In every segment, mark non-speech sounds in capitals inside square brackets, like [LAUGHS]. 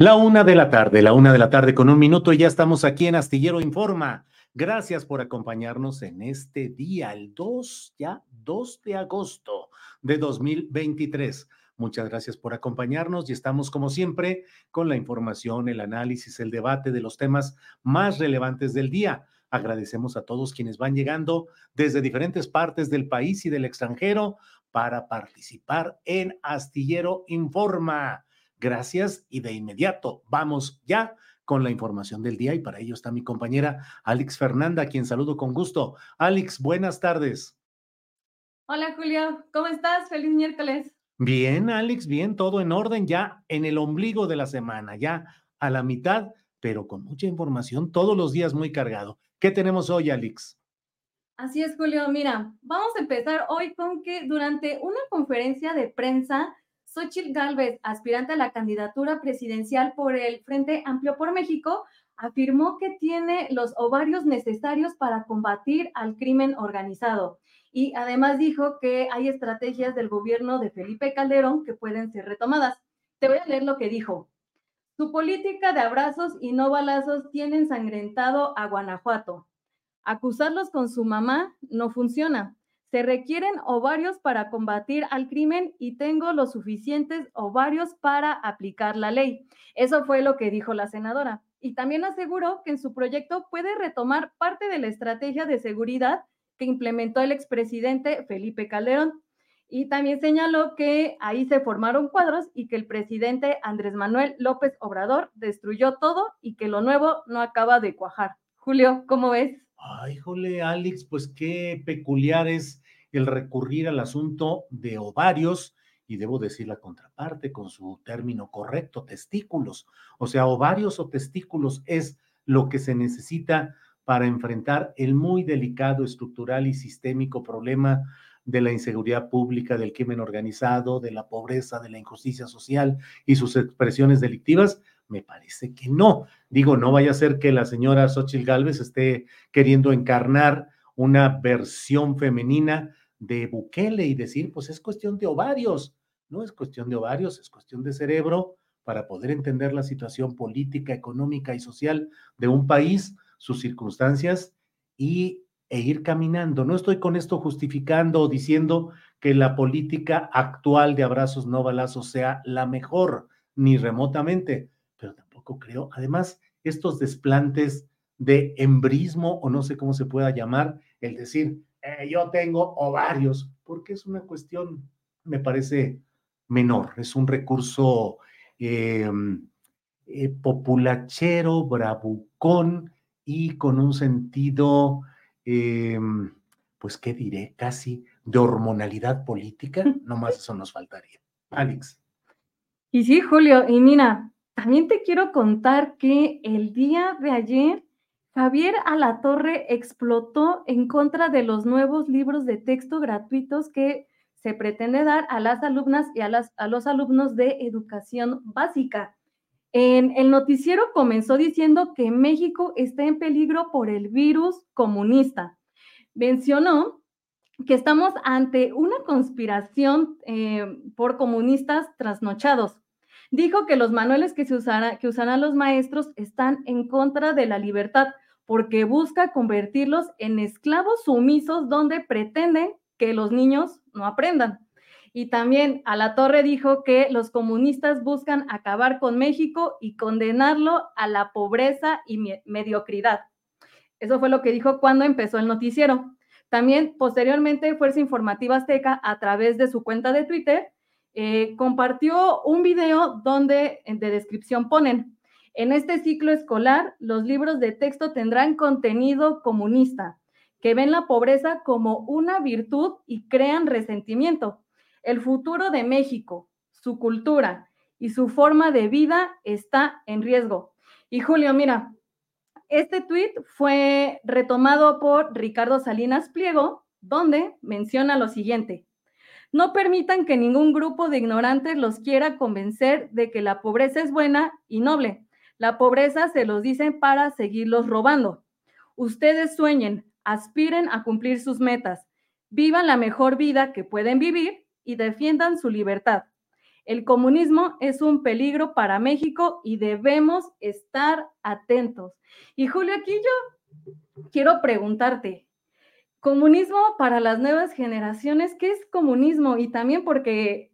La una de la tarde, la una de la tarde con un minuto y ya estamos aquí en Astillero Informa. Gracias por acompañarnos en este día, el 2, ya 2 de agosto de 2023. Muchas gracias por acompañarnos y estamos como siempre con la información, el análisis, el debate de los temas más relevantes del día. Agradecemos a todos quienes van llegando desde diferentes partes del país y del extranjero para participar en Astillero Informa. Gracias y de inmediato vamos ya con la información del día y para ello está mi compañera Alex Fernanda, a quien saludo con gusto. Alex, buenas tardes. Hola Julio, ¿cómo estás? Feliz miércoles. Bien, Alex, bien, todo en orden ya en el ombligo de la semana, ya a la mitad, pero con mucha información, todos los días muy cargado. ¿Qué tenemos hoy, Alex? Así es, Julio. Mira, vamos a empezar hoy con que durante una conferencia de prensa, Xochitl Gálvez, aspirante a la candidatura presidencial por el Frente Amplio por México, afirmó que tiene los ovarios necesarios para combatir al crimen organizado. Y además dijo que hay estrategias del gobierno de Felipe Calderón que pueden ser retomadas. Te voy a leer lo que dijo. Su política de abrazos y no balazos tiene ensangrentado a Guanajuato. Acusarlos con su mamá no funciona. Se requieren ovarios para combatir al crimen y tengo los suficientes ovarios para aplicar la ley. Eso fue lo que dijo la senadora. Y también aseguró que en su proyecto puede retomar parte de la estrategia de seguridad que implementó el expresidente Felipe Calderón. Y también señaló que ahí se formaron cuadros y que el presidente Andrés Manuel López Obrador destruyó todo y que lo nuevo no acaba de cuajar. Julio, ¿cómo ves? Ay, jole, Alex, pues qué peculiar es el recurrir al asunto de ovarios y debo decir la contraparte con su término correcto, testículos. O sea, ovarios o testículos es lo que se necesita para enfrentar el muy delicado, estructural y sistémico problema de la inseguridad pública, del crimen organizado, de la pobreza, de la injusticia social y sus expresiones delictivas? Me parece que no. Digo, no vaya a ser que la señora Xochitl Gálvez esté queriendo encarnar una versión femenina de Bukele y decir, pues es cuestión de ovarios. No es cuestión de ovarios, es cuestión de cerebro para poder entender la situación política, económica y social de un país, sus circunstancias y e ir caminando. No estoy con esto justificando o diciendo que la política actual de abrazos no balazos sea la mejor, ni remotamente, tampoco creo. Además, estos desplantes de embrismo, o no sé cómo se pueda llamar, el decir, eh, yo tengo ovarios, porque es una cuestión, me parece, menor, es un recurso em, eh, populachero, bravucón y con un sentido pues, ¿qué diré? Casi de hormonalidad política, [LAUGHS] nomás eso nos faltaría. Alex. Y sí, Julio, y mira, también te quiero contar que el día de ayer Javier Alatorre explotó en contra de los nuevos libros de texto gratuitos que se pretende dar a las alumnas y a, los alumnos de educación básica. En el noticiero comenzó diciendo que México está en peligro por el virus comunista. Mencionó que estamos ante una conspiración eh, por comunistas trasnochados. Dijo que los manuales que, se usara, que usarán los maestros están en contra de la libertad porque busca convertirlos en esclavos sumisos donde pretenden que los niños no aprendan. Y también a la torre dijo que los comunistas buscan acabar con México y condenarlo a la pobreza y mediocridad. Eso fue lo que dijo cuando empezó el noticiero. También posteriormente Fuerza Informativa Azteca a través de su cuenta de Twitter eh, compartió un video donde de descripción ponen, en este ciclo escolar, los libros de texto tendrán contenido comunista, que ven la pobreza como una virtud y crean resentimiento. El futuro de México, su cultura y su forma de vida está en riesgo. Y Julio, mira, este tuit fue retomado por Ricardo Salinas Pliego, donde menciona lo siguiente. No permitan que ningún grupo de ignorantes los quiera convencer de que la pobreza es buena y noble. La pobreza se los dicen para seguirlos robando. Ustedes sueñen, aspiren a cumplir sus metas, vivan la mejor vida que pueden vivir y defiendan su libertad. El comunismo es un peligro para México y debemos estar atentos. Y Julio, aquí yo quiero preguntarte, comunismo para las nuevas generaciones, ¿qué es comunismo? Y también porque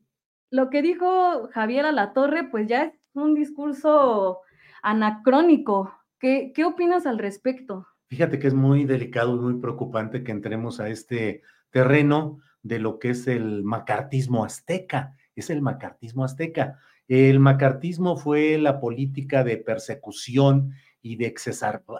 lo que dijo Javier Alatorre, pues ya es un discurso anacrónico. ¿Qué, ¿Qué opinas al respecto? Fíjate que es muy delicado y muy preocupante que entremos a este terreno de lo que es el macartismo azteca. Es el macartismo azteca. El macartismo fue la política de persecución y de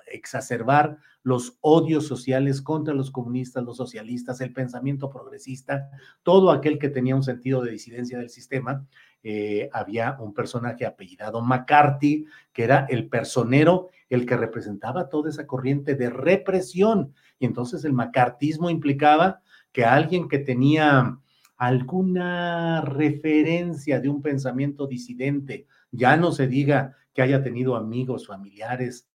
exacerbar los odios sociales contra los comunistas, los socialistas, el pensamiento progresista, todo aquel que tenía un sentido de disidencia del sistema. Eh, había un personaje apellidado McCarthy, que era el personero, el que representaba toda esa corriente de represión. Y entonces el macartismo implicaba que alguien que tenía alguna referencia de un pensamiento disidente, ya no se diga que haya tenido amigos, familiares,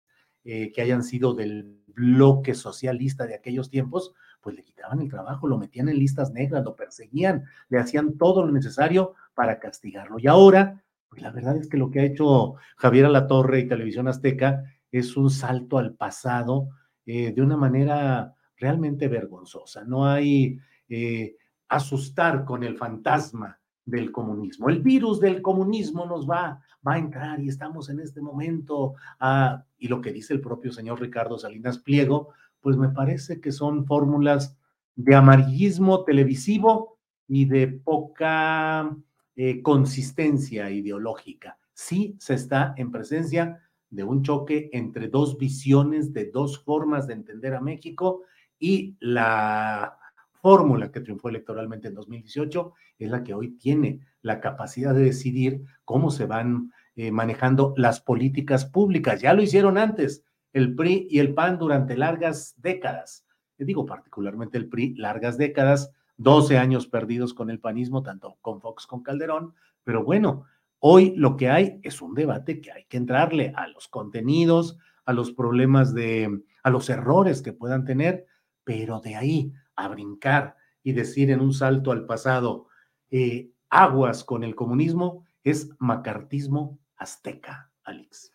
eh, que hayan sido del bloque socialista de aquellos tiempos, pues le quitaban el trabajo, lo metían en listas negras, lo perseguían, le hacían todo lo necesario para castigarlo. Y ahora, pues la verdad es que lo que ha hecho Javier Alatorre y Televisión Azteca es un salto al pasado eh, de una manera realmente vergonzosa. No hay eh, asustar con el fantasma del comunismo. El virus del comunismo nos va, va a entrar y estamos en este momento. Ah, y lo que dice el propio señor Ricardo Salinas Pliego, pues me parece que son fórmulas de amarillismo televisivo y de poca eh, consistencia ideológica. Sí se está en presencia de un choque entre dos visiones, de dos formas de entender a México y la fórmula que triunfó electoralmente en 2018 es la que hoy tiene la capacidad de decidir cómo se van eh, manejando las políticas públicas. Ya lo hicieron antes el PRI y el PAN durante largas décadas. digo particularmente el PRI, largas décadas, 12 años perdidos con el panismo, tanto con Fox como Calderón, pero bueno, hoy lo que hay es un debate que hay que entrarle a los contenidos, a los problemas de, a los errores que puedan tener, pero de ahí a brincar y decir en un salto al pasado, eh, aguas con el comunismo, es macartismo azteca, Alex.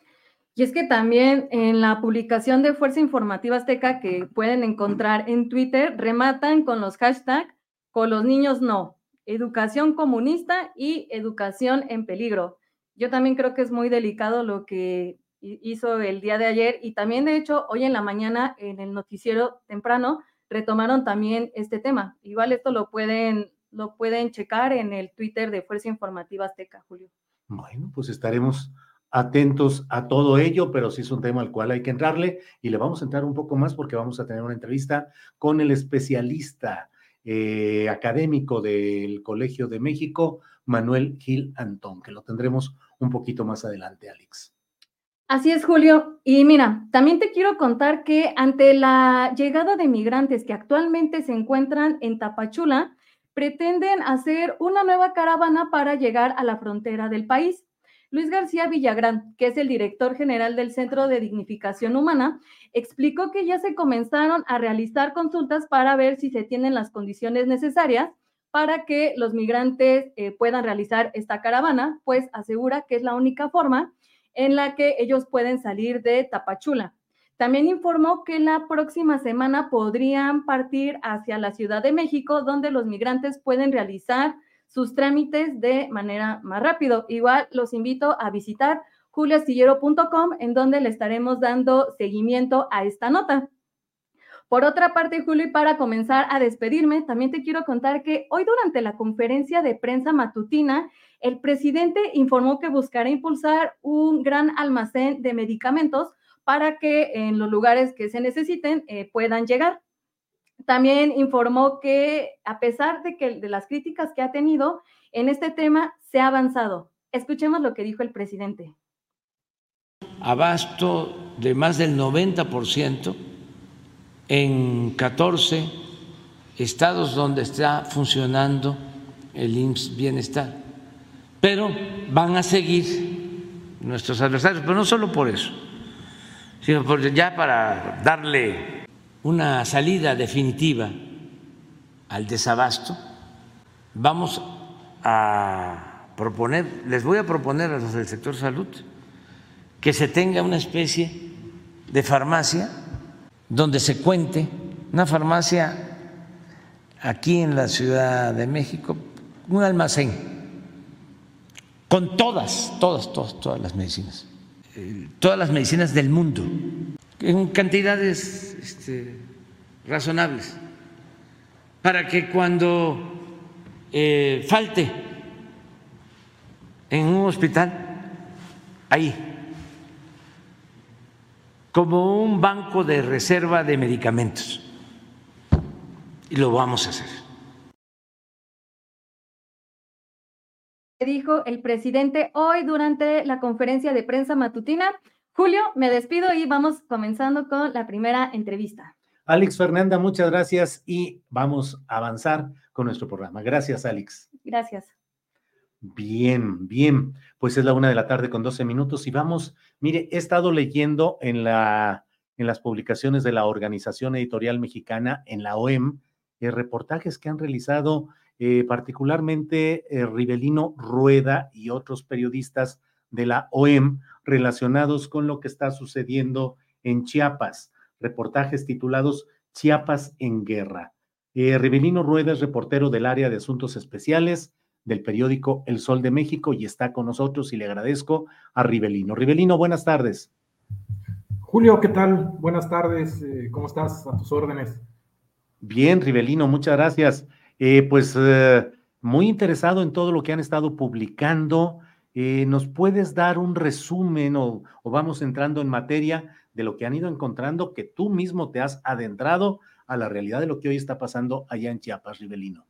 Y es que también en la publicación de Fuerza Informativa Azteca que pueden encontrar en Twitter, rematan con los hashtags con los niños no, educación comunista y educación en peligro. Yo también creo que es muy delicado lo que hizo el día de ayer y también de hecho hoy en la mañana en el noticiero temprano retomaron también este tema. Igual esto lo pueden, lo pueden checar en el Twitter de Fuerza Informativa Azteca, Julio. Bueno, pues estaremos atentos a todo ello, pero sí es un tema al cual hay que entrarle y le vamos a entrar un poco más porque vamos a tener una entrevista con el especialista eh, académico del Colegio de México, Manuel Gil Antón, que lo tendremos un poquito más adelante, Alex. Así es, Julio. Y mira, también te quiero contar que ante la llegada de migrantes que actualmente se encuentran en Tapachula, pretenden hacer una nueva caravana para llegar a la frontera del país. Luis García Villagrán, que es el director general del Centro de Dignificación Humana, explicó que ya se comenzaron a realizar consultas para ver si se tienen las condiciones necesarias para que los migrantes eh, puedan realizar esta caravana, pues asegura que es la única forma en la que ellos pueden salir de Tapachula. También informó que la próxima semana podrían partir hacia la Ciudad de México, donde los migrantes pueden realizar sus trámites de manera más rápido. Igual los invito a visitar juliastillero.com, en donde le estaremos dando seguimiento a esta nota. Por otra parte, Julio, y para comenzar a despedirme, también te quiero contar que hoy durante la conferencia de prensa matutina, el presidente informó que buscará impulsar un gran almacén de medicamentos para que en los lugares que se necesiten eh, puedan llegar. También informó que a pesar de, que, de las críticas que ha tenido en este tema, se ha avanzado. Escuchemos lo que dijo el presidente. Abasto de más del 90% en 14 estados donde está funcionando el IMSS Bienestar. Pero van a seguir nuestros adversarios, pero no solo por eso, sino porque ya para darle una salida definitiva al desabasto, vamos a proponer, les voy a proponer a los del sector salud que se tenga una especie de farmacia donde se cuente, una farmacia aquí en la Ciudad de México, un almacén con todas, todas, todas, todas las medicinas, eh, todas las medicinas del mundo, en cantidades este, razonables, para que cuando eh, falte en un hospital, ahí, como un banco de reserva de medicamentos. Y lo vamos a hacer. Dijo el presidente hoy durante la conferencia de prensa matutina. Julio, me despido y vamos comenzando con la primera entrevista. Alex Fernanda, muchas gracias y vamos a avanzar con nuestro programa. Gracias, Alex. Gracias. Bien, bien. Pues es la una de la tarde con 12 minutos y vamos, mire, he estado leyendo en, la, en las publicaciones de la Organización Editorial Mexicana, en la OEM, eh, reportajes que han realizado eh, particularmente eh, Rivelino Rueda y otros periodistas de la OEM relacionados con lo que está sucediendo en Chiapas. Reportajes titulados Chiapas en guerra. Rivelino Rueda es reportero del área de asuntos especiales del periódico El Sol de México y está con nosotros y le agradezco a Rivelino. Rivelino, buenas tardes. Julio, ¿qué tal? Buenas tardes, eh, ¿cómo estás? A tus órdenes. Bien, Rivelino, muchas gracias. Eh, pues eh, muy interesado en todo lo que han estado publicando. ¿Nos puedes dar un resumen o, vamos entrando en materia de lo que han ido encontrando que tú mismo te has adentrado a la realidad de lo que hoy está pasando allá en Chiapas, Rivelino?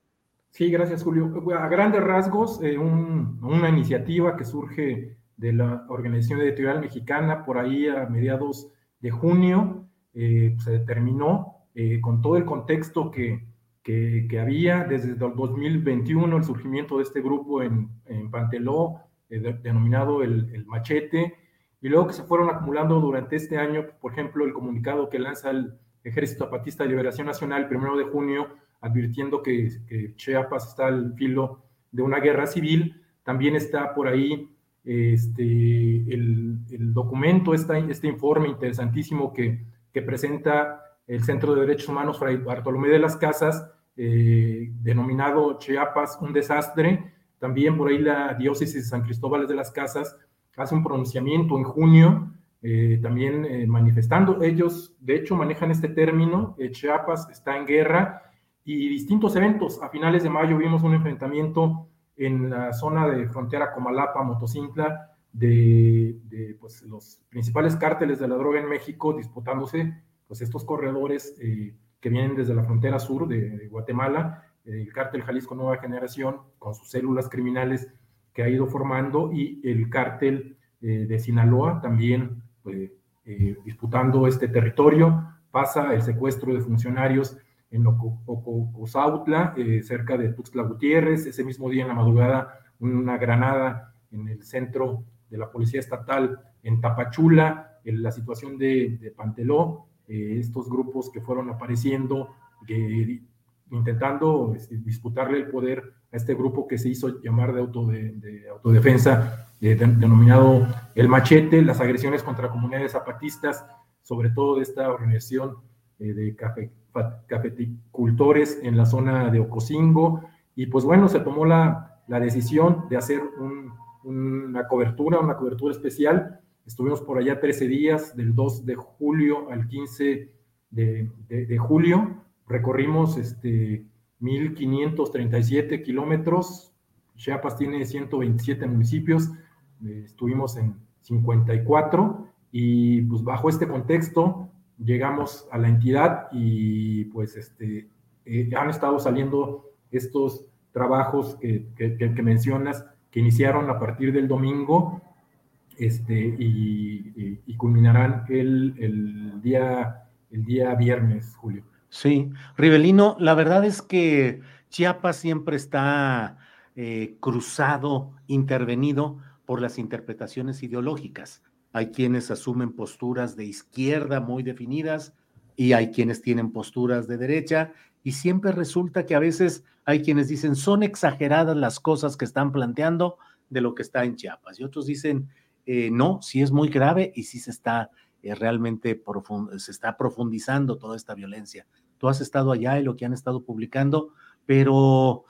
Sí, gracias, Julio. A grandes rasgos, eh, una iniciativa que surge de la Organización Editorial Mexicana por ahí a mediados de junio, eh, se determinó eh, con todo el contexto que, que, había desde el 2021, el surgimiento de este grupo en, en Panteló, denominado el, el, Machete, y luego que se fueron acumulando durante este año, por ejemplo, el comunicado que lanza el Ejército Zapatista de Liberación Nacional el primero de junio, advirtiendo que, Chiapas está al filo de una guerra civil. También está por ahí este, el, documento, este informe interesantísimo que, que, presenta el Centro de Derechos Humanos Fray Bartolomé de las Casas, eh, denominado Chiapas, un desastre. También por ahí la diócesis de San Cristóbal de las Casas hace un pronunciamiento en junio, eh, también eh, manifestando. Ellos, de hecho, manejan este término, Chiapas está en guerra, y distintos eventos. A finales de mayo vimos un enfrentamiento en la zona de frontera Comalapa, Motocintla, de, pues, los principales cárteles de la droga en México disputándose pues, estos corredores que vienen desde la frontera sur de, Guatemala, el cártel Jalisco Nueva Generación, con sus células criminales que ha ido formando, y el cártel eh, de Sinaloa también pues, eh, disputando este territorio. Pasa el secuestro de funcionarios en Ocosautla, eh, cerca de Tuxtla Gutiérrez. Ese mismo día en la madrugada, una granada en el centro de la Policía Estatal en Tapachula, en la situación de, Panteló, eh, estos grupos que fueron apareciendo, intentando este, disputarle el poder a este grupo que se hizo llamar de, auto de, autodefensa, denominado El Machete, las agresiones contra comunidades zapatistas, sobre todo de esta organización eh, de café, cafeticultores en la zona de Ocosingo, y pues bueno, se tomó la, la decisión de hacer una cobertura, una cobertura especial. Estuvimos por allá 13 días, del 2 de julio al 15 de, julio. Recorrimos este, 1.537 kilómetros. Chiapas tiene 127 municipios. Eh, estuvimos en 54 y pues bajo este contexto llegamos a la entidad y pues este, eh, han estado saliendo estos trabajos que, que, mencionas, que iniciaron a partir del domingo este, y, y, culminarán el, el, día, el día viernes, Julio. Sí, Rivelino, la verdad es que Chiapas siempre está eh, cruzado, intervenido por las interpretaciones ideológicas. Hay quienes asumen posturas de izquierda muy definidas y hay quienes tienen posturas de derecha y siempre resulta que a veces hay quienes dicen son exageradas las cosas que están planteando de lo que está en Chiapas y otros dicen eh, no, sí es muy grave y sí se está eh, realmente se está profundizando toda esta violencia. Tú has estado allá y lo que han estado publicando, pero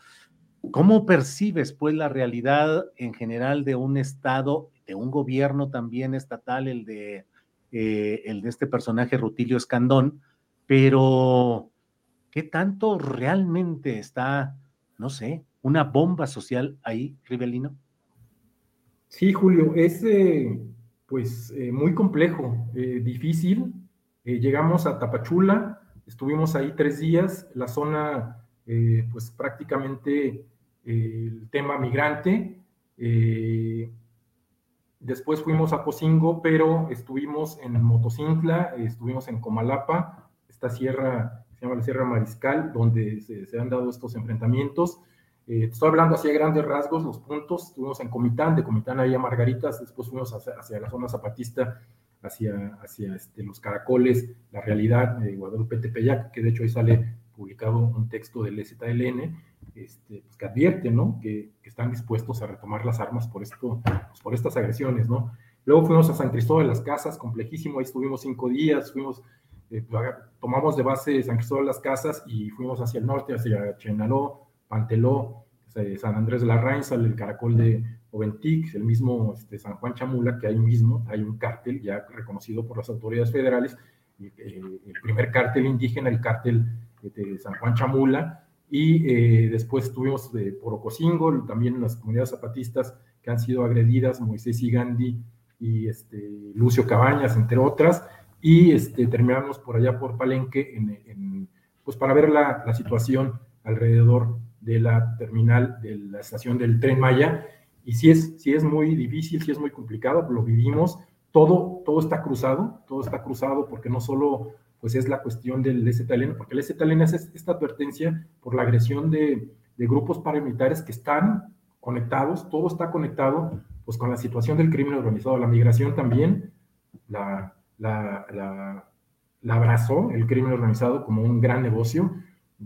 ¿cómo percibes pues la realidad en general de un estado, de un gobierno también estatal, el de, eh, el de este personaje Rutilio Escandón, pero ¿Qué tanto realmente está, no sé, una bomba social ahí, Rivelino? Sí, Julio, es eh, pues eh, muy complejo, eh, difícil. llegamos a Tapachula, estuvimos ahí tres días, la zona, pues prácticamente el tema migrante. después fuimos a Cocingo, pero estuvimos en Motocintla, estuvimos en Comalapa, esta sierra se llama la Sierra Mariscal, donde se, han dado estos enfrentamientos. Eh, estoy hablando de grandes rasgos, los puntos. Estuvimos en Comitán, de Comitán ahí a Margaritas, después fuimos hacia, la zona zapatista, hacia, hacia este, los caracoles, la realidad de Guadalupe Tepeyac, que de hecho ahí sale publicado un texto del EZLN, este, pues, que advierte, ¿no? Que, están dispuestos a retomar las armas por, esto, pues, por estas agresiones, ¿no? Luego fuimos a San Cristóbal de las Casas, complejísimo, ahí estuvimos cinco días, fuimos eh, pues, tomamos de base San Cristóbal de las Casas y fuimos hacia el norte, hacia Chenaló, Panteló, San Andrés de la Rainza, el caracol de Oventic, el mismo este, San Juan Chamula, que ahí mismo hay un cártel ya reconocido por las autoridades federales, eh, el primer cártel indígena, el cártel de San Juan Chamula, y eh, después tuvimos de Porococingo, también las comunidades zapatistas que han sido agredidas, Moisés y Gandhi y este, Lucio Cabañas, entre otras, y este, terminamos por allá por Palenque, en, pues para ver la, la, situación alrededor de la terminal de la estación del tren Maya. Y si es, si es muy difícil, si es muy complicado, lo vivimos. Todo, todo está cruzado, todo está cruzado porque no solo pues es la cuestión del STLN, porque el STLN es esta advertencia por la agresión de, de grupos paramilitares que están conectados, todo está conectado pues con la situación del crimen organizado, la migración también, la, la, la, abrazó el crimen organizado como un gran negocio.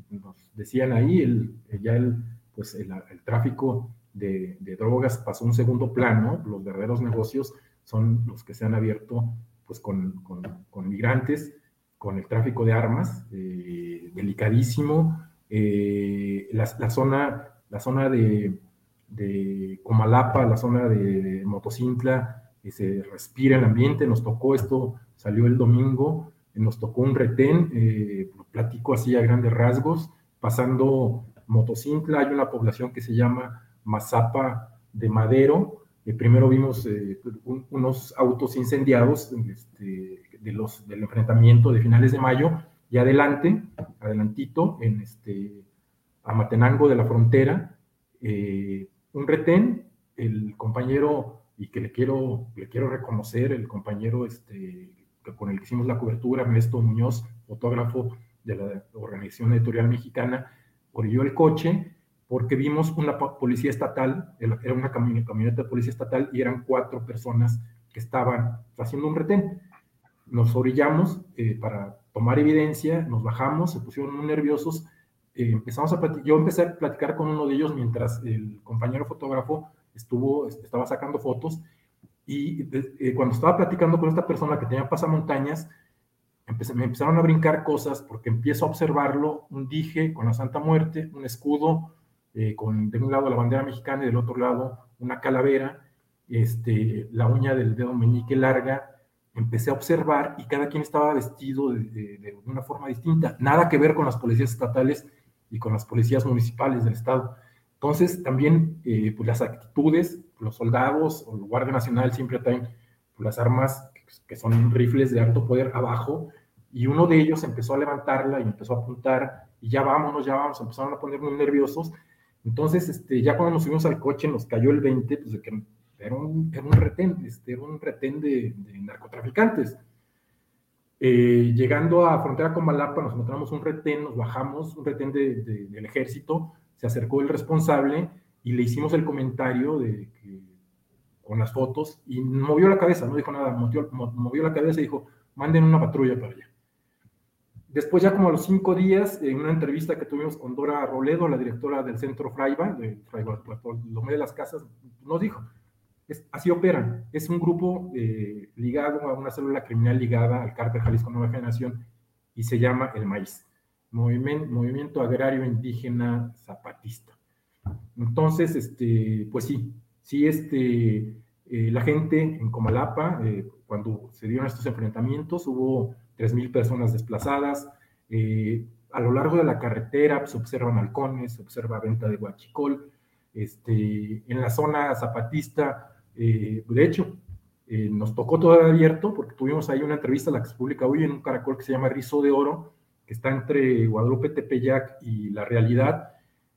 Nos decían ahí, el, ya el, pues el, tráfico de, drogas pasó a un segundo plano, los verdaderos negocios son los que se han abierto pues con, con, migrantes, con el tráfico de armas, eh, delicadísimo. Eh, la, zona, la zona de, de Comalapa, la zona de, Motocintla, se respira el ambiente, nos tocó esto, salió el domingo, nos tocó un retén, eh, platico así a grandes rasgos, pasando Motocintla, hay una población que se llama Mazapa de Madero, primero vimos eh, unos autos incendiados este, de los, del enfrentamiento de finales de mayo, Y adelante, adelantito, en este, Amatenango de la frontera, eh, un retén, el compañero, y que le quiero, le quiero reconocer, el compañero este, con el que hicimos la cobertura, Ernesto Muñoz, fotógrafo de la Organización Editorial Mexicana, orilló el coche porque vimos una policía estatal, era una camioneta de policía estatal y eran cuatro personas que estaban haciendo un retén. Nos orillamos eh, para tomar evidencia, nos bajamos, se pusieron muy nerviosos, eh, empezamos a yo empecé a platicar con uno de ellos mientras el compañero fotógrafo estuvo, estaba sacando fotos y eh, cuando estaba platicando con esta persona que tenía pasamontañas, me empezaron a brincar cosas porque empiezo a observarlo, un dije con la Santa Muerte, un escudo eh, con de un lado la bandera mexicana y del otro lado una calavera, este, la uña del dedo meñique larga, empecé a observar y cada quien estaba vestido de, una forma distinta, nada que ver con las policías estatales y con las policías municipales del estado. Entonces, también eh, pues las actitudes, los soldados o el Guardia Nacional siempre traen pues, las armas que son rifles de alto poder abajo, y uno de ellos empezó a levantarla y empezó a apuntar, y ya vámonos, ya vamos, empezaron a poner muy nerviosos. Entonces, este, ya cuando nos subimos al coche, nos cayó el 20, pues de que era un, era un retén, este, era un retén de, narcotraficantes. Eh, llegando a frontera con Malapa, nos encontramos un retén, nos bajamos, un retén del ejército, se acercó el responsable y le hicimos el comentario de con las fotos y movió la cabeza, no dijo nada, movió, movió la cabeza y dijo, manden una patrulla para allá. Después, ya como a los cinco días, en una entrevista que tuvimos con Dora Roledo, la directora del centro Fraiba, de Fraiba, de las Casas, nos dijo, así operan. Es un grupo eh, ligado a una célula criminal ligada al cártel Jalisco Nueva Generación y se llama el MAIZ, Movimiento, Agrario Indígena Zapatista. Entonces, este, pues sí, sí, este, eh, la gente en Comalapa, eh, cuando se dieron estos enfrentamientos, hubo 3.000 personas desplazadas. a lo largo de la carretera se observan halcones, se observa venta de guachicol. Este, en la zona zapatista eh, de hecho, eh, nos tocó todo abierto porque tuvimos ahí una entrevista, la que se publica hoy en un caracol que se llama Rizo de Oro, que está entre Guadalupe Tepeyac y la realidad.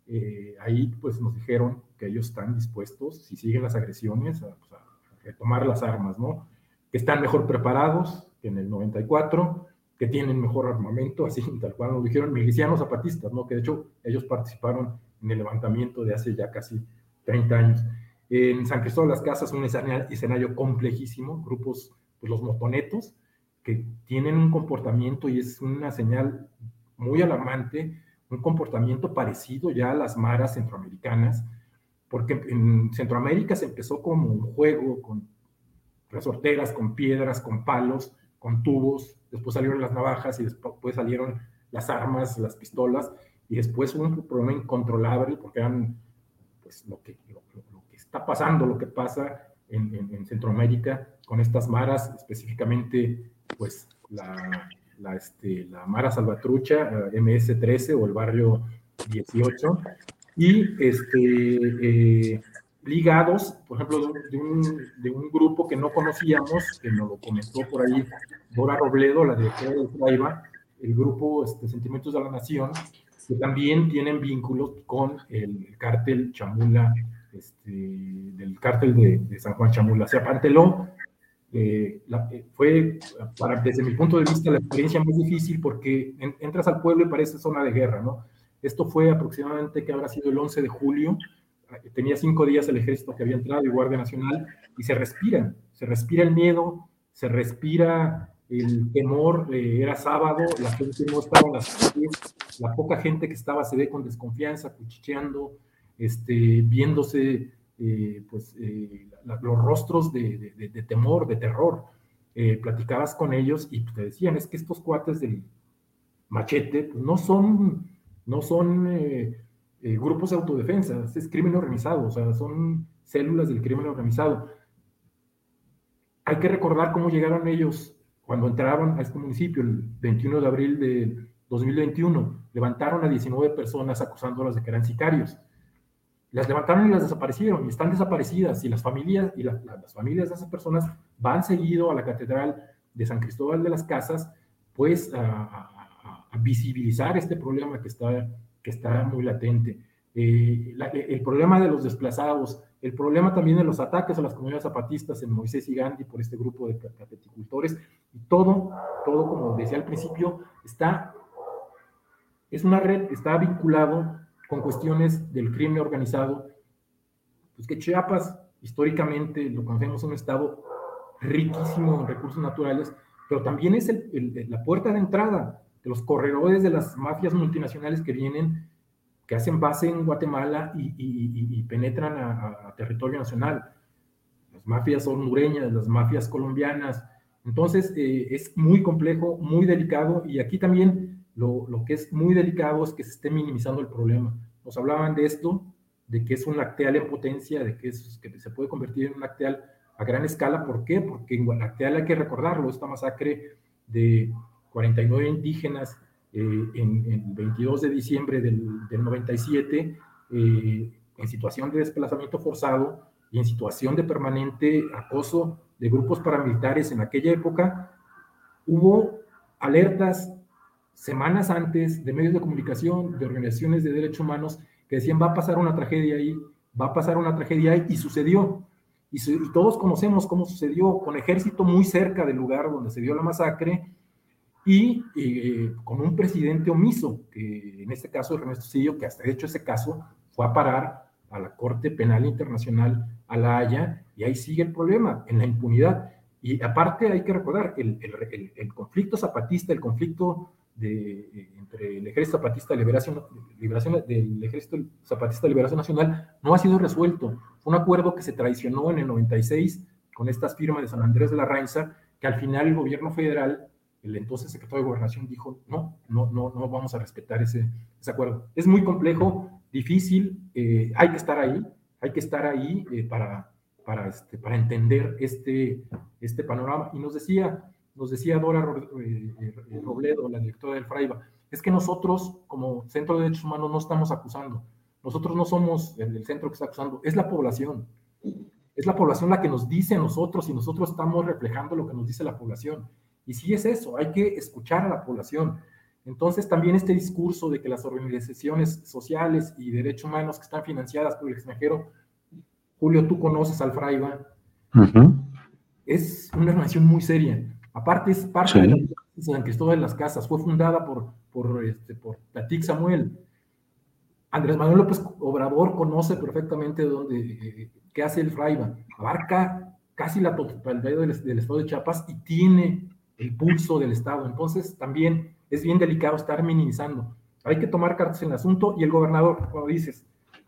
Eh, ahí pues nos dijeron que ellos están dispuestos, si siguen las agresiones, a, pues, tomar las armas, ¿no? Que están mejor preparados en el 94, que tienen mejor armamento, así [LAUGHS] tal cual nos dijeron, milicianos zapatistas, ¿no? Que de hecho ellos participaron en el levantamiento de hace ya casi 30 años. En San Cristóbal de las Casas, un escenario, complejísimo, grupos, pues los motonetos, que tienen un comportamiento y es una señal muy alarmante, un comportamiento parecido ya a las maras centroamericanas, porque en Centroamérica se empezó como un juego con resorteras, con piedras, con palos, con tubos, después salieron las navajas y después salieron las armas, las pistolas, y después un problema incontrolable porque eran pues lo que, está pasando lo que pasa en, Centroamérica con estas maras, específicamente pues la, la, este, la Mara Salvatrucha, eh, MS-13 o el barrio 18, y este, eh, ligados, por ejemplo, de un, de un, grupo que no conocíamos, que nos lo comentó por ahí Dora Robledo, la directora de Traiba, el grupo este, Sentimientos de la Nación, que también tienen vínculos con el cártel Chamula este, del cártel de, San Juan Chamula. Se apanteló, eh, eh, fue, para, desde mi punto de vista, la experiencia más difícil porque entras al pueblo y parece zona de guerra, ¿no? Esto fue aproximadamente que habrá sido el 11 de julio, tenía cinco días el ejército que había entrado y Guardia Nacional, y se respira, se respira el miedo, se respira el temor, eh, era sábado, la gente no estaba en las calles, la poca gente que estaba se ve con desconfianza, cuchicheando, este, viéndose eh, pues, eh, los rostros de, temor, de terror. Platicabas con ellos y te decían, es que estos cuates del machete pues, no son, no son grupos de autodefensa, es crimen organizado, o sea, son células del crimen organizado. Hay que recordar cómo llegaron ellos cuando entraron a este municipio el 21 de abril de 2021. Levantaron a 19 personas acusándolas de que eran sicarios las levantaron y las desaparecieron y están desaparecidas y las familias y las familias de esas personas van seguido a la catedral de San Cristóbal de las Casas pues a, visibilizar este problema que está, que está muy latente. Eh, el problema de los desplazados, el problema también de los ataques a las comunidades zapatistas en Moisés y Gandhi por este grupo de capeticultores, y todo, todo, como decía al principio, está, es una red, está vinculado con cuestiones del crimen organizado, pues que Chiapas históricamente lo conocemos un estado riquísimo en recursos naturales, pero también es la puerta de entrada de los corredores de las mafias multinacionales que vienen, que hacen base en Guatemala y, penetran a, territorio nacional. Las mafias hondureñas, las mafias colombianas. Entonces, eh, es muy complejo, muy delicado, y aquí también lo, lo que es muy delicado es que se esté minimizando el problema. Nos hablaban de esto, de que es un lacteal en potencia, de que, es, que se puede convertir en un lacteal a gran escala. ¿Por qué? Porque en lacteal hay que recordarlo, esta masacre de 49 indígenas eh, en, el 22 de diciembre del, 97, eh, en situación de desplazamiento forzado y en situación de permanente acoso de grupos paramilitares en aquella época, hubo alertas semanas antes de medios de comunicación, de organizaciones de derechos humanos, que decían va a pasar una tragedia ahí, va a pasar una tragedia ahí, y sucedió. Y, todos conocemos cómo sucedió, con ejército muy cerca del lugar donde se dio la masacre, y eh, con un presidente omiso, que en este caso Ernesto Cedillo, que hasta de hecho ese caso fue a parar a la Corte Penal Internacional, a La Haya, y ahí sigue el problema, en la impunidad. Y aparte hay que recordar, el, el, conflicto zapatista, el conflicto de, eh, entre el Ejército Zapatista Liberación, Liberación, del Ejército Zapatista Liberación Nacional no ha sido resuelto. Fue un acuerdo que se traicionó en el 96 con estas firmas de San Andrés de la Rainza, que al final el gobierno federal, el entonces secretario de Gobernación, dijo, no, no, no, no vamos a respetar ese, ese acuerdo. Es muy complejo, difícil, eh, hay que estar ahí, hay que estar ahí eh, para, para, este, para entender este, este panorama. Y nos decía, nos decía Dora eh, Robledo, la directora del FRAIBA, es que nosotros como Centro de Derechos Humanos no estamos acusando. Nosotros no somos el, centro que está acusando, es la población. Es la población la que nos dice a nosotros y nosotros estamos reflejando lo que nos dice la población. Y sí es eso, hay que escuchar a la población. Entonces también este discurso de que las organizaciones sociales y derechos humanos que están financiadas por el extranjero, Julio, tú conoces al Fraiba, es una relación muy seria. Aparte es parte de la San Cristóbal de las Casas, fue fundada por, por, este, por Samuel. Andrés Manuel López Obrador conoce perfectamente dónde, eh, qué hace el Fraiba. Abarca casi la totalidad del, del, estado de Chiapas y tiene el pulso del estado. Entonces también es bien delicado estar minimizando. Hay que tomar cartas en el asunto y el gobernador, como dices,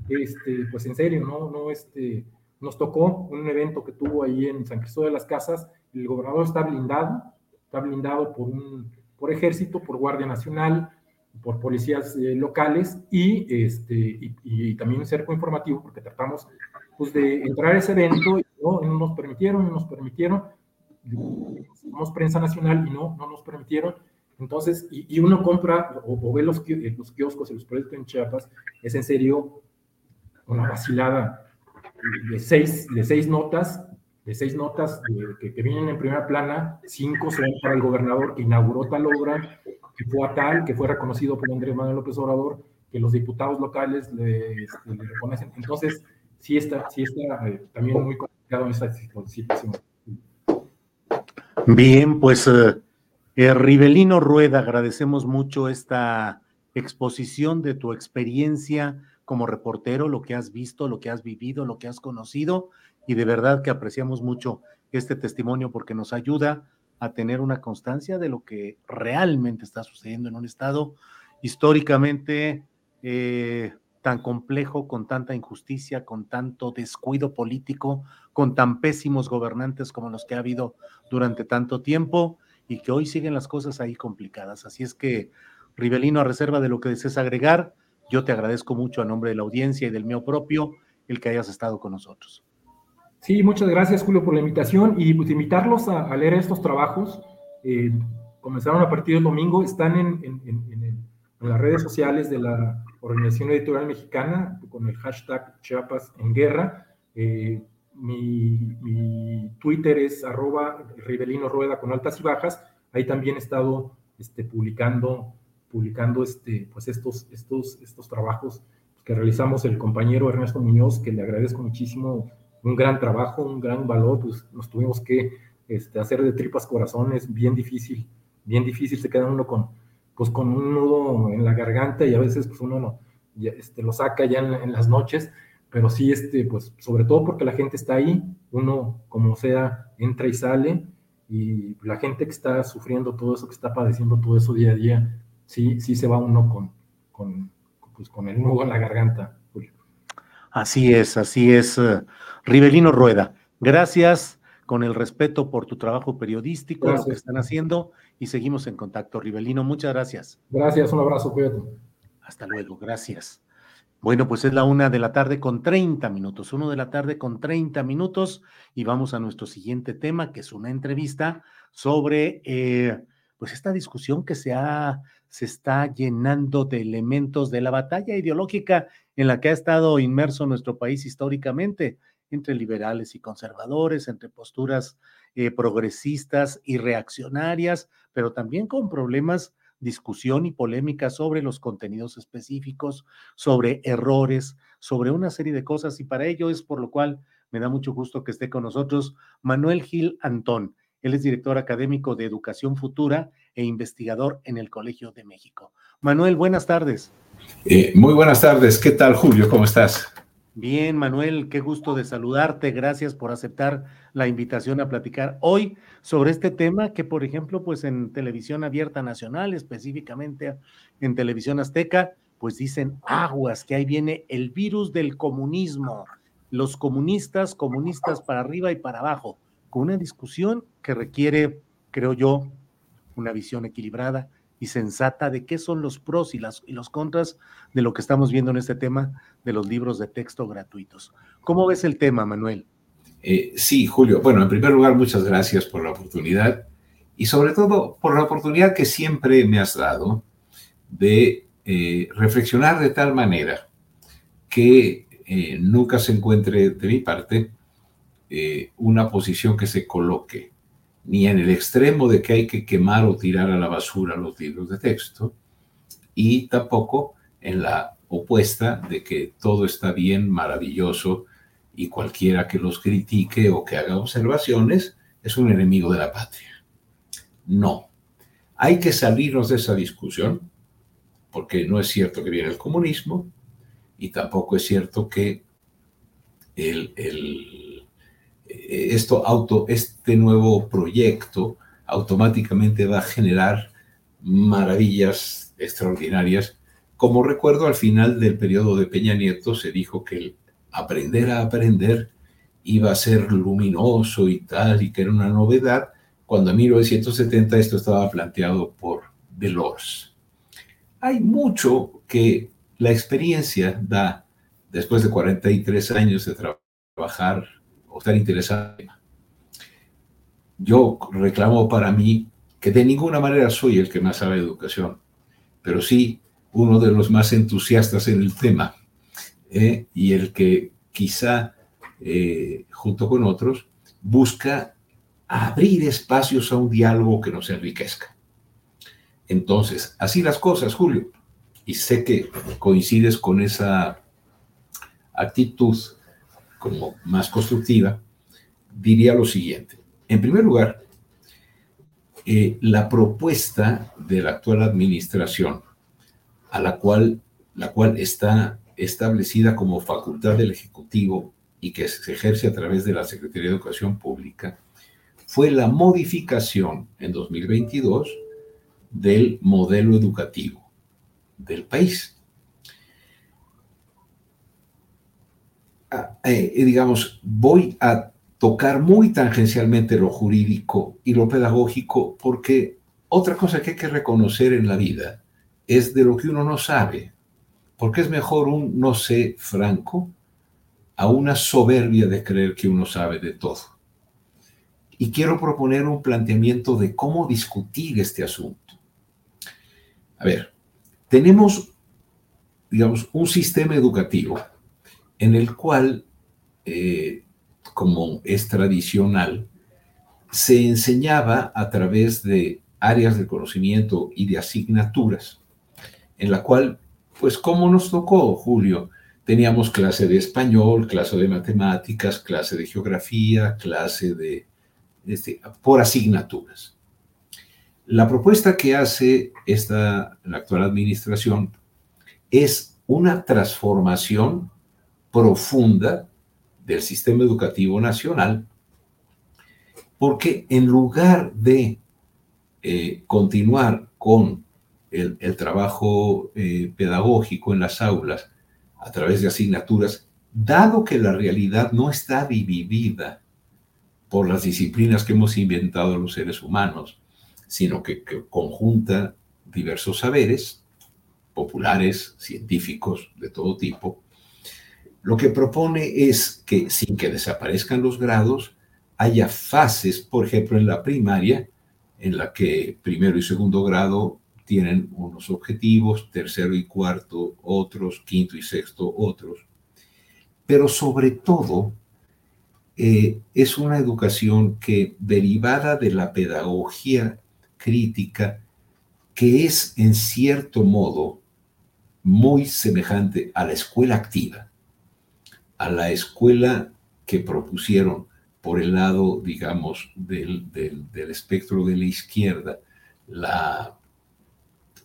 este, pues en serio, no, no, este, nos tocó un evento que tuvo ahí en San Cristóbal de las Casas el gobernador está blindado, está blindado por, un, por ejército, por Guardia Nacional, por policías eh, locales y, este, y, también un cerco informativo, porque tratamos pues, de entrar a ese evento y no, nos permitieron, no nos permitieron. Somos prensa nacional y no, no nos permitieron. Entonces, y, uno compra o, ve los, los kioscos y los proyectos en Chiapas, es en serio una vacilada de seis, de seis notas de seis notas que, vienen en primera plana, cinco son para el gobernador que inauguró tal obra, que fue a tal, que fue reconocido por Andrés Manuel López Obrador, que los diputados locales le, este, reconocen. Entonces, sí está, sí está eh, también muy complicado en esta situación. Bien, pues eh, eh, Rivelino Rueda, agradecemos mucho esta exposición de tu experiencia como reportero, lo que has visto, lo que has vivido, lo que has conocido y de verdad que apreciamos mucho este testimonio porque nos ayuda a tener una constancia de lo que realmente está sucediendo en un estado históricamente eh, tan complejo, con tanta injusticia, con tanto descuido político, con tan pésimos gobernantes como los que ha habido durante tanto tiempo y que hoy siguen las cosas ahí complicadas. Así es que, Rivelino, a reserva de lo que desees agregar, yo te agradezco mucho a nombre de la audiencia y del mío propio el que hayas estado con nosotros. Sí, muchas gracias Julio por la invitación y pues invitarlos a, leer estos trabajos. Eh, comenzaron a partir del domingo, están en, las redes sociales de la Organización Editorial Mexicana con el hashtag Chiapas en Guerra. Eh, mi, Twitter es arroba Rivelino Rueda con altas y bajas. Ahí también he estado este, publicando, publicando este, pues estos, estos, estos trabajos que realizamos el compañero Ernesto Muñoz, que le agradezco muchísimo, un gran trabajo, un gran valor, pues nos tuvimos que este, hacer de tripas corazones, bien difícil, bien difícil, se queda uno con, pues con un nudo en la garganta y a veces pues uno no, este, lo saca ya en, en, las noches, pero sí, este, pues sobre todo porque la gente está ahí, uno como sea entra y sale y la gente que está sufriendo todo eso, que está padeciendo todo eso día a día, sí, sí se va uno con, con, pues, con el nudo en la garganta. Así es, así es. Uh, Rivelino Rueda, gracias con el respeto por tu trabajo periodístico, gracias. lo que están haciendo y seguimos en contacto. Rivelino, muchas gracias. Gracias, un abrazo, cuídate. Hasta luego, gracias. Bueno, pues es la una de la tarde con 30 minutos, uno de la tarde con 30 minutos y vamos a nuestro siguiente tema, que es una entrevista sobre eh, pues esta discusión que se ha se está llenando de elementos de la batalla ideológica en la que ha estado inmerso nuestro país históricamente, entre liberales y conservadores, entre posturas eh, progresistas y reaccionarias, pero también con problemas, discusión y polémica sobre los contenidos específicos, sobre errores, sobre una serie de cosas, y para ello es por lo cual me da mucho gusto que esté con nosotros Manuel Gil Antón. Él es director académico de Educación Futura e investigador en el Colegio de México. Manuel, buenas tardes. Eh, muy buenas tardes. ¿Qué tal, Julio? ¿Cómo estás? Bien, Manuel, qué gusto de saludarte. Gracias por aceptar la invitación a platicar hoy sobre este tema que, por ejemplo, pues en televisión abierta nacional, específicamente en televisión azteca, pues dicen aguas, que ahí viene el virus del comunismo. Los comunistas, comunistas para arriba y para abajo una discusión que requiere, creo yo, una visión equilibrada y sensata de qué son los pros y, las, y los contras de lo que estamos viendo en este tema de los libros de texto gratuitos. ¿Cómo ves el tema, Manuel? Eh, sí, Julio. Bueno, en primer lugar, muchas gracias por la oportunidad y sobre todo por la oportunidad que siempre me has dado de eh, reflexionar de tal manera que eh, nunca se encuentre de mi parte una posición que se coloque ni en el extremo de que hay que quemar o tirar a la basura los libros de texto, y tampoco en la opuesta de que todo está bien, maravilloso, y cualquiera que los critique o que haga observaciones es un enemigo de la patria. No, hay que salirnos de esa discusión, porque no es cierto que viene el comunismo, y tampoco es cierto que el, el esto auto, este nuevo proyecto automáticamente va a generar maravillas extraordinarias. Como recuerdo, al final del periodo de Peña Nieto se dijo que el aprender a aprender iba a ser luminoso y tal, y que era una novedad, cuando en 1970 esto estaba planteado por Delors. Hay mucho que la experiencia da, después de 43 años de trabajar o estar interesado. Yo reclamo para mí que de ninguna manera soy el que más sabe de educación, pero sí uno de los más entusiastas en el tema ¿eh? y el que quizá, eh, junto con otros, busca abrir espacios a un diálogo que nos enriquezca. Entonces, así las cosas, Julio, y sé que coincides con esa actitud como más constructiva, diría lo siguiente. En primer lugar, eh, la propuesta de la actual administración, a la cual, la cual está establecida como facultad del Ejecutivo y que se ejerce a través de la Secretaría de Educación Pública, fue la modificación en 2022 del modelo educativo del país. Eh, digamos, voy a tocar muy tangencialmente lo jurídico y lo pedagógico porque otra cosa que hay que reconocer en la vida es de lo que uno no sabe, porque es mejor un no sé franco a una soberbia de creer que uno sabe de todo. Y quiero proponer un planteamiento de cómo discutir este asunto. A ver, tenemos, digamos, un sistema educativo en el cual, eh, como es tradicional, se enseñaba a través de áreas de conocimiento y de asignaturas en la cual, pues como nos tocó, Julio, teníamos clase de español, clase de matemáticas, clase de geografía, clase de, este, por asignaturas. La propuesta que hace esta, la actual administración es una transformación profunda del sistema educativo nacional, porque en lugar de eh, continuar con el, trabajo eh, pedagógico en las aulas a través de asignaturas, dado que la realidad no está dividida por las disciplinas que hemos inventado los seres humanos, sino que, que conjunta diversos saberes, populares, científicos, de todo tipo, lo que propone es que sin que desaparezcan los grados, haya fases, por ejemplo, en la primaria, en la que primero y segundo grado tienen unos objetivos, tercero y cuarto otros, quinto y sexto otros. Pero sobre todo, eh, es una educación que derivada de la pedagogía crítica, que es en cierto modo muy semejante a la escuela activa, a la escuela que propusieron por el lado, digamos, del, espectro de la izquierda, la,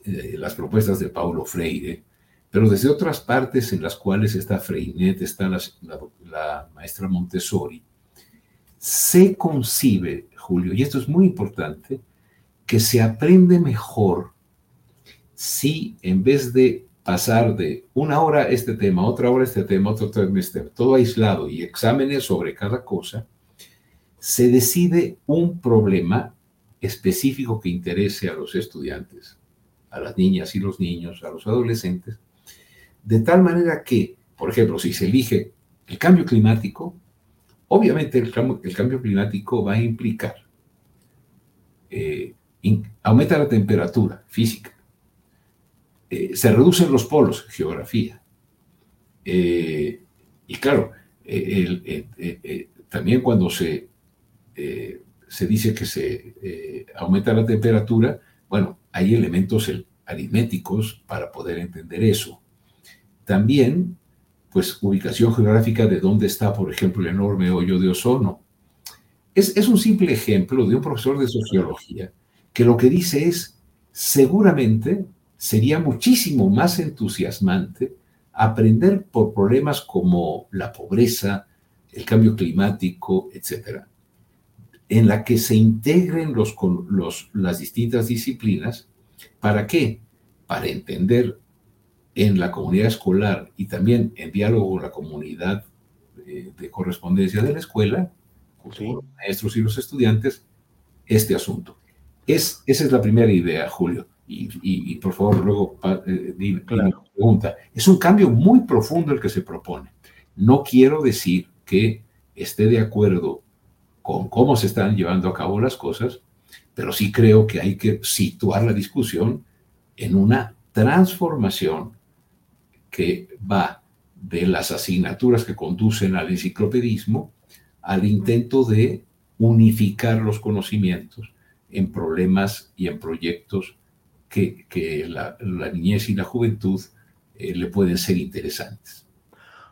eh, las propuestas de Paulo Freire, pero desde otras partes en las cuales está Freinet, está la maestra Montessori, se concibe, Julio, y esto es muy importante, que se aprende mejor si en vez de pasar de una hora este tema, otra hora este tema, otro tema este todo aislado y exámenes sobre cada cosa, se decide un problema específico que interese a los estudiantes, a las niñas y los niños, a los adolescentes, de tal manera que, por ejemplo, si se elige el cambio climático, obviamente el, cambio, climático va a implicar, eh, aumenta la temperatura física, eh, se reducen los polos, geografía. Eh, y claro, eh, también cuando se, se dice que se aumenta la temperatura, bueno, hay elementos aritméticos para poder entender eso. También, pues, ubicación geográfica de dónde está, por ejemplo, el enorme hoyo de ozono. Es, es un simple ejemplo de un profesor de sociología que lo que dice es, seguramente sería muchísimo más entusiasmante aprender por problemas como la pobreza, el cambio climático, etcétera, en la que se integren los, los, las distintas disciplinas. ¿Para qué? Para entender en la comunidad escolar y también en diálogo con la comunidad eh, de, correspondencia de la escuela, con los maestros y los estudiantes, este asunto. Es, esa es la primera idea, Julio y, por favor luego eh, pregunta. Es un cambio muy profundo el que se propone. No quiero decir que esté de acuerdo con cómo se están llevando a cabo las cosas, pero sí creo que hay que situar la discusión en una transformación que va de las asignaturas que conducen al enciclopedismo al intento de unificar los conocimientos en problemas y en proyectos que, la, niñez y la juventud eh, le pueden ser interesantes.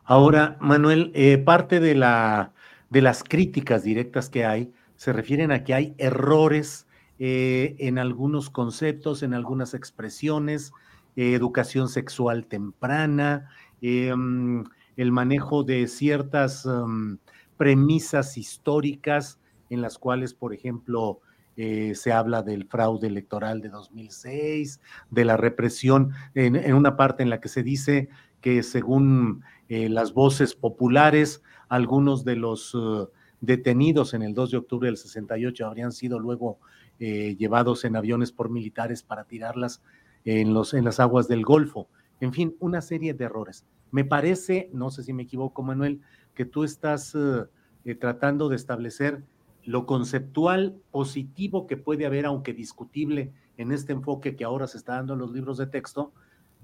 Ahora, Manuel, eh, parte de, la, de las críticas directas que hay se refieren a que hay errores eh, en algunos conceptos, en algunas expresiones, educación sexual temprana, mm, el manejo de ciertas mm, premisas históricas en las cuales, por ejemplo, eh, se habla del fraude electoral de 2006, de la represión, en, una parte en la que se dice que según eh, las voces populares, algunos de los uh, detenidos en el 2 de octubre del 68 habrían sido luego eh, llevados en aviones por militares para tirarlas en, los, en las aguas del Golfo. En fin, una serie de errores. Me parece, no sé si me equivoco, Manuel, que tú estás tratando de establecer lo conceptual positivo que puede haber, aunque discutible, en este enfoque que ahora se está dando en los libros de texto,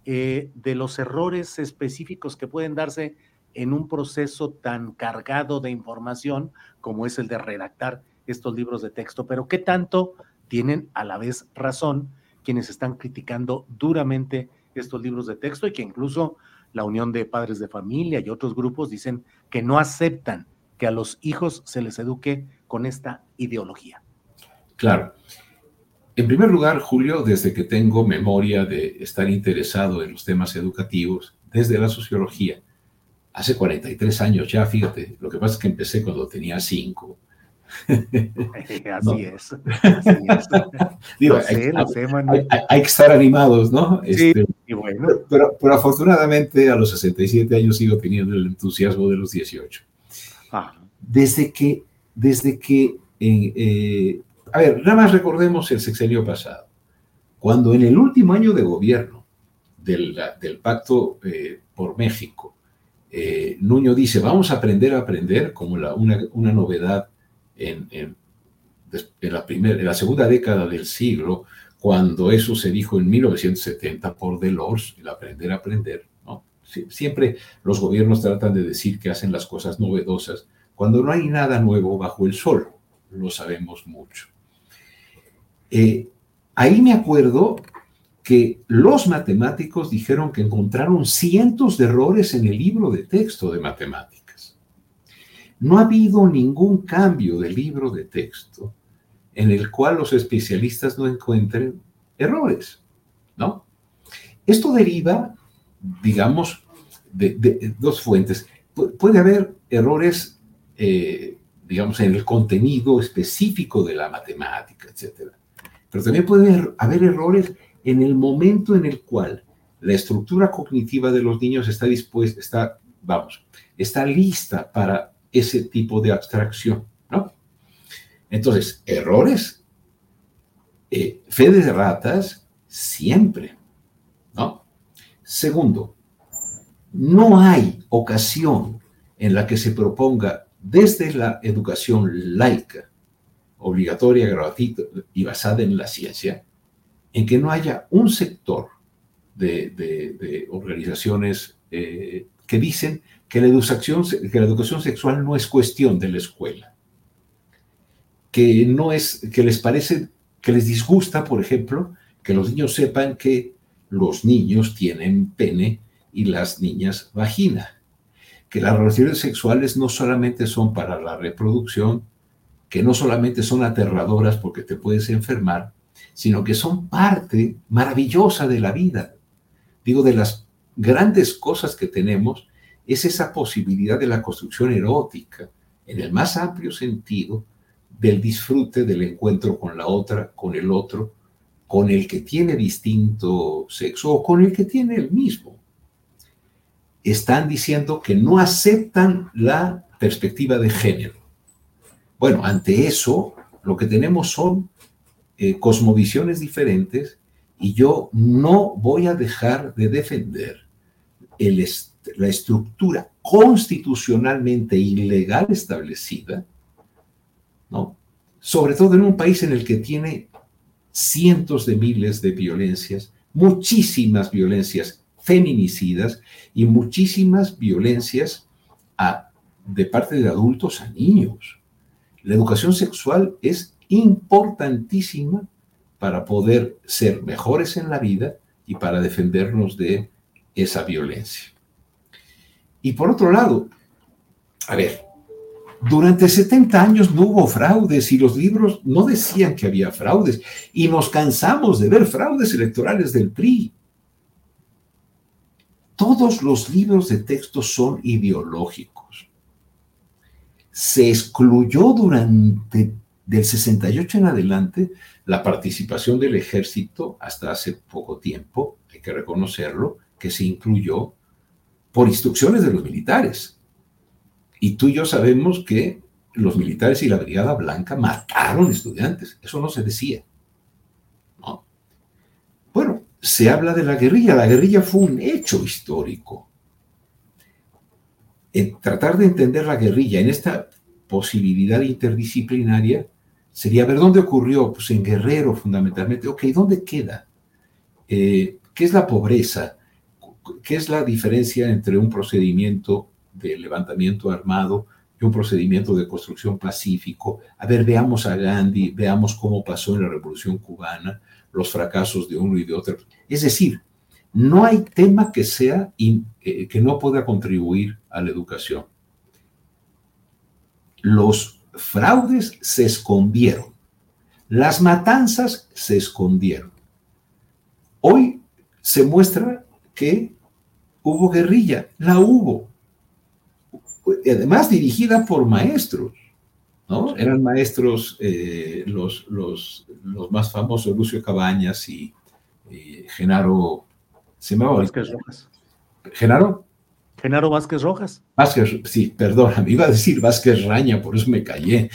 eh, de los errores específicos que pueden darse en un proceso tan cargado de información como es el de redactar estos libros de texto, pero qué tanto tienen a la vez razón quienes están criticando duramente estos libros de texto y que incluso la Unión de Padres de Familia y otros grupos dicen que no aceptan que a los hijos se les eduque con esta ideología. Claro. En primer lugar, Julio, desde que tengo memoria de estar interesado en los temas educativos, desde la sociología, hace 43 años ya, fíjate, lo que pasa es que empecé cuando tenía 5. [LAUGHS] así es. Así es. [LAUGHS] Digo, hay, hay, que estar animados, ¿no? Sí, este, y bueno. Pero, pero, afortunadamente a los 67 años sigo teniendo el entusiasmo de los 18. Ah. Desde que, desde que eh, a ver, nada más recordemos el sexenio pasado, cuando en el último año de gobierno del, Pacto eh, por México, eh, Nuño dice, vamos a aprender a aprender como la, una, una, novedad en, en, la primera, en la segunda década del siglo, cuando eso se dijo en 1970 por Delors, el aprender a aprender. Siempre los gobiernos tratan de decir que hacen las cosas novedosas cuando no hay nada nuevo bajo el sol, lo sabemos mucho. Eh, ahí me acuerdo que los matemáticos dijeron que encontraron cientos de errores en el libro de texto de matemáticas. No ha habido ningún cambio del libro de texto en el cual los especialistas no encuentren errores, ¿no? Esto deriva, digamos, de, dos fuentes. puede haber errores, eh, digamos, en el contenido específico de la matemática, etcétera pero también puede haber errores en el momento en el cual la estructura cognitiva de los niños está dispuesta, está, vamos, está lista para ese tipo de abstracción, ¿no? Entonces, errores, eh, fe de ratas, siempre, ¿no? Segundo, no hay ocasión en la que se proponga desde la educación laica obligatoria, gratuita y basada en la ciencia, en que no haya un sector de, organizaciones eh, que dicen que la, educación, que la educación sexual no es cuestión de la escuela, que no es, que les parece, que les disgusta, por ejemplo, que los niños sepan que los niños tienen pene y las niñas vagina, que las relaciones sexuales no solamente son para la reproducción, que no solamente son aterradoras porque te puedes enfermar, sino que son parte maravillosa de la vida. Digo, de las grandes cosas que tenemos es esa posibilidad de la construcción erótica, en el más amplio sentido, del disfrute del encuentro con la otra, con el otro, con el que tiene distinto sexo o con el que tiene el mismo. Están diciendo que no aceptan la perspectiva de género. Bueno, ante eso, lo que tenemos son eh, cosmovisiones diferentes y yo no voy a dejar de defender la estructura constitucionalmente ilegal establecida, ¿no? sobre todo en un país en el que tiene cientos de miles de violencias, muchísimas violencias feminicidas y muchísimas violencias de parte de adultos a niños. La educación sexual es importantísima para poder ser mejores en la vida y para defendernos de esa violencia. Y por otro lado, a ver, durante 70 años no hubo fraudes y los libros no decían que había fraudes y nos cansamos de ver fraudes electorales del PRI. Todos los libros de texto son ideológicos se excluyó durante del 68 en adelante la participación del ejército hasta hace poco tiempo, hay que reconocerlo, que se incluyó por instrucciones de los militares. Y tú y yo sabemos que los militares y la Brigada Blanca mataron estudiantes, eso no se decía. Se habla de la guerrilla, la guerrilla fue un hecho histórico tratar de entender la guerrilla en esta posibilidad interdisciplinaria sería ver dónde ocurrió, pues en Guerrero fundamentalmente, ok, ¿dónde queda? Eh, ¿Qué es la pobreza? ¿Qué es la diferencia entre un procedimiento de levantamiento armado y un procedimiento de construcción pacífico? A ver, veamos a Gandhi, veamos cómo pasó en la Revolución Cubana, los fracasos de uno y de otro. Es decir, No hay tema que sea eh, que no pueda contribuir a la educación. Los fraudes se escondieron. Las matanzas se escondieron. Hoy se muestra que hubo guerrilla, la hubo. Además dirigida por maestros, ¿no? Eran maestros eh, los, los, los, más famosos, Lucio Cabañas y, Genaro... ¿Se me Vázquez Rojas. ¿Genaro? Genaro Vázquez Rojas. Vázquez, sí, perdón, [LAUGHS] me iba a decir Vázquez Raña, por eso me callé.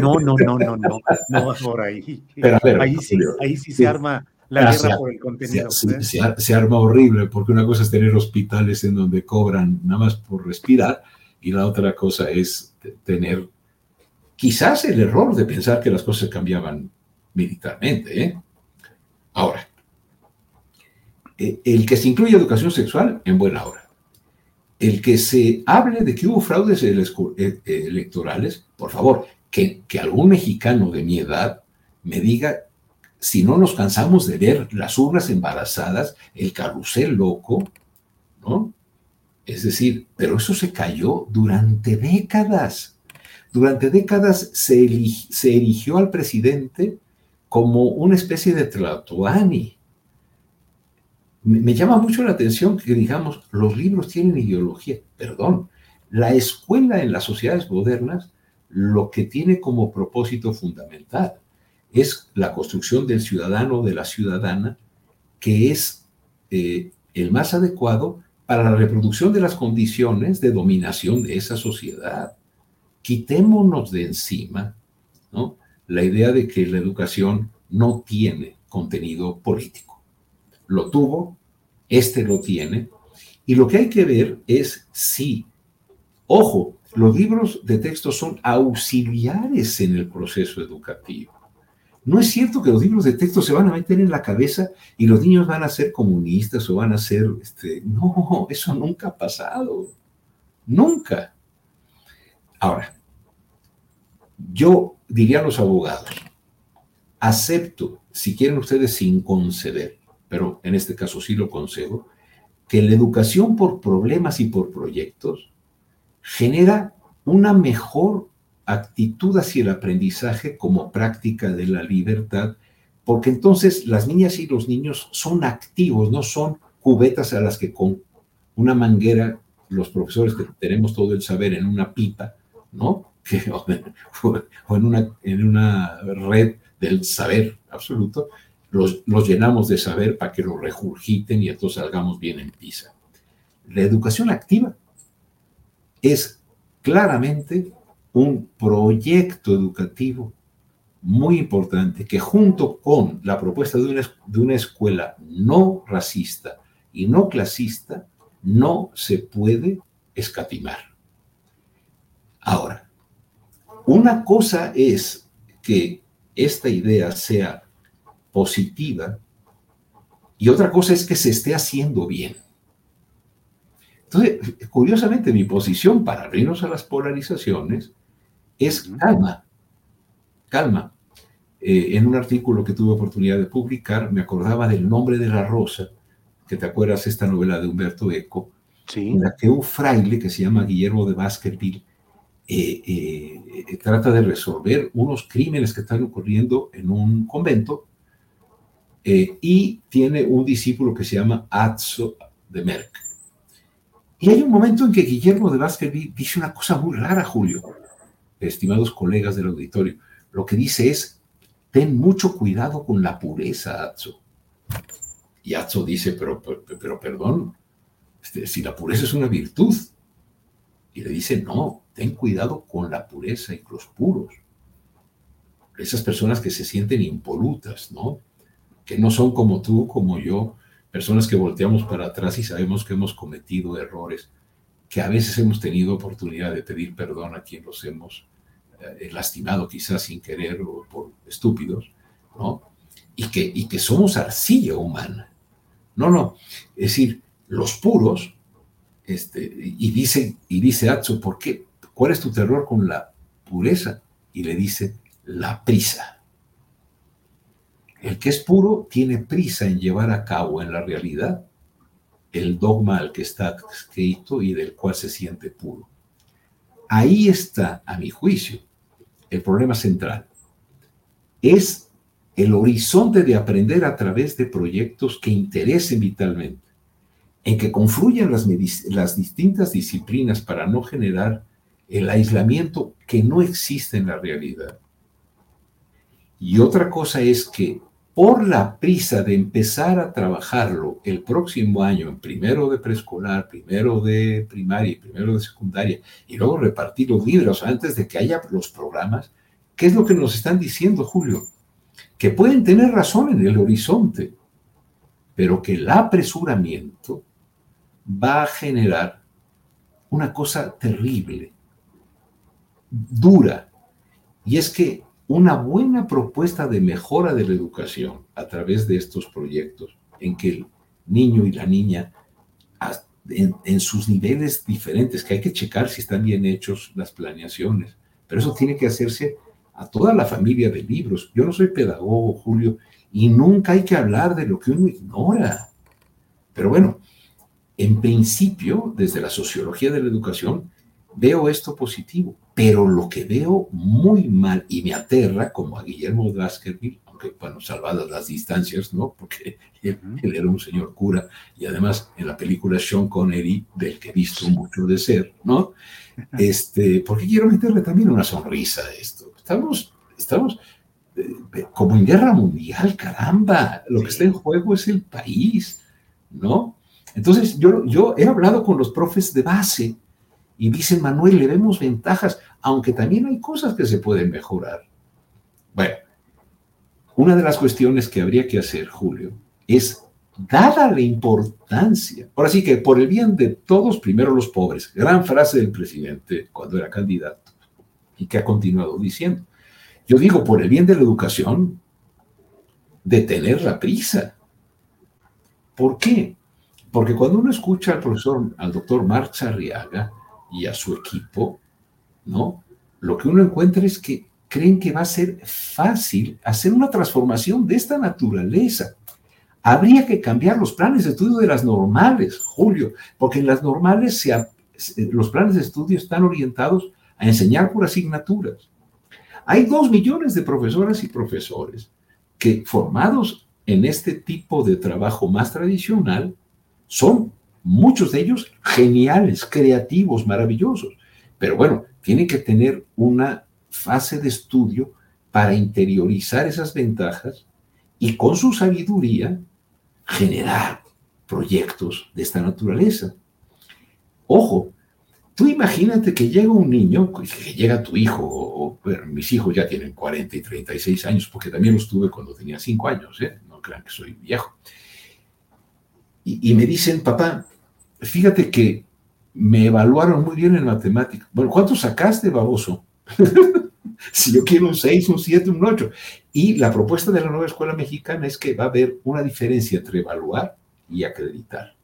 No, no, no, no, no, no por ahí. Pero ahí sí, ahí sí, se arma la ah, guerra por el contenido. ¿eh? Se, arma horrible, porque una cosa es tener hospitales en donde cobran nada más por respirar, y la otra cosa es tener quizás el error de pensar que las cosas cambiaban militarmente. ¿eh? Ahora, eh, el que se incluye educación sexual, en buena hora el que se hable de que hubo fraudes eh, electorales, por favor, que, que, algún mexicano de mi edad me diga si no nos cansamos de ver las urnas embarazadas, el carrusel loco, ¿no? Es decir, pero eso se cayó durante décadas. Durante décadas se, erigió al presidente como una especie de Tlatoani me llama mucho la atención que digamos, los libros tienen ideología. Perdón, la escuela en las sociedades modernas lo que tiene como propósito fundamental es la construcción del ciudadano o de la ciudadana que es eh, el más adecuado para la reproducción de las condiciones de dominación de esa sociedad. Quitémonos de encima la idea de que la educación no tiene contenido político. Lo tuvo este lo tiene. Y lo que hay que ver es si, ojo, los libros de texto son auxiliares en el proceso educativo. No es cierto que los libros de texto se van a meter en la cabeza y los niños van a ser comunistas o van a ser, este, no, eso nunca ha pasado. Nunca. Ahora, yo diría a los abogados, acepto, si quieren ustedes sin conceder, pero en este caso sí lo concedo, que la educación por problemas y por proyectos genera una mejor actitud hacia el aprendizaje como práctica de la libertad, porque entonces las niñas y los niños son activos, no son cubetas a las que con una manguera los profesores que tenemos todo el saber en una pipa, ¿no? [LAUGHS] o en una, en una red del saber absoluto, los, llenamos de saber para que lo regurgiten y entonces salgamos bien en PISA. La educación activa es claramente un proyecto educativo muy importante que junto con la propuesta de una, de una escuela no racista y no clasista no se puede escatimar. Ahora, una cosa es que esta idea sea positiva y otra cosa es que se esté haciendo bien. Entonces, curiosamente, mi posición para abrirnos a las polarizaciones es calma, calma. Eh, en un artículo que tuve oportunidad de publicar, me acordaba del nombre de la rosa, que te acuerdas esta novela de Humberto Eco, en la que un fraile que se llama Guillermo de Baskerville eh, eh, trata de resolver unos crímenes que están ocurriendo en un convento eh, y tiene un discípulo que se llama Atzo de Merck. Y hay un momento en que Guillermo de Vázquez dice una cosa muy rara, Julio, estimados colegas del auditorio. Lo que dice es, ten mucho cuidado con la pureza, Atzo. Y Atzo dice, pero, pero, perdón, este, si la pureza es una virtud. Y le dice, no, ten cuidado con la pureza y los puros. Esas personas que se sienten impolutas, ¿no? que no son como tú, como yo, personas que volteamos para atrás y sabemos que hemos cometido errores, que a veces hemos tenido oportunidad de pedir perdón a quien los hemos eh, lastimado quizás sin querer o por estúpidos, ¿no? Y que, y que somos arcilla humana. No, no, es decir, los puros, este, y dice, y dice Atsu, ¿por qué? ¿Cuál es tu terror con la pureza? Y le dice, la prisa. El que es puro tiene prisa en llevar a cabo en la realidad el dogma al que está escrito y del cual se siente puro. Ahí está, a mi juicio, el problema central. Es el horizonte de aprender a través de proyectos que interesen vitalmente, en que confluyan las, las distintas disciplinas para no generar el aislamiento que no existe en la realidad. Y otra cosa es que por la prisa de empezar a trabajarlo el próximo año en primero de preescolar, primero de primaria y primero de secundaria, y luego repartir los libros antes de que haya los programas, ¿qué es lo que nos están diciendo, Julio? Que pueden tener razón en el horizonte, pero que el apresuramiento va a generar una cosa terrible, dura, y es que una buena propuesta de mejora de la educación a través de estos proyectos en que el niño y la niña en, sus niveles diferentes, que hay que checar si están bien hechos las planeaciones, pero eso tiene que hacerse a toda la familia de libros. Yo no soy pedagogo, Julio, y nunca hay que hablar de lo que uno ignora. Pero bueno, en principio, desde la sociología de la educación, veo esto positivo, pero lo que veo muy mal y me aterra, como a Guillermo Baskerville, aunque, bueno, salvadas las distancias, ¿no? Porque [LAUGHS] él, era un señor cura y además en la película Sean Connery, del que he visto mucho de ser, ¿no? Este, porque quiero meterle también una sonrisa a esto. Estamos, estamos eh, como en guerra mundial, caramba, lo que está en juego es el país, ¿no? Entonces, yo, yo he hablado con los profes de base y dicen, Manuel, le vemos ventajas, aunque también hay cosas que se pueden mejorar. Bueno, una de las cuestiones que habría que hacer, Julio, es, dada la importancia, ahora sí que por el bien de todos, primero los pobres, gran frase del presidente cuando era candidato y que ha continuado diciendo. Yo digo, por el bien de la educación, detener la prisa. ¿Por qué? Porque cuando uno escucha al profesor, al doctor Marx Arriaga, y a su equipo, ¿no? Lo que uno encuentra es que creen que va a ser fácil hacer una transformación de esta naturaleza. Habría que cambiar los planes de estudio de las normales, Julio, porque en las normales los planes de estudio están orientados a enseñar por asignaturas. Hay dos millones de profesoras y profesores que formados en este tipo de trabajo más tradicional son muchos de ellos geniales, creativos, maravillosos. Pero bueno, tienen que tener una fase de estudio para interiorizar esas ventajas y con su sabiduría generar proyectos de esta naturaleza. Ojo, tú imagínate que llega un niño, que llega tu hijo, o, mis hijos ya tienen 40 y 36 años, porque también los tuve cuando tenía 5 años, ¿eh? no crean que soy viejo. y me dicen, papá, fíjate que me evaluaron muy bien en matemáticas. Bueno, ¿cuánto sacaste, baboso? [LAUGHS] si yo quiero un 6, un 7, un 8. Y la propuesta de la nueva escuela mexicana es que va a haber una diferencia entre evaluar y acreditar.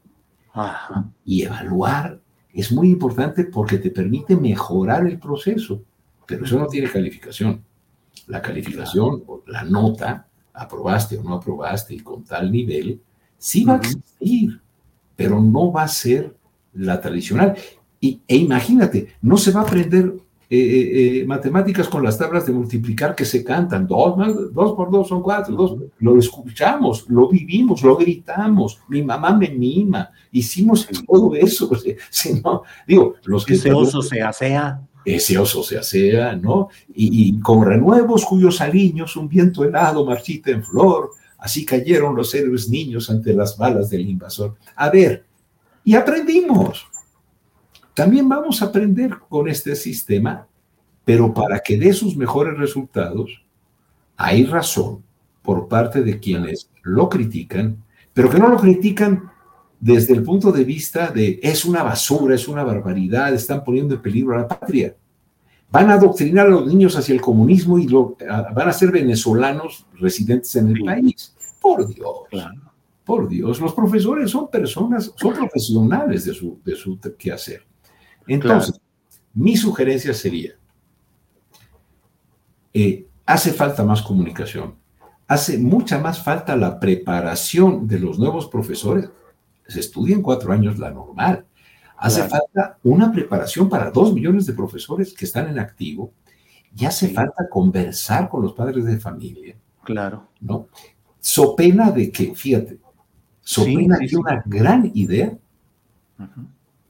Y evaluar es muy importante porque te permite mejorar el proceso, pero eso no tiene calificación. La calificación, o la nota, aprobaste o no aprobaste y con tal nivel, sí va a existir pero no va a ser la tradicional. Y, e imagínate, no se va a aprender eh, eh, eh, matemáticas con las tablas de multiplicar que se cantan. Dos, dos por dos son cuatro. Dos. Lo escuchamos, lo vivimos, lo gritamos. Mi mamá me mima. Hicimos todo eso. [LAUGHS] no, digo, los que ese oso se asea. Ese oso se asea, ¿no? Y, y con renuevos cuyos aliños un viento helado marchita en flor Así cayeron los héroes niños ante las balas del invasor. A ver, y aprendimos. También vamos a aprender con este sistema, pero para que dé sus mejores resultados, hay razón por parte de quienes lo critican, pero que no lo critican desde el punto de vista de es una basura, es una barbaridad, están poniendo en peligro a la patria. Van a adoctrinar a los niños hacia el comunismo y van a ser venezolanos residentes en el país. Por Dios. Por Dios, los profesores son personas, son profesionales de su, de su quehacer. Entonces, mi sugerencia sería, eh, hace falta más comunicación, hace mucha más falta la preparación de los nuevos profesores se estudia en cuatro años la normal. Hace falta una preparación para dos millones de profesores que están en activo y hace falta conversar con los padres de familia. Claro. ¿No? So pena de que, fíjate, so pena que una gran idea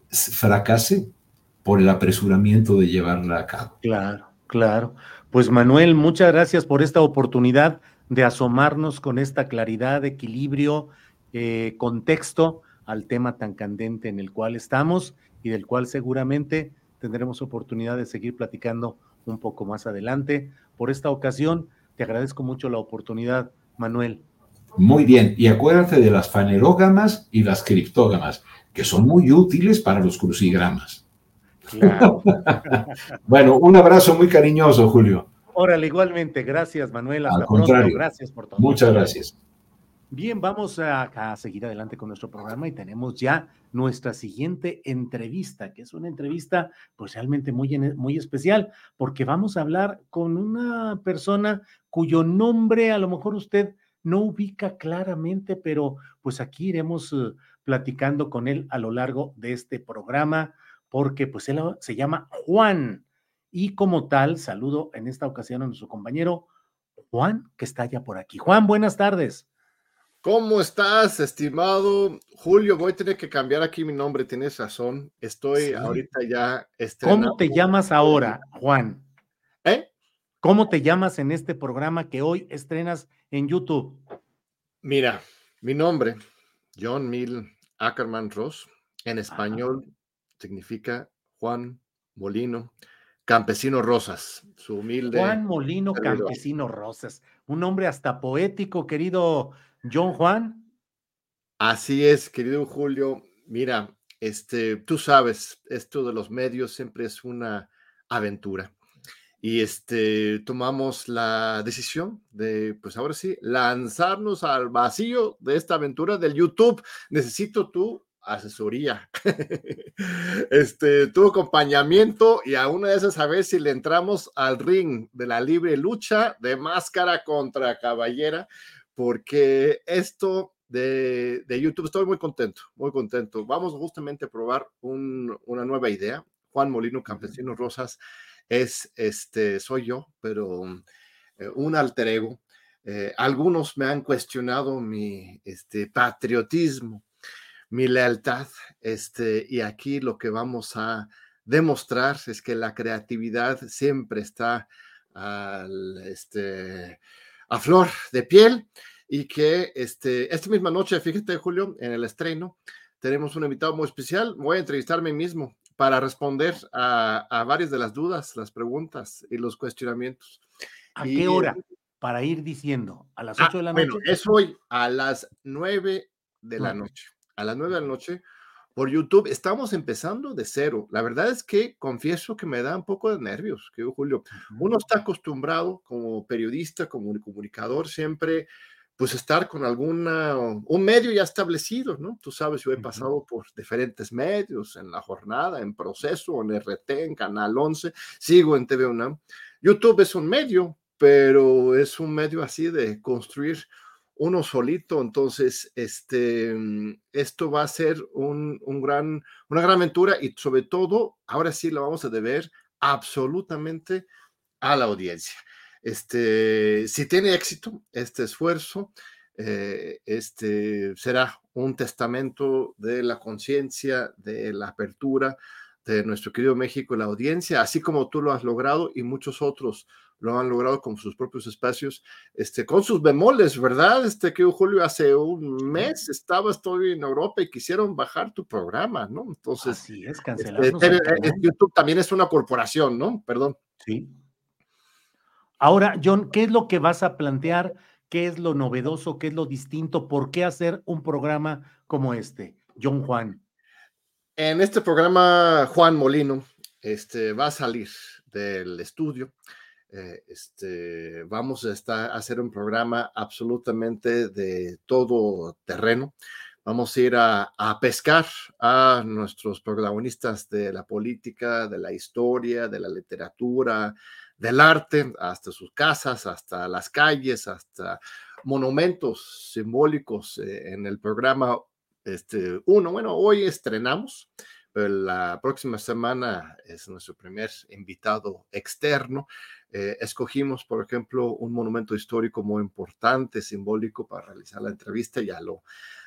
fracase por el apresuramiento de llevarla a cabo. Claro, claro. Pues Manuel, muchas gracias por esta oportunidad de asomarnos con esta claridad, equilibrio, eh, contexto al tema tan candente en el cual estamos y del cual seguramente tendremos oportunidad de seguir platicando un poco más adelante. Por esta ocasión, te agradezco mucho la oportunidad, Manuel. Muy bien, y acuérdate de las fanerógamas y las criptógamas, que son muy útiles para los crucigramas. Claro. [LAUGHS] bueno, un abrazo muy cariñoso, Julio. Órale, igualmente. Gracias, Manuel. Hasta Al contrario. Pronto. Gracias por todo. Muchas gracias. Bien, vamos a, seguir adelante con nuestro programa y tenemos ya nuestra siguiente entrevista, que es una entrevista pues realmente muy, muy especial, porque vamos a hablar con una persona cuyo nombre a lo mejor usted no ubica claramente, pero pues aquí iremos uh, platicando con él a lo largo de este programa, porque pues él se llama Juan y como tal saludo en esta ocasión a nuestro compañero Juan, que está ya por aquí. Juan, buenas tardes. ¿Cómo estás, estimado Julio? Voy a tener que cambiar aquí mi nombre, tienes razón. Estoy sí. ahorita ya estrenado. ¿Cómo te llamas ahora, Juan? ¿Eh? ¿Cómo te llamas en este programa que hoy estrenas en YouTube? Mira, mi nombre, John Mil Ackerman Ross, en español Ajá. significa Juan Molino, Campesino Rosas, su humilde. Juan Molino, servidor. Campesino Rosas, un nombre hasta poético, querido John Juan. Así es, querido Julio. Mira, este, tú sabes, esto de los medios siempre es una aventura. Y este, tomamos la decisión de, pues ahora sí, lanzarnos al vacío de esta aventura del YouTube. Necesito tu asesoría, [LAUGHS] este, tu acompañamiento y a una de esas a ver si le entramos al ring de la libre lucha de máscara contra caballera porque esto de, de, YouTube estoy muy contento, muy contento. Vamos justamente a probar un, una nueva idea. Juan Molino Campesino Rosas es, este, soy yo, pero eh, un alter ego. Eh, algunos me han cuestionado mi este, patriotismo, mi lealtad, este, y aquí lo que vamos a demostrar es que la creatividad siempre está al, este, a flor de piel y que este, esta misma noche, fíjate Julio, en el estreno, tenemos un invitado muy especial. Voy a entrevistarme mismo para responder a, a varias de las dudas, las preguntas y los cuestionamientos. ¿A y, qué hora? Para ir diciendo, a las 8 ah, de la noche. Bueno, es hoy a las 9 de la noche. A las 9 de la noche por YouTube. Estamos empezando de cero. La verdad es que confieso que me da un poco de nervios, que Julio. Uno está acostumbrado como periodista, como comunicador, siempre pues estar con alguna, un medio ya establecido, ¿no? Tú sabes, yo he pasado por diferentes medios, en la jornada, en proceso, en RT, en Canal 11, sigo en TV UNAM. YouTube es un medio, pero es un medio así de construir uno solito, entonces este, esto va a ser un, un, gran, una gran aventura y sobre todo, ahora sí lo vamos a deber absolutamente a la audiencia. Este, si tiene éxito este esfuerzo, eh, este será un testamento de la conciencia, de la apertura de nuestro querido México y la audiencia, así como tú lo has logrado y muchos otros lo han logrado con sus propios espacios, este, con sus bemoles, ¿verdad? Este que Julio hace un mes estaba estoy en Europa y quisieron bajar tu programa, ¿no? Entonces, Así es, este, YouTube también es una corporación, ¿no? Perdón. Sí. Ahora, John, ¿qué es lo que vas a plantear? ¿Qué es lo novedoso? ¿Qué es lo distinto? ¿Por qué hacer un programa como este? John Juan. En este programa, Juan Molino este, va a salir del estudio. Eh, este, vamos a, estar, a hacer un programa absolutamente de todo terreno. Vamos a ir a, a, pescar a nuestros protagonistas de la política, de la historia, de la literatura, del arte, hasta sus casas, hasta las calles, hasta monumentos simbólicos eh, en el programa Este, uno, bueno, hoy estrenamos, pero la próxima semana es nuestro primer invitado externo. Eh, escogimos, por ejemplo, un monumento histórico muy importante, simbólico para realizar la entrevista, ya lo,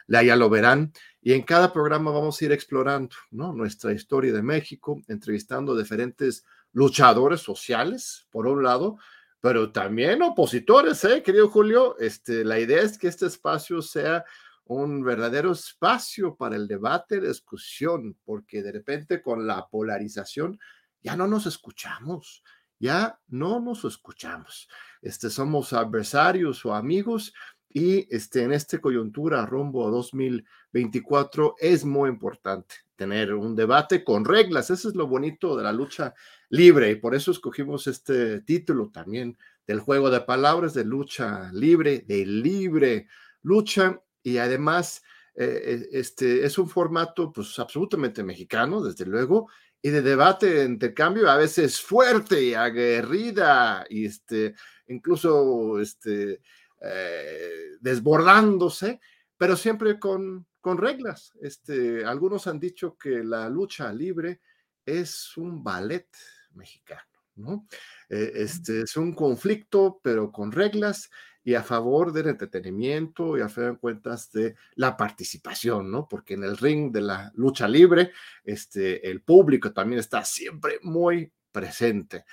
ya lo verán. Y en cada programa vamos a ir explorando nuestra historia de México, entrevistando diferentes luchadores sociales, por un lado, pero también opositores, ¿eh, querido Julio? Este, la idea es que este espacio sea un verdadero espacio para el debate, la discusión, porque de repente con la polarización ya no nos escuchamos, ya no nos escuchamos. Este, somos adversarios o amigos y este, en esta coyuntura rumbo a 2024 es muy importante tener un debate con reglas. Eso es lo bonito de la lucha libre y por eso escogimos este título también del juego de palabras de lucha libre, de libre lucha y además eh, eh, este es un formato pues absolutamente mexicano, desde luego, y de debate, de intercambio a veces fuerte y aguerrida y este incluso este eh, desbordándose, pero siempre con con reglas. Este, algunos han dicho que la lucha libre es un ballet mexicano, ¿no? Eh, este, es un conflicto, pero con reglas y a favor del entretenimiento y a fin de cuentas de la participación, ¿no? Porque en el ring de la lucha libre, este, el público también está siempre muy presente.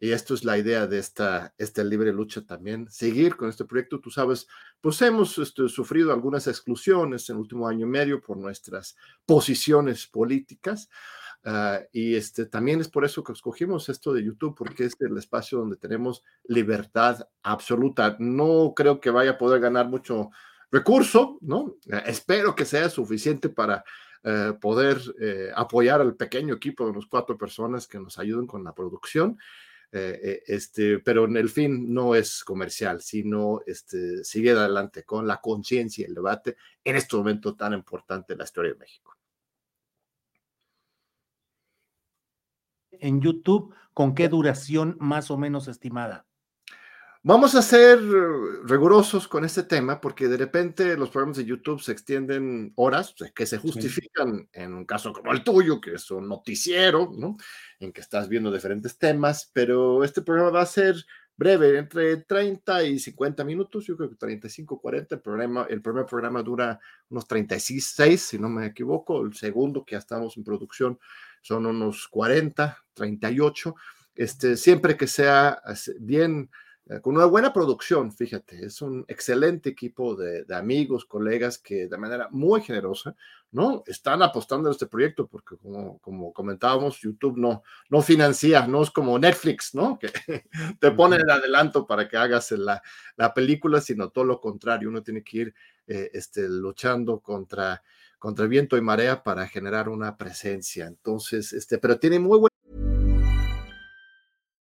Y esto es la idea de esta, esta libre lucha también, seguir con este proyecto. Tú sabes, pues hemos este, sufrido algunas exclusiones en el último año y medio por nuestras posiciones políticas. Ah, y este, también es por eso que escogimos esto de YouTube, porque es el espacio donde tenemos libertad absoluta. No creo que vaya a poder ganar mucho recurso, ¿no? Eh, espero que sea suficiente para eh, poder eh, apoyar al pequeño equipo de unos cuatro personas que nos ayuden con la producción eh, eh, este, pero en el fin no es comercial, sino este, sigue adelante con la conciencia y el debate en este momento tan importante en la historia de México. En YouTube, ¿con qué duración más o menos estimada? Vamos a ser rigurosos con este tema porque de repente los programas de YouTube se extienden horas que se justifican en un caso como el tuyo, que es un noticiero, ¿no? En que estás viendo diferentes temas, pero este programa va a ser breve, entre 30 y 50 minutos, yo creo que 35, 40. El, programa, el primer programa dura unos 36, si no me equivoco. El segundo, que ya estamos en producción, son unos 40, 38. Este, siempre que sea bien eh, con una buena producción, fíjate, es un excelente equipo de, amigos, colegas que de manera muy generosa, ¿no? Están apostando en este proyecto porque como, como comentábamos, YouTube no, no financia, no es como Netflix, ¿no? [LAUGHS] Que te pone el adelanto para que hagas la, la película, sino todo lo contrario, uno tiene que ir eh, este, luchando contra, contra viento y marea para generar una presencia. Entonces, este, pero tiene muy buen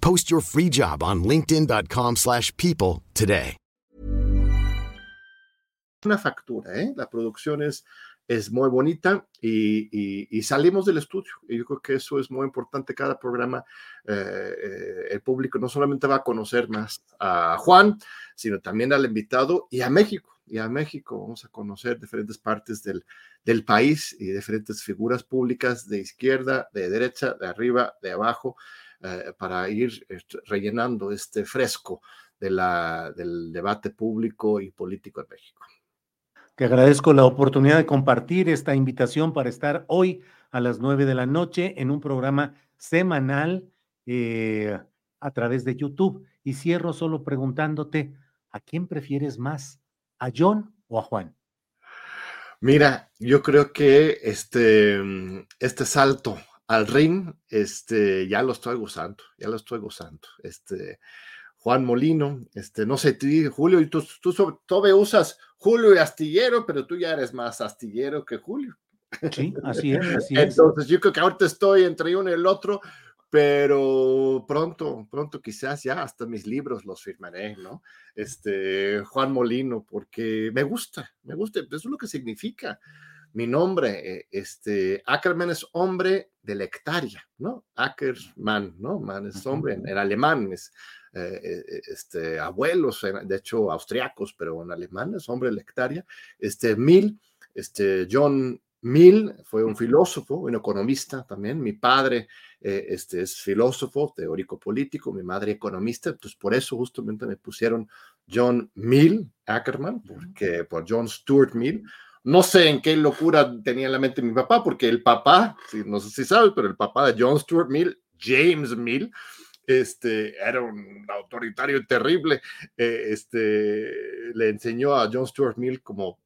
Post your free job on linkedin.com/people today. Una factura, ¿eh? La producción es es muy bonita y, salimos del estudio. Y yo creo que eso es muy importante. Cada programa, eh, eh, el público no solamente va a conocer más a Juan, sino también al invitado y a México. Y a México vamos a conocer diferentes partes del, del país y diferentes figuras públicas de izquierda, de derecha, de arriba, de abajo, eh, para ir este, rellenando este fresco de la, del debate público y político en México. Te agradezco la oportunidad de compartir esta invitación para estar hoy a las nueve de la noche en un programa semanal eh, a través de YouTube. Y cierro solo preguntándote, ¿a quién prefieres más? ¿A John o a Juan? Mira, yo creo que este, este salto al ring, este, ya lo estoy gozando, ya lo estoy gozando. Este, Juan Molino, este, no sé, tú, Julio, y tú, tú, tú usas Julio y Astillero, pero tú ya eres más Astillero que Julio. Sí, así es, [LAUGHS] así es. Entonces, yo creo que ahorita estoy entre uno y el otro, pero pronto, pronto quizás ya hasta mis libros los firmaré, ¿no? Este, Juan Molino, porque me gusta, me gusta, eso es lo que significa mi nombre, eh, este, Ackerman es hombre de la hectárea, ¿no? Ackerman, ¿no? Man es hombre, en, alemán es, eh, eh, este, abuelos, de hecho, austriacos, pero en alemán es hombre de la hectárea, este, Mill, este, John Mill fue un filósofo, un economista también. Mi padre este, es filósofo, teórico político, mi madre economista. Entonces, por eso justamente me pusieron John Mill Ackerman, porque, por John Stuart Mill, no sé en qué locura tenía en la mente mi papá, porque el papá, no sé si sabes, pero el papá de John Stuart Mill, James Mill, este, era un autoritario terrible. Eh, este, le enseñó a John Stuart Mill como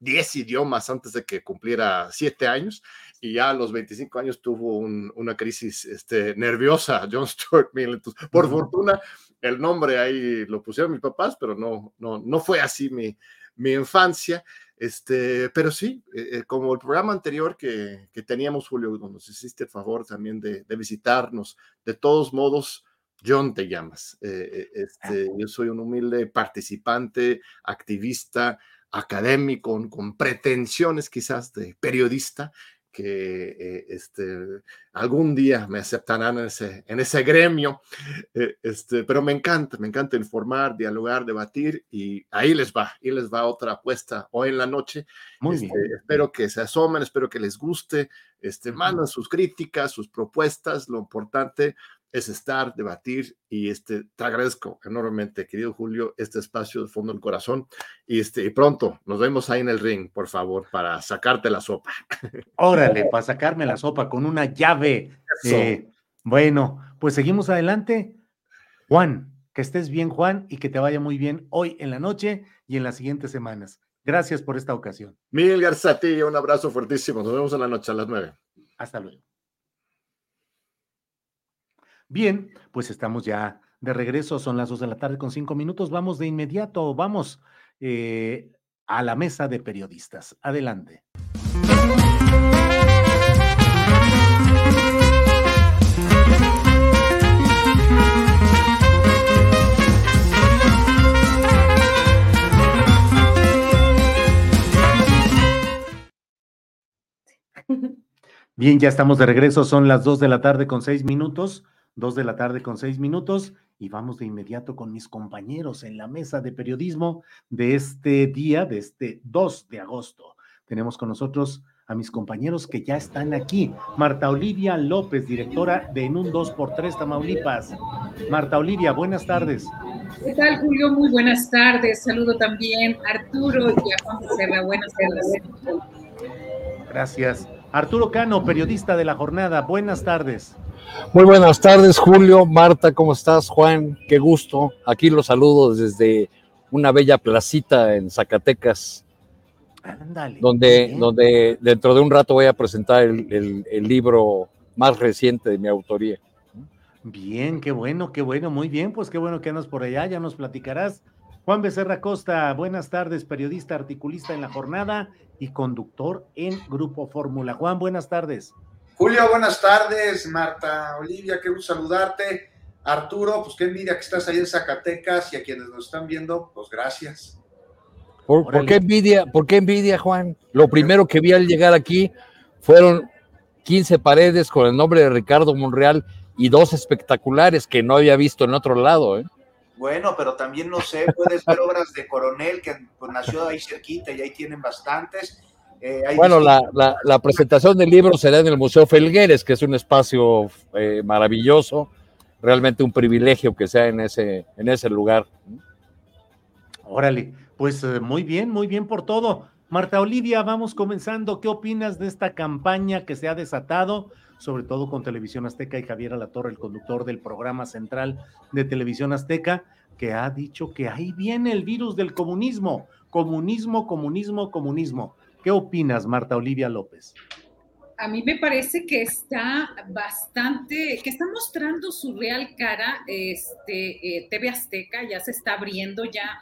10 idiomas antes de que cumpliera 7 años y ya a los 25 años tuvo una crisis este, nerviosa, John Stuart Mill. Entonces, por fortuna, el nombre ahí lo pusieron mis papás, pero no, no, no fue así mi, mi infancia. Este, pero sí, eh, eh, como el programa anterior que, que, teníamos, Julio, donde nos hiciste el favor también de, de visitarnos, de todos modos, John te llamas. Eh, este, yo soy un humilde participante, activista, académico, con pretensiones quizás de periodista, que eh, este, algún día me aceptarán en ese, en ese gremio, eh, este, pero me encanta, me encanta informar, dialogar, debatir y ahí les va, ahí les va otra apuesta hoy en la noche. Muy este, bien. Espero que se asomen, espero que les guste, este, mandan sus críticas, sus propuestas, lo importante es estar, debatir y este, te agradezco enormemente, querido Julio, este espacio de fondo del corazón y, este, y pronto nos vemos ahí en el ring, por favor, para sacarte la sopa. [LAUGHS] Órale, para sacarme la sopa con una llave. Eh, bueno, pues seguimos adelante. Juan, que estés bien, Juan, y que te vaya muy bien hoy en la noche y en las siguientes semanas. Gracias por esta ocasión. Mil Garzati, un abrazo fuertísimo. Nos vemos en la noche a las nueve. Hasta luego. Bien, pues estamos ya de regreso, son las dos de la tarde con cinco minutos. Vamos de inmediato, vamos eh, a la mesa de periodistas. Adelante. [LAUGHS] Bien, ya estamos de regreso, son las dos de la tarde con seis minutos. Dos de la tarde con seis minutos y vamos de inmediato con mis compañeros en la mesa de periodismo de este día, de este 2 de agosto. Tenemos con nosotros a mis compañeros que ya están aquí. Marta Olivia López, directora de En un 2x3 Tamaulipas. Marta Olivia, buenas tardes. ¿Qué tal, Julio? Muy buenas tardes. Saludo también a Arturo y a Juan Becerra. Buenas tardes. Gracias. Arturo Cano, periodista de la jornada. Buenas tardes. Muy buenas tardes, Julio, Marta, ¿cómo estás? Juan, qué gusto. Aquí los saludo desde una bella placita en Zacatecas, Ándale, donde, donde dentro de un rato voy a presentar el, el, libro más reciente de mi autoría. Bien, qué bueno, qué bueno, muy bien, pues qué bueno que andas por allá, ya nos platicarás. Juan Becerra Costa, buenas tardes, periodista, articulista en la jornada y conductor en Grupo Fórmula. Juan, buenas tardes. Julio, buenas tardes. Marta, Olivia, qué gusto saludarte. Arturo, pues qué envidia que estás ahí en Zacatecas y a quienes nos están viendo, pues gracias. ¿Por, qué envidia? ¿Por qué envidia, Juan? Lo primero que vi al llegar aquí fueron 15 paredes con el nombre de Ricardo Monreal y dos espectaculares que no había visto en otro lado. ¿eh? Bueno, pero también no sé, puedes ver obras de Coronel que pues, nació ahí cerquita y ahí tienen bastantes eh, bueno, la, la, presentación del libro será en el Museo Felgueres, que es un espacio eh, maravilloso, realmente un privilegio que sea en ese, en ese lugar. Órale, pues eh, muy bien, muy bien por todo. Marta Olivia, vamos comenzando. ¿Qué opinas de esta campaña que se ha desatado, sobre todo con Televisión Azteca y Javier Alatorre, el conductor del programa central de Televisión Azteca, que ha dicho que ahí viene el virus del comunismo? Comunismo, comunismo, comunismo. ¿Qué opinas, Marta Olivia López? a mí me parece que está bastante, que está mostrando su real cara, este, eh, TV Azteca ya se está abriendo ya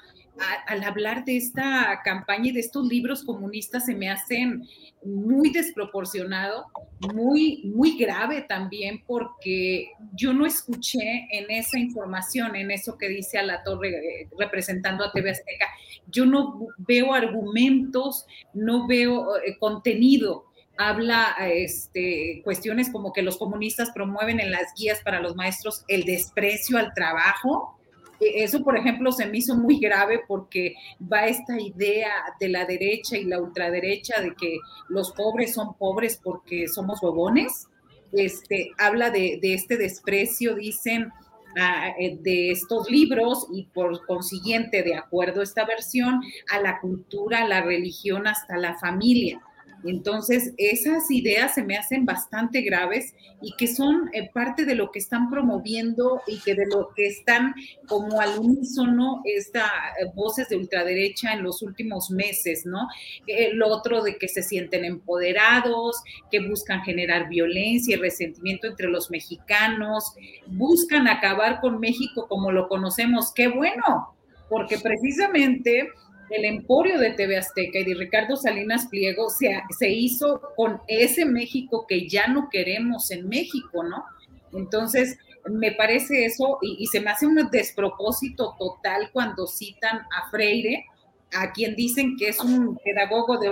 al hablar de esta campaña y de estos libros comunistas se me hacen muy desproporcionado, muy, muy grave también, porque yo no escuché en esa información, en eso que dice a la torre eh, representando a TV Azteca, yo no veo argumentos, no veo eh, contenido habla este, cuestiones como que los comunistas promueven en las guías para los maestros el desprecio al trabajo. E, eso, por ejemplo, se me hizo muy grave porque va esta idea de la derecha y la ultraderecha de que los pobres son pobres porque somos huevones. Este, habla de, de este desprecio, dicen, eh, de estos libros y por consiguiente, de acuerdo a esta versión, a la cultura, a la religión, hasta la familia. Entonces, esas ideas se me hacen bastante graves y que son eh, parte de lo que están promoviendo y que de lo que están como al unísono estas eh, voces de ultraderecha en los últimos meses, ¿no? El otro de que se sienten empoderados, que buscan generar violencia y resentimiento entre los mexicanos, buscan acabar con México como lo conocemos. Qué bueno, porque precisamente el emporio de TV Azteca y de Ricardo Salinas Pliego se, se hizo con ese México que ya no queremos en México, ¿no? Entonces, me parece eso y, se me hace un despropósito total cuando citan a Freire, a quien dicen que es un pedagogo de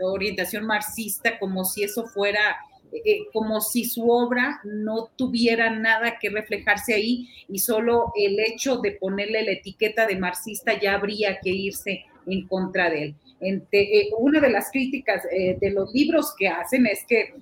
orientación marxista, como si eso fuera, eh, como si su obra no tuviera nada que reflejarse ahí y solo el hecho de ponerle la etiqueta de marxista ya habría que irse en contra de él. Eh, una de las críticas eh, de los libros que hacen es que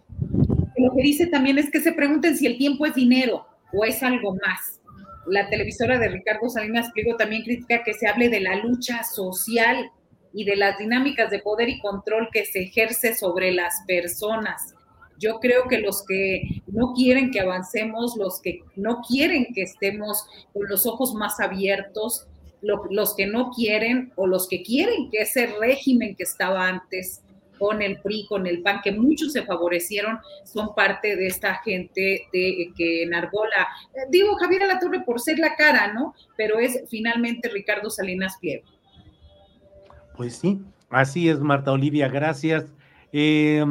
lo que dice también es que se pregunten si el tiempo es dinero o es algo más. La televisora de Ricardo Salinas Pliego también critica que se hable de la lucha social y de las dinámicas de poder y control que se ejerce sobre las personas. Yo creo que los que no quieren que avancemos, los que no quieren que estemos con los ojos más abiertos, los que no quieren o los que quieren que ese régimen que estaba antes con el PRI, con el PAN, que muchos se favorecieron, son parte de esta gente de, que enarbola, digo Javier Alatorre por ser la cara, ¿no? Pero es finalmente Ricardo Salinas Pliego. Pues sí, así es, Marta Olivia, gracias. Eh,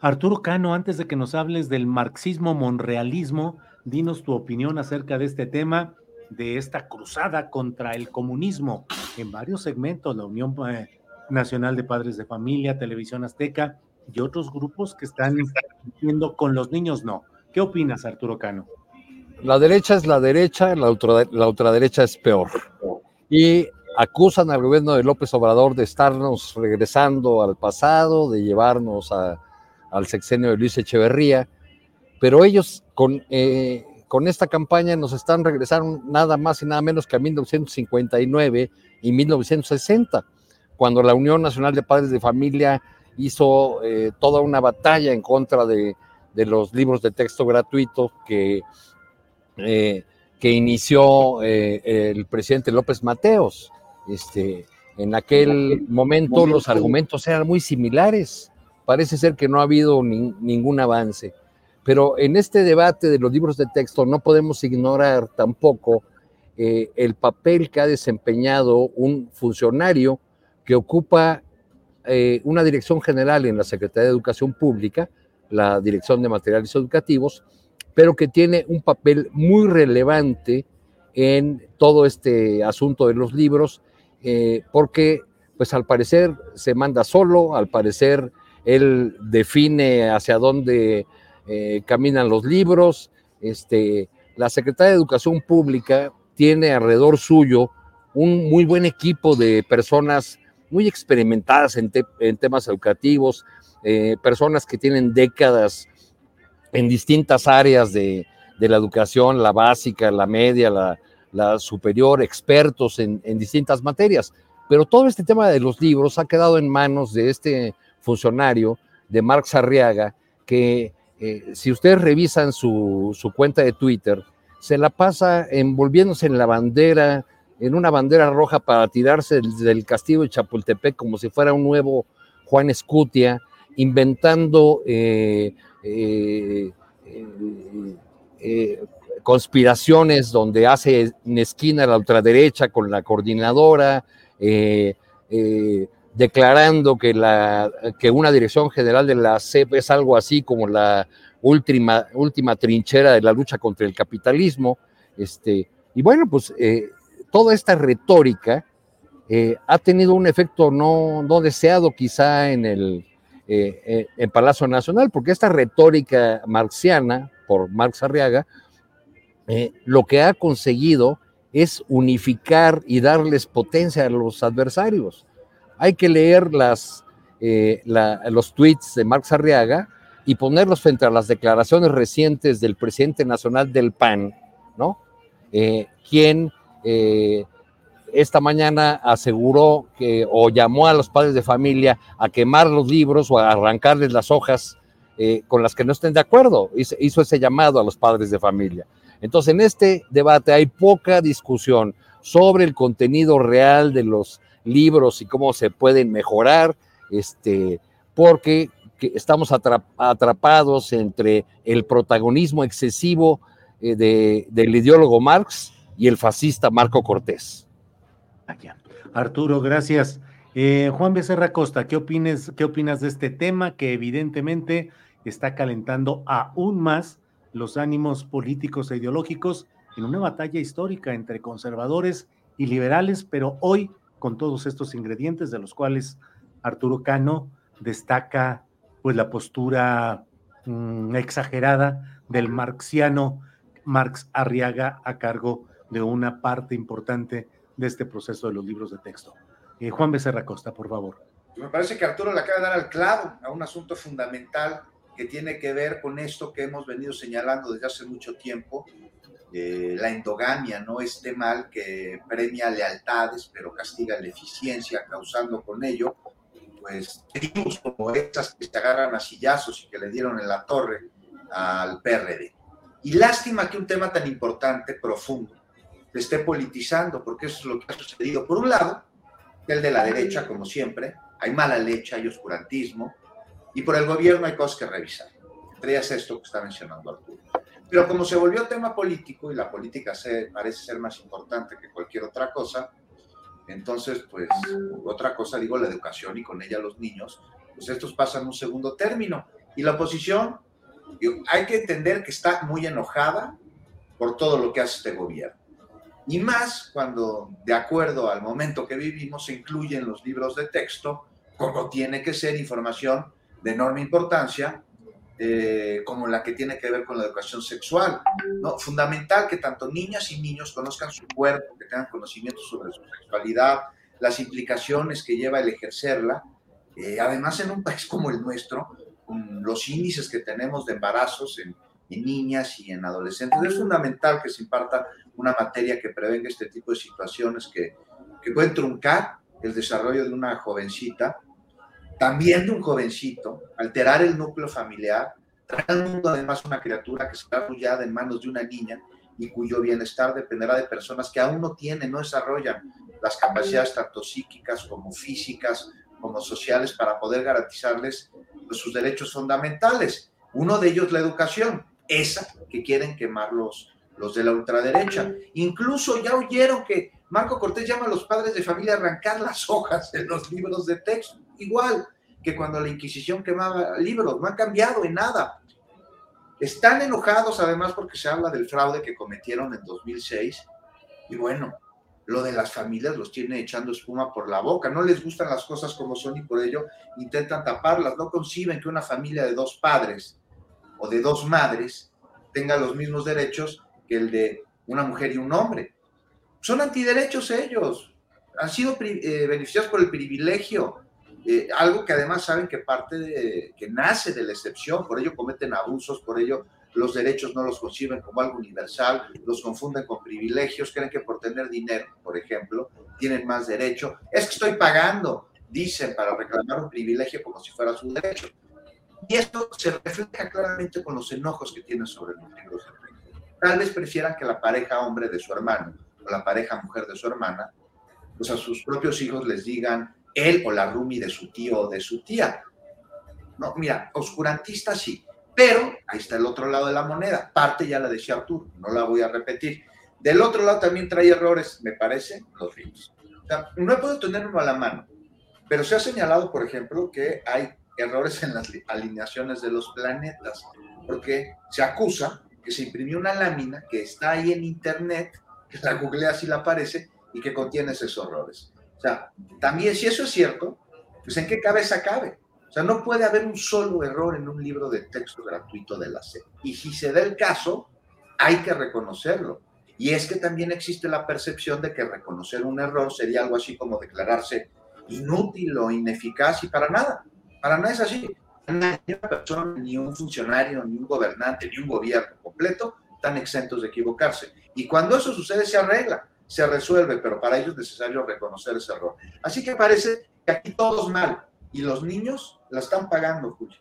Arturo Cano, antes de que nos hables del marxismo monrealismo, dinos tu opinión acerca de este tema de esta cruzada contra el comunismo en varios segmentos, la Unión eh, Nacional de Padres de Familia, Televisión Azteca y otros grupos que están diciendo con los niños no. ¿Qué opinas, Arturo Cano? La derecha es la derecha, la, la ultraderecha es peor. Y acusan al gobierno de López Obrador de estarnos regresando al pasado, de llevarnos al sexenio de Luis Echeverría, pero ellos con eh, con esta campaña nos están regresando nada más y nada menos que a 1959 y 1960, cuando la Unión Nacional de Padres de Familia hizo eh, toda una batalla en contra de, los libros de texto gratuito que, eh, que inició el presidente López Mateos. Este, en aquel momento los argumentos eran muy similares. Parece ser que no ha habido ningún avance. Pero en este debate de los libros de texto no podemos ignorar tampoco eh, el papel que ha desempeñado un funcionario que ocupa eh, una dirección general en la Secretaría de Educación Pública, la Dirección de Materiales Educativos, pero que tiene un papel muy relevante en todo este asunto de los libros, eh, porque pues al parecer se manda solo, al parecer él define hacia dónde eh, caminan los libros. Este, la Secretaría de Educación Pública tiene alrededor suyo un muy buen equipo de personas muy experimentadas en, temas educativos, eh, personas que tienen décadas en distintas áreas de, la educación, la básica, la media, la, superior, expertos en, distintas materias. Pero todo este tema de los libros ha quedado en manos de este funcionario, de Marx Arriaga, que eh, si ustedes revisan su, su, cuenta de Twitter, se la pasa envolviéndose en la bandera, en una bandera roja para tirarse del, castillo de Chapultepec como si fuera un nuevo Juan Escutia, inventando eh, eh, conspiraciones donde hace en esquina la ultraderecha con la coordinadora, declarando que, la, que una dirección general de la CEP es algo así como la última, última trinchera de la lucha contra el capitalismo. Este, y bueno, pues eh, toda esta retórica eh, ha tenido un efecto no, no deseado quizá en el eh, en Palacio Nacional, porque esta retórica marxiana, por Marx Arriaga, lo que ha conseguido es unificar y darles potencia a los adversarios hay que leer eh, los tweets de Marx Arriaga y ponerlos frente a las declaraciones recientes del presidente nacional del PAN, ¿no? Eh, quien eh, esta mañana aseguró que o llamó a los padres de familia a quemar los libros o a arrancarles las hojas con las que no estén de acuerdo. Hizo ese llamado a los padres de familia. Entonces, en este debate hay poca discusión sobre el contenido real de los libros y cómo se pueden mejorar, este, porque estamos atrapados entre el protagonismo excesivo eh, del ideólogo Marx y el fascista Marco Cortés. Arturo, gracias. Eh, Juan Becerra Costa, ¿qué, opines, ¿qué opinas de este tema que evidentemente está calentando aún más los ánimos políticos e ideológicos en una batalla histórica entre conservadores y liberales, pero hoy con todos estos ingredientes de los cuales Arturo Cano destaca pues la postura mm, exagerada del marxiano Marx Arriaga a cargo de una parte importante de este proceso de los libros de texto. Eh, Juan Becerra Costa, por favor. Me parece que Arturo le acaba de dar al clavo a un asunto fundamental que tiene que ver con esto que hemos venido señalando desde hace mucho tiempo, eh, la endogamia, ¿no? Este mal que premia lealtades, pero castiga la eficiencia, causando con ello, pues, como estas que se agarran a sillazos y que le dieron en la torre al PRD. Y lástima que un tema tan importante, profundo, se esté politizando, porque eso es lo que ha sucedido. Por un lado, el de la derecha, como siempre, hay mala leche, hay oscurantismo, y por el gobierno hay cosas que revisar. Entre ellas esto que está mencionando Arturo. Pero como se volvió tema político y la política se, parece ser más importante que cualquier otra cosa, entonces, pues, otra cosa, digo, la educación y con ella los niños, pues estos pasan un segundo término. Y la oposición, hay que entender que está muy enojada por todo lo que hace este gobierno. Y más cuando, de acuerdo al momento que vivimos, se incluyen los libros de texto, como tiene que ser información de enorme importancia, eh, como la que tiene que ver con la educación sexual. Fundamental que tanto niñas y niños conozcan su cuerpo, que tengan conocimiento sobre su sexualidad, las implicaciones que lleva el ejercerla. Eh, además, en un país como el nuestro, con los índices que tenemos de embarazos en, niñas y en adolescentes, es fundamental que se imparta una materia que prevenga este tipo de situaciones que, que pueden truncar el desarrollo de una jovencita también de un jovencito, alterar el núcleo familiar, traer además una criatura que será arrullada en manos de una niña y cuyo bienestar dependerá de personas que aún no tienen, no desarrollan las capacidades tanto psíquicas como físicas, como sociales, para poder garantizarles pues, sus derechos fundamentales. Uno de ellos la educación, esa que quieren quemar los, los de la ultraderecha. Incluso ya oyeron que Marco Cortés llama a los padres de familia a arrancar las hojas de los libros de texto igual que cuando la Inquisición quemaba libros, no ha cambiado en nada. Están enojados además porque se habla del fraude que cometieron en 2006 y bueno, lo de las familias los tiene echando espuma por la boca, no les gustan las cosas como son y por ello intentan taparlas, no conciben que una familia de dos padres o de dos madres tenga los mismos derechos que el de una mujer y un hombre. Son antiderechos ellos, han sido eh, beneficiados por el privilegio eh, algo que además saben que parte de, que nace de la excepción, por ello cometen abusos, por ello los derechos no los conciben como algo universal, los confunden con privilegios, creen que por tener dinero, por ejemplo, tienen más derecho. Es que estoy pagando, dicen, para reclamar un privilegio como si fuera su derecho. Y esto se refleja claramente con los enojos que tienen sobre los de Tal vez prefieran que la pareja hombre de su hermano o la pareja mujer de su hermana, pues a sus propios hijos les digan él o la Rumi de su tío o de su tía. No, mira, oscurantista sí, pero ahí está el otro lado de la moneda. Parte ya la decía Arturo, no la voy a repetir. Del otro lado también trae errores, me parece, los libros. O sea, no podido tener uno a la mano, pero se ha señalado, por ejemplo, que hay errores en las alineaciones de los planetas, porque se acusa que se imprimió una lámina que está ahí en internet, que la googlea si la aparece y que contiene esos errores. O sea, también si eso es cierto, pues en qué cabeza cabe. O sea, no puede haber un solo error en un libro de texto gratuito de la SED. Y si se da el caso, hay que reconocerlo. Y es que también existe la percepción de que reconocer un error sería algo así como declararse inútil o ineficaz y para nada. Para nada es así. Ni una persona, ni un funcionario, ni un gobernante, ni un gobierno completo están exentos de equivocarse. Y cuando eso sucede, se arregla, se resuelve, pero para ello es necesario reconocer ese error. Así que parece que aquí todos mal. Y los niños la están pagando, Julio.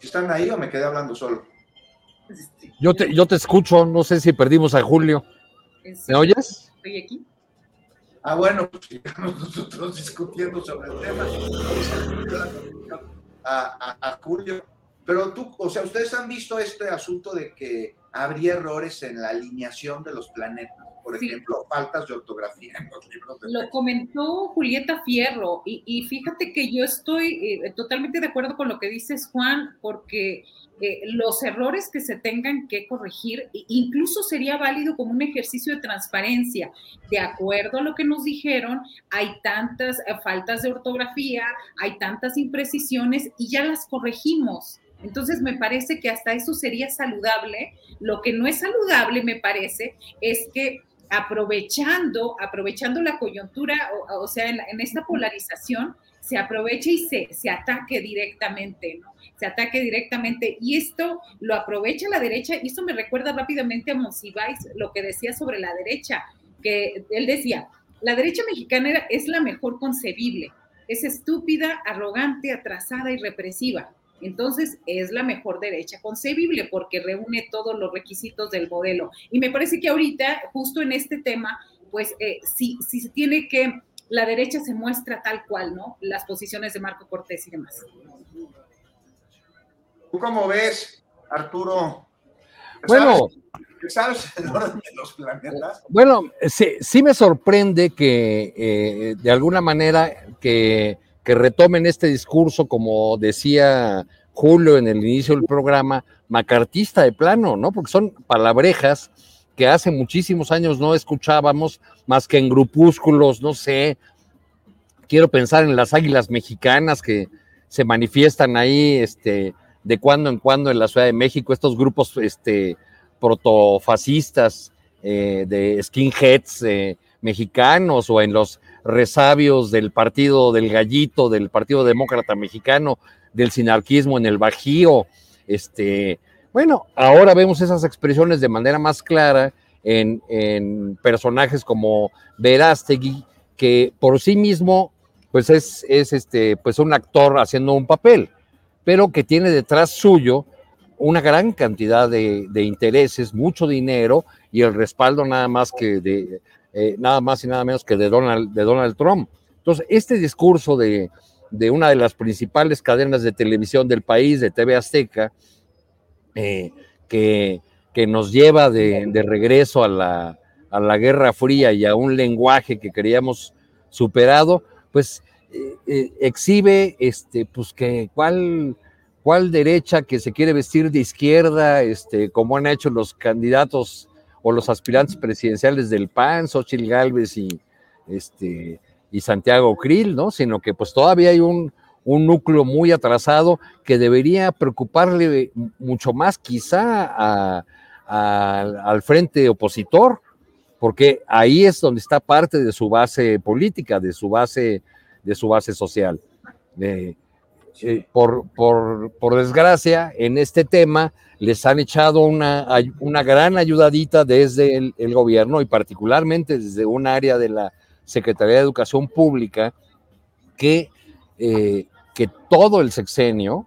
¿Están ahí o me quedé hablando solo? Yo te, yo te escucho, no sé si perdimos a Julio. ¿Me oyes? Estoy aquí. Ah, bueno, pues sigamos [LAUGHS] nosotros discutiendo sobre el tema. A, a, a, Julio. Pero tú, o sea, ustedes han visto este asunto de que habría errores en la alineación de los planetas, por sí. ejemplo, faltas de ortografía en los libros de Lo texto. comentó Julieta Fierro, y, y, fíjate que yo estoy eh, totalmente de acuerdo con lo que dices, Juan, porque eh, los errores que se tengan que corregir, incluso sería válido como un ejercicio de transparencia. De acuerdo a lo que nos dijeron, hay tantas eh, faltas de ortografía, hay tantas imprecisiones y ya las corregimos. Entonces me parece que hasta eso sería saludable. Lo que no es saludable, me parece, es que aprovechando, aprovechando la coyuntura, o, o sea, en, en, esta polarización, se aproveche y se, se ataque directamente, ¿no? Se ataque directamente. Y esto lo aprovecha la derecha, y esto me recuerda rápidamente a Monsiváis, lo que decía sobre la derecha, que él decía, la derecha mexicana es la mejor concebible, es estúpida, arrogante, atrasada y represiva entonces es la mejor derecha concebible porque reúne todos los requisitos del modelo. Y me parece que ahorita, justo en este tema, pues eh, si, si se tiene que, la derecha se muestra tal cual, ¿no? Las posiciones de Marco Cortés y demás. ¿Tú cómo ves, Arturo? Bueno. ¿Sabes el orden de los planetas? Bueno, sí, sí me sorprende que eh, de alguna manera que que retomen este discurso, como decía Julio en el inicio del programa, macartista de plano, ¿no? Porque son palabrejas que hace muchísimos años no escuchábamos más que en grupúsculos, no sé, quiero pensar en las águilas mexicanas que se manifiestan ahí, este, de cuando en cuando en la Ciudad de México, estos grupos, este, protofascistas, eh, de skinheads eh, mexicanos o en los resabios del partido del gallito, del Partido Demócrata Mexicano, del sinarquismo en el Bajío. Este, bueno, ahora vemos esas expresiones de manera más clara en, en personajes como Verástegui, que por sí mismo, pues es, es este, pues un actor haciendo un papel, pero que tiene detrás suyo una gran cantidad de, intereses, mucho dinero y el respaldo nada más que de, eh, nada más y nada menos que de Donald, de Donald Trump. Entonces, este discurso de, de, una de las principales cadenas de televisión del país, de TV Azteca, eh, que, que, nos lleva de, de regreso a la, a la, Guerra Fría y a un lenguaje que creíamos superado, pues exhibe este, pues que cuál, cuál derecha que se quiere vestir de izquierda, este, como han hecho los candidatos o los aspirantes presidenciales del PAN, Xochitl Galvez y, este, y Santiago Krill, ¿no? Sino que pues todavía hay un, un núcleo muy atrasado que debería preocuparle mucho más quizá al frente opositor, porque ahí es donde está parte de su base política, de su base, de su base social. Eh, eh, por, por, desgracia, en este tema les han echado una, una gran ayudadita desde el, gobierno y particularmente desde un área de la Secretaría de Educación Pública que, eh, que todo el sexenio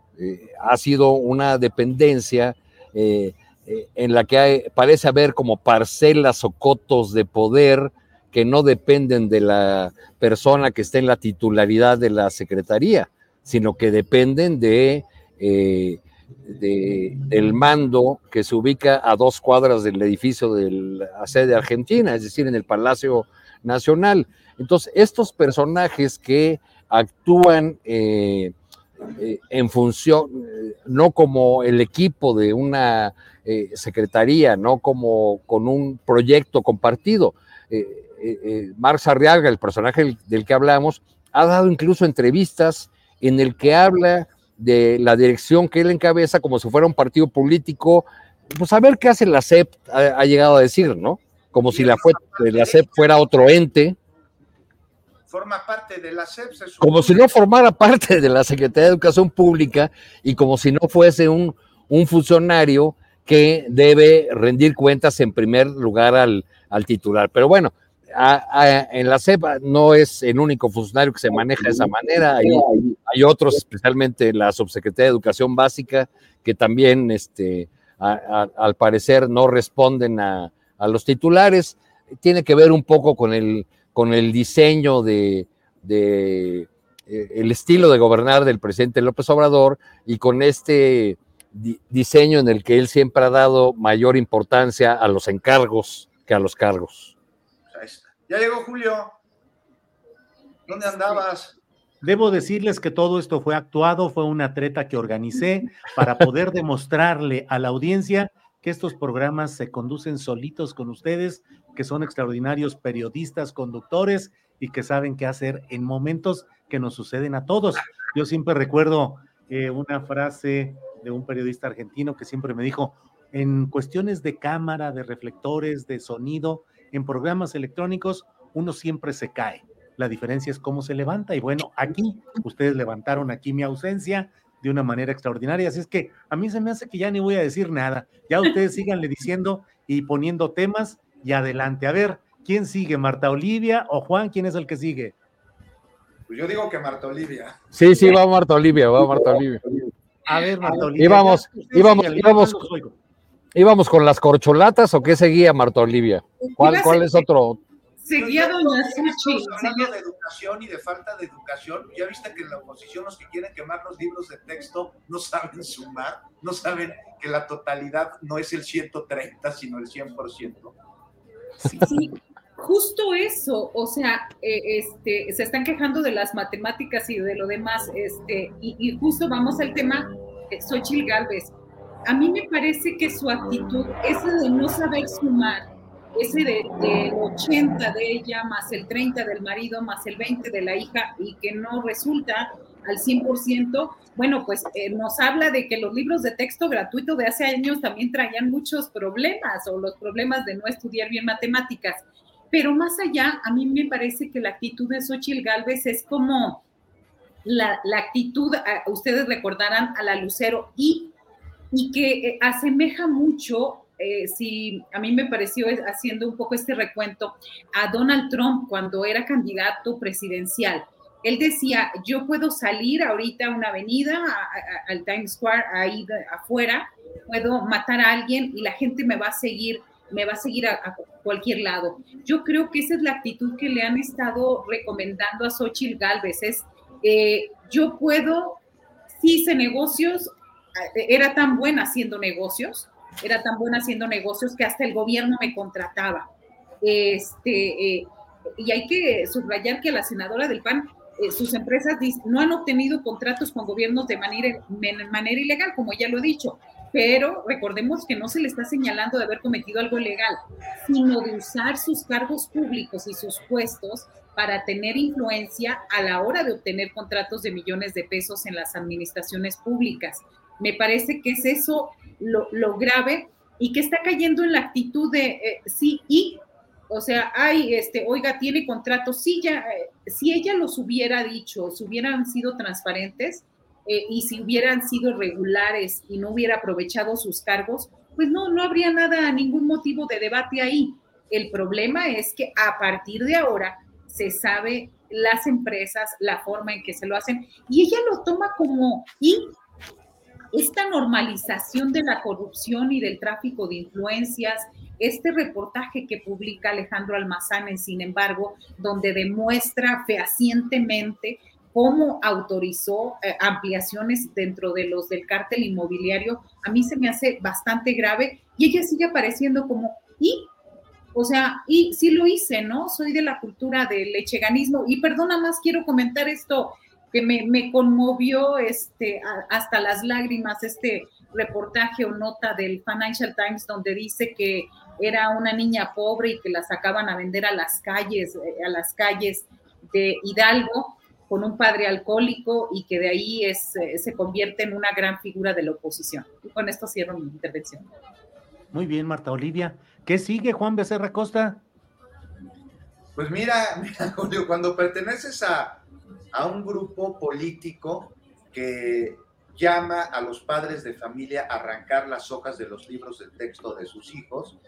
ha sido una dependencia en la que parece haber como parcelas o cotos de poder que no dependen de la persona que esté en la titularidad de la Secretaría sino que dependen de, eh, del mando que se ubica a dos cuadras del edificio de la sede argentina, es decir, en el Palacio Nacional. Entonces, estos personajes que actúan eh, eh, en función, no como el equipo de una secretaría, no como con un proyecto compartido. Marx Arriaga, el personaje del que hablamos, ha dado incluso entrevistas en el que habla de la dirección que él encabeza como si fuera un partido político, pues a ver qué hace la CEP, ha, llegado a decir, ¿no? Como si la, fue, la CEP fuera otro ente. Forma parte de la CEP. Como si no formara parte de la Secretaría de Educación Pública y como si no fuese un, un funcionario que debe rendir cuentas en primer lugar al, al titular. Pero bueno, en la CEPA no es el único funcionario que se maneja de esa manera, hay, otros, especialmente la subsecretaría de Educación Básica, que también este, al parecer no responden a, los titulares. Tiene que ver un poco con el, diseño de, eh, el estilo de gobernar del presidente López Obrador y con este diseño en el que él siempre ha dado mayor importancia a los encargos que a los cargos. Ya llegó Julio. ¿Dónde andabas? Debo decirles que todo esto fue actuado, fue una treta que organicé para poder demostrarle a la audiencia que estos programas se conducen solitos con ustedes, que son extraordinarios periodistas, conductores y que saben qué hacer en momentos que nos suceden a todos. Yo siempre recuerdo eh, una frase de un periodista argentino que siempre me dijo, en cuestiones de cámara, de reflectores, de sonido, en programas electrónicos uno siempre se cae. La diferencia es cómo se levanta. Y bueno, aquí ustedes levantaron aquí mi ausencia de una manera extraordinaria. Así es que a mí se me hace que ya ni voy a decir nada. Ya ustedes [LAUGHS] síganle diciendo y poniendo temas y adelante. A ver, ¿quién sigue? ¿Marta Olivia o Juan? ¿Quién es el que sigue? Pues yo digo que Marta Olivia. Sí, sí, va Marta Olivia, va Marta Olivia. A ver, Marta Olivia. Íbamos, íbamos, íbamos, ¿Íbamos con las corcholatas o qué seguía Marta Olivia? ¿Cuál, cuál es otro? Seguía Doña Suchi. Hablando de educación y de falta de educación, ya viste que en la oposición los que quieren quemar los libros de texto no saben sumar, no saben que la totalidad no es el 130, sino el 100%. Sí, sí, justo eso, o sea, eh, este, se están quejando de las matemáticas y de lo demás, este, y, y justo vamos al tema, de Xochitl Galvez a mí me parece que su actitud, ese de no saber sumar, ese de, del 80 de ella, más el 30 del marido, más el 20 de la hija, y que no resulta al 100%, bueno, pues eh, nos habla de que los libros de texto gratuito de hace años también traían muchos problemas, o los problemas de no estudiar bien matemáticas. Pero más allá, a mí me parece que la actitud de Xochitl Galvez es como la, la actitud, ustedes recordarán a la Lucero, y y que eh, asemeja mucho, eh, si a mí me pareció haciendo un poco este recuento, a Donald Trump cuando era candidato presidencial. Él decía, yo puedo salir ahorita a una avenida, al Times Square, ahí afuera, puedo matar a alguien y la gente me va a seguir me va a seguir a, cualquier lado. Yo creo que esa es la actitud que le han estado recomendando a Xochitl Galvez, es eh, yo puedo, sí hice negocios, era tan buena haciendo negocios, era tan buena haciendo negocios que hasta el gobierno me contrataba. Este, eh, y hay que subrayar que la senadora del PAN, eh, sus empresas no han obtenido contratos con gobiernos de manera, manera ilegal, como ya lo he dicho, pero recordemos que no se le está señalando de haber cometido algo ilegal, sino de usar sus cargos públicos y sus puestos para tener influencia a la hora de obtener contratos de millones de pesos en las administraciones públicas. Me parece que es eso lo, grave y que está cayendo en la actitud de eh, sí y, o sea, hay, este, oiga, tiene contratos, sí, ya, eh, si ella los hubiera dicho, si hubieran sido transparentes eh, y si hubieran sido regulares y no hubiera aprovechado sus cargos, pues no, no habría nada, ningún motivo de debate ahí. El problema es que a partir de ahora se sabe las empresas, la forma en que se lo hacen, y ella lo toma como, y esta normalización de la corrupción y del tráfico de influencias, este reportaje que publica Alejandro Almazán en Sin embargo, donde demuestra fehacientemente cómo autorizó eh, ampliaciones dentro de los del cártel inmobiliario, a mí se me hace bastante grave y ella sigue apareciendo como, y o sea, y sí lo hice, ¿no? Soy de la cultura del lecheganismo. Y perdona más, quiero comentar esto que me, me conmovió este, hasta las lágrimas, este reportaje o nota del Financial Times donde dice que era una niña pobre y que la sacaban a vender a las calles, eh, a las calles de Hidalgo con un padre alcohólico y que de ahí es, eh, se convierte en una gran figura de la oposición. Y con esto cierro mi intervención. Muy bien, Marta Olivia. ¿Qué sigue, Juan Becerra Costa? Pues mira, [LAUGHS] Julio, cuando perteneces a, a un grupo político que llama a los padres de familia a arrancar las hojas de los libros de texto de sus hijos,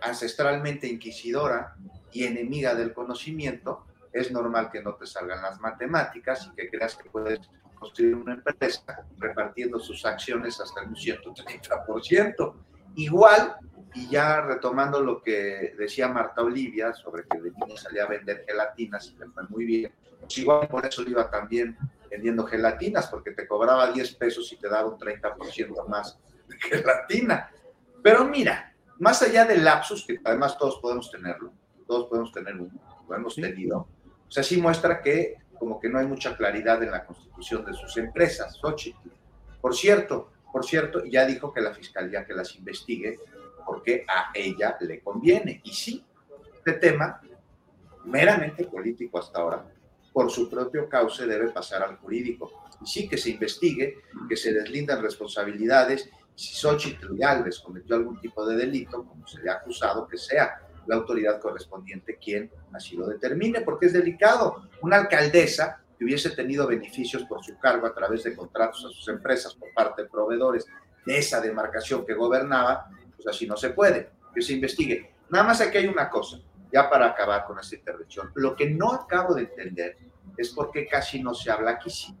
ancestralmente inquisidora y enemiga del conocimiento, es normal que no te salgan las matemáticas y que creas que puedes construir una empresa repartiendo sus acciones hasta un 130%. Igual y ya retomando lo que decía Marta Olivia sobre que de niña salía a vender gelatinas y le fue muy bien, pues igual por eso le iba también vendiendo gelatinas, porque te cobraba 10 pesos y te daba un 30% más de gelatina. Pero mira, más allá del lapsus, que además todos podemos tenerlo, todos podemos tener uno, lo hemos tenido, o sea, sí muestra que como que no hay mucha claridad en la constitución de sus empresas, Xochitl. Por cierto, por cierto, ya dijo que la fiscalía que las investigue porque a ella le conviene. Y sí, este tema, meramente político hasta ahora, por su propio cauce debe pasar al jurídico. Y sí que se investigue, que se deslindan responsabilidades. Si Xochitl Galvez cometió algún tipo de delito, como se le ha acusado, que sea la autoridad correspondiente quien así lo determine, porque es delicado. Una alcaldesa que hubiese tenido beneficios por su cargo a través de contratos a sus empresas por parte de proveedores de esa demarcación que gobernaba, pues así no se puede, que se investigue. Nada más aquí hay una cosa, ya para acabar con esta intervención. Lo que no acabo de entender es por qué casi no se habla aquí sí,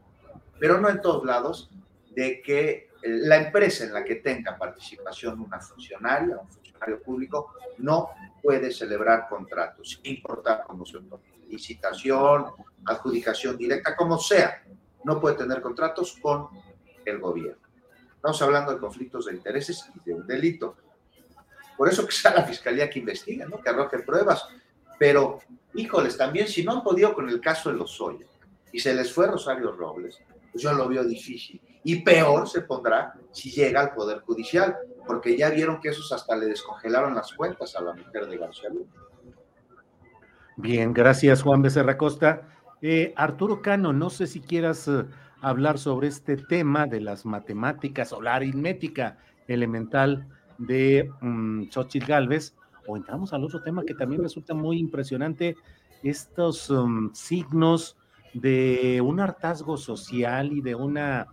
pero no en todos lados, de que la empresa en la que tenga participación una funcionaria, un funcionario público, no puede celebrar contratos, importar como su licitación, adjudicación directa, como sea, no puede tener contratos con el gobierno. Estamos hablando de conflictos de intereses y de un delito. Por eso que sea la fiscalía que investiga, ¿no? que arroje pruebas. Pero, híjoles, también si no han podido con el caso de los Soya y se les fue Rosario Robles, pues yo lo veo difícil. Y peor se pondrá si llega al Poder Judicial, porque ya vieron que esos hasta le descongelaron las cuentas a la mujer de García Luna. Bien, gracias Juan Becerra Costa. Eh, Arturo Cano, no sé si quieras eh, hablar sobre este tema de las matemáticas o la aritmética elemental de um, Xochitl Galvez, o entramos al otro tema que también resulta muy impresionante, estos um, signos de un hartazgo social y de una,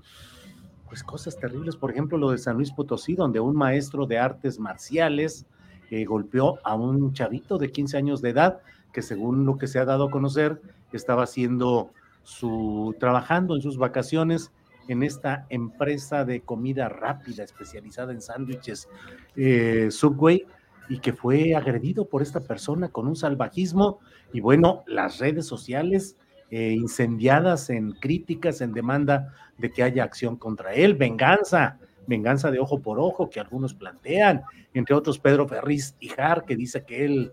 pues cosas terribles, por ejemplo, lo de San Luis Potosí, donde un maestro de artes marciales eh, golpeó a un chavito de 15 años de edad, que según lo que se ha dado a conocer, estaba haciendo su, trabajando en sus vacaciones en esta empresa de comida rápida especializada en sándwiches eh, Subway y que fue agredido por esta persona con un salvajismo y bueno, las redes sociales eh, incendiadas en críticas, en demanda de que haya acción contra él, venganza, venganza de ojo por ojo que algunos plantean, entre otros Pedro Ferriz Jar que dice que él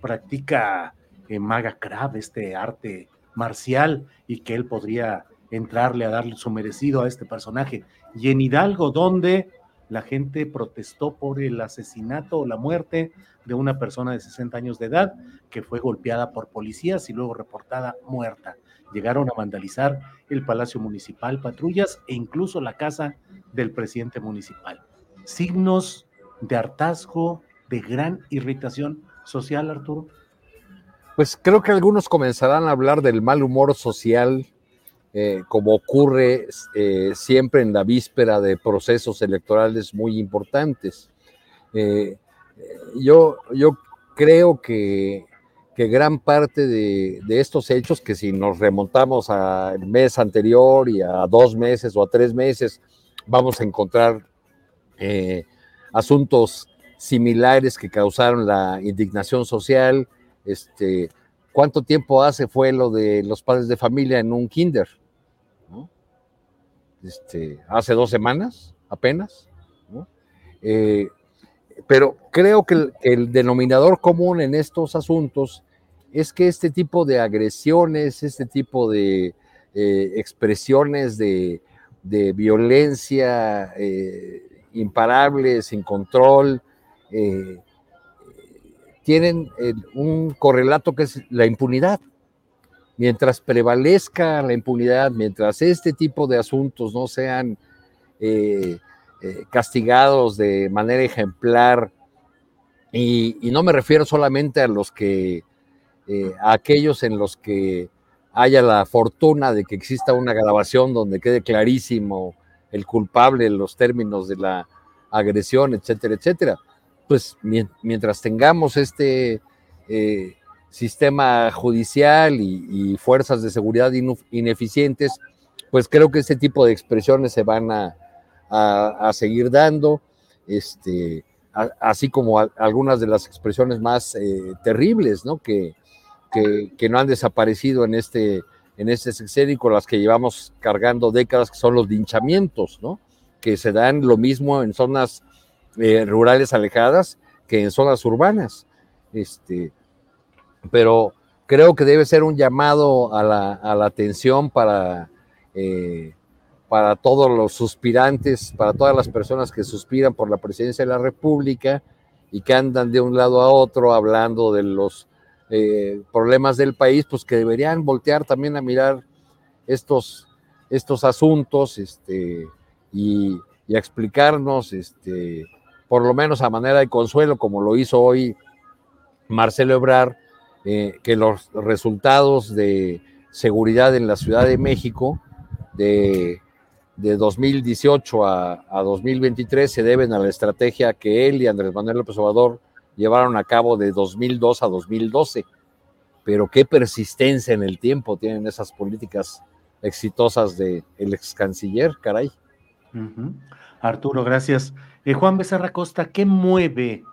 practica eh, maga crab, este arte marcial, y que él podría entrarle a darle su merecido a este personaje. Y en Hidalgo, donde la gente protestó por el asesinato o la muerte de una persona de 60 años de edad que fue golpeada por policías y luego reportada muerta. Llegaron a vandalizar el Palacio Municipal, patrullas e incluso la casa del presidente municipal. Signos de hartazgo, de gran irritación social, Arturo? Pues creo que algunos comenzarán a hablar del mal humor social, eh, como ocurre eh, siempre en la víspera de procesos electorales muy importantes. Eh, yo, yo creo que, que gran parte de, de, estos hechos, que si nos remontamos al mes anterior y a dos meses o a tres meses, vamos a encontrar asuntos similares que causaron la indignación social. Este, ¿Cuánto tiempo hace fue lo de los padres de familia en un kinder? Este, hace dos semanas apenas. Eh, pero creo que el, denominador común en estos asuntos es que este tipo de agresiones, este tipo de eh, expresiones de, violencia eh, imparable, sin control, tienen un correlato que es la impunidad. Mientras prevalezca la impunidad, mientras este tipo de asuntos no sean eh, castigados de manera ejemplar, y, no me refiero solamente a los que, a aquellos en los que haya la fortuna de que exista una grabación donde quede clarísimo el culpable en los términos de la agresión, etcétera, etcétera, pues mientras tengamos este eh, sistema judicial y, fuerzas de seguridad ineficientes, pues creo que este tipo de expresiones se van a, seguir dando, este, así como algunas de las expresiones más eh, terribles, ¿no? Que, que, no han desaparecido en este, en este sexenio, con las que llevamos cargando décadas, que son los linchamientos, ¿no? Que se dan lo mismo en zonas eh, rurales alejadas que en zonas urbanas. Este, pero creo que debe ser un llamado a la, atención para, eh, para todos los suspirantes, para todas las personas que suspiran por la presidencia de la República y que andan de un lado a otro hablando de los eh, problemas del país, pues que deberían voltear también a mirar estos, estos asuntos este, y, y a explicarnos este, por lo menos a manera de consuelo, como lo hizo hoy Marcelo Ebrar, eh, que los resultados de seguridad en la Ciudad de México de, de 2018 a, a, 2023 se deben a la estrategia que él y Andrés Manuel López Obrador llevaron a cabo de 2002 a 2012. Pero qué persistencia en el tiempo tienen esas políticas exitosas del de ex canciller, caray. Arturo, gracias. Eh, Juan Becerra Costa, ¿qué mueve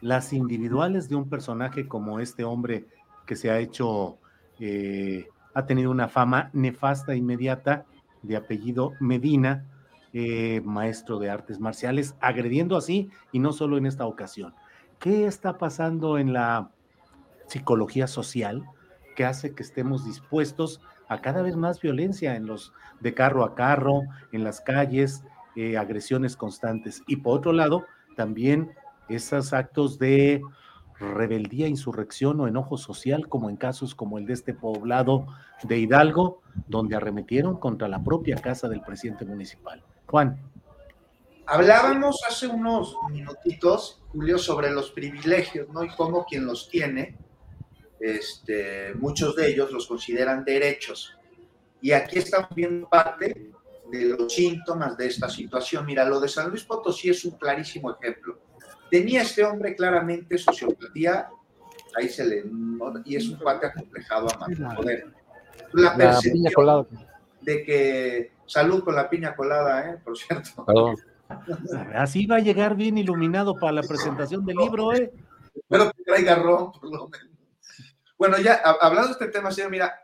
las individuales de un personaje como este hombre que se ha hecho, eh, ha tenido una fama nefasta inmediata de apellido Medina, eh, maestro de artes marciales, agrediendo así y no solo en esta ocasión? ¿Qué está pasando en la psicología social que hace que estemos dispuestos a cada vez más violencia en los de carro a carro, en las calles, eh, agresiones constantes. Y por otro lado, también esos actos de rebeldía, insurrección o enojo social, como en casos como el de este poblado de Hidalgo, donde arremetieron contra la propia casa del presidente municipal. Juan. Hablábamos hace unos minutitos, Julio, sobre los privilegios, ¿no? Y cómo quien los tiene, este, muchos de ellos los consideran derechos. Y aquí estamos viendo parte de los síntomas de esta situación. Mira, lo de San Luis Potosí es un clarísimo ejemplo. Tenía este hombre claramente sociopatía, ahí se le... y es un cuate acomplejado a más poder. La percepción de que... Salud con la piña colada, ¿eh? Por cierto. Perdón. Así va a llegar bien iluminado para la presentación del libro, ¿eh? Espero que traiga ron, por lo menos. Bueno, ya hablando de este tema, señor, mira,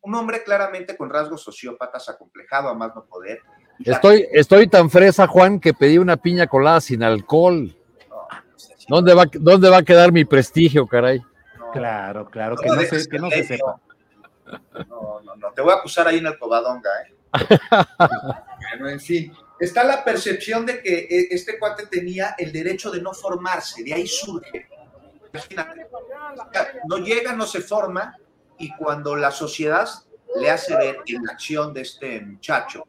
un hombre claramente con rasgos sociópatas, acomplejado a más no poder. Estoy, estoy tan fresa, Juan, que pedí una piña colada sin alcohol. ¿Dónde va, ¿Dónde va a quedar mi prestigio, caray? No, claro, claro, que no, se, que no se sepa. No, no, no, te voy a acusar ahí en el Covadonga, ¿eh? [LAUGHS] bueno, en fin, está la percepción de que e, este cuate tenía el derecho de no formarse, de ahí surge. No llega, no se forma, y cuando la sociedad le hace ver en la acción de este muchacho,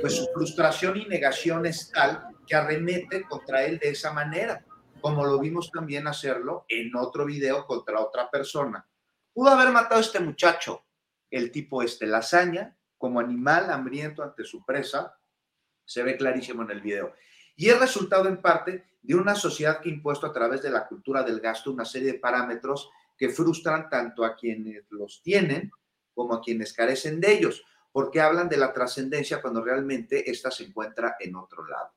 pues su frustración y negación es tal que arremete contra él de esa manera, como lo vimos también hacerlo en otro video contra otra persona. Pudo haber matado a este muchacho, el tipo este, lasaña, como animal hambriento ante su presa, se ve clarísimo en el video. Y es resultado en parte de una sociedad que ha impuesto a través de la cultura del gasto una serie de parámetros que frustran tanto a quienes los tienen como a quienes carecen de ellos, porque hablan de la trascendencia cuando realmente ésta se encuentra en otro lado.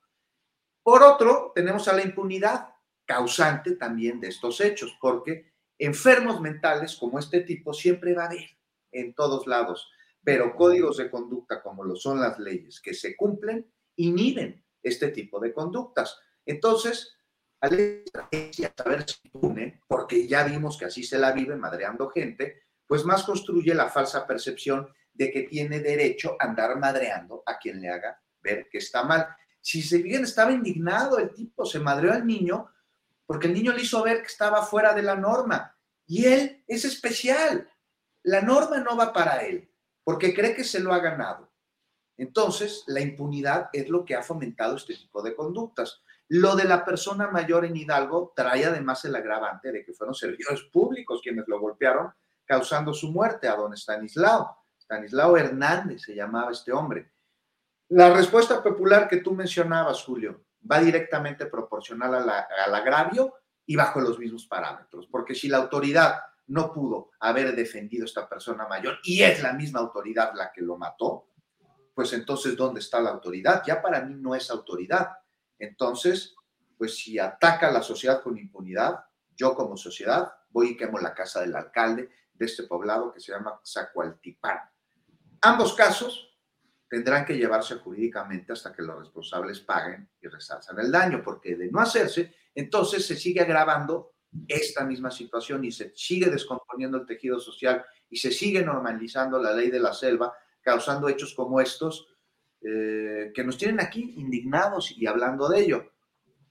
Por otro, tenemos a la impunidad, causante también de estos hechos, porque enfermos mentales como este tipo siempre va a haber en todos lados, pero códigos de conducta como lo son las leyes que se cumplen inhiben este tipo de conductas. Entonces, al estrategia saber si impune, porque ya vimos que así se la vive madreando gente, pues más construye la falsa percepción de que tiene derecho a andar madreando a quien le haga ver que está mal. Si se bien estaba indignado el tipo, se madreó al niño porque el niño le hizo ver que estaba fuera de la norma y él es especial. La norma no va para él porque cree que se lo ha ganado. Entonces, la impunidad es lo que ha fomentado este tipo de conductas. Lo de la persona mayor en Hidalgo trae además el agravante de que fueron servidores públicos quienes lo golpearon, causando su muerte a don Stanislao. Stanislao Hernández se llamaba este hombre. La respuesta popular que tú mencionabas, Julio, va directamente proporcional al agravio y bajo los mismos parámetros, porque si la autoridad no pudo haber defendido a esta persona mayor y es la misma autoridad la que lo mató, pues entonces, ¿dónde está la autoridad? Ya para mí no es autoridad. Entonces, pues si ataca a la sociedad con impunidad, yo como sociedad voy y quemo la casa del alcalde de este poblado que se llama Zacualtipán. Ambos casos tendrán que llevarse jurídicamente hasta que los responsables paguen y resalzan el daño, porque de no hacerse, entonces se sigue agravando esta misma situación y se sigue descomponiendo el tejido social y se sigue normalizando la ley de la selva, causando hechos como estos eh, que nos tienen aquí indignados y hablando de ello.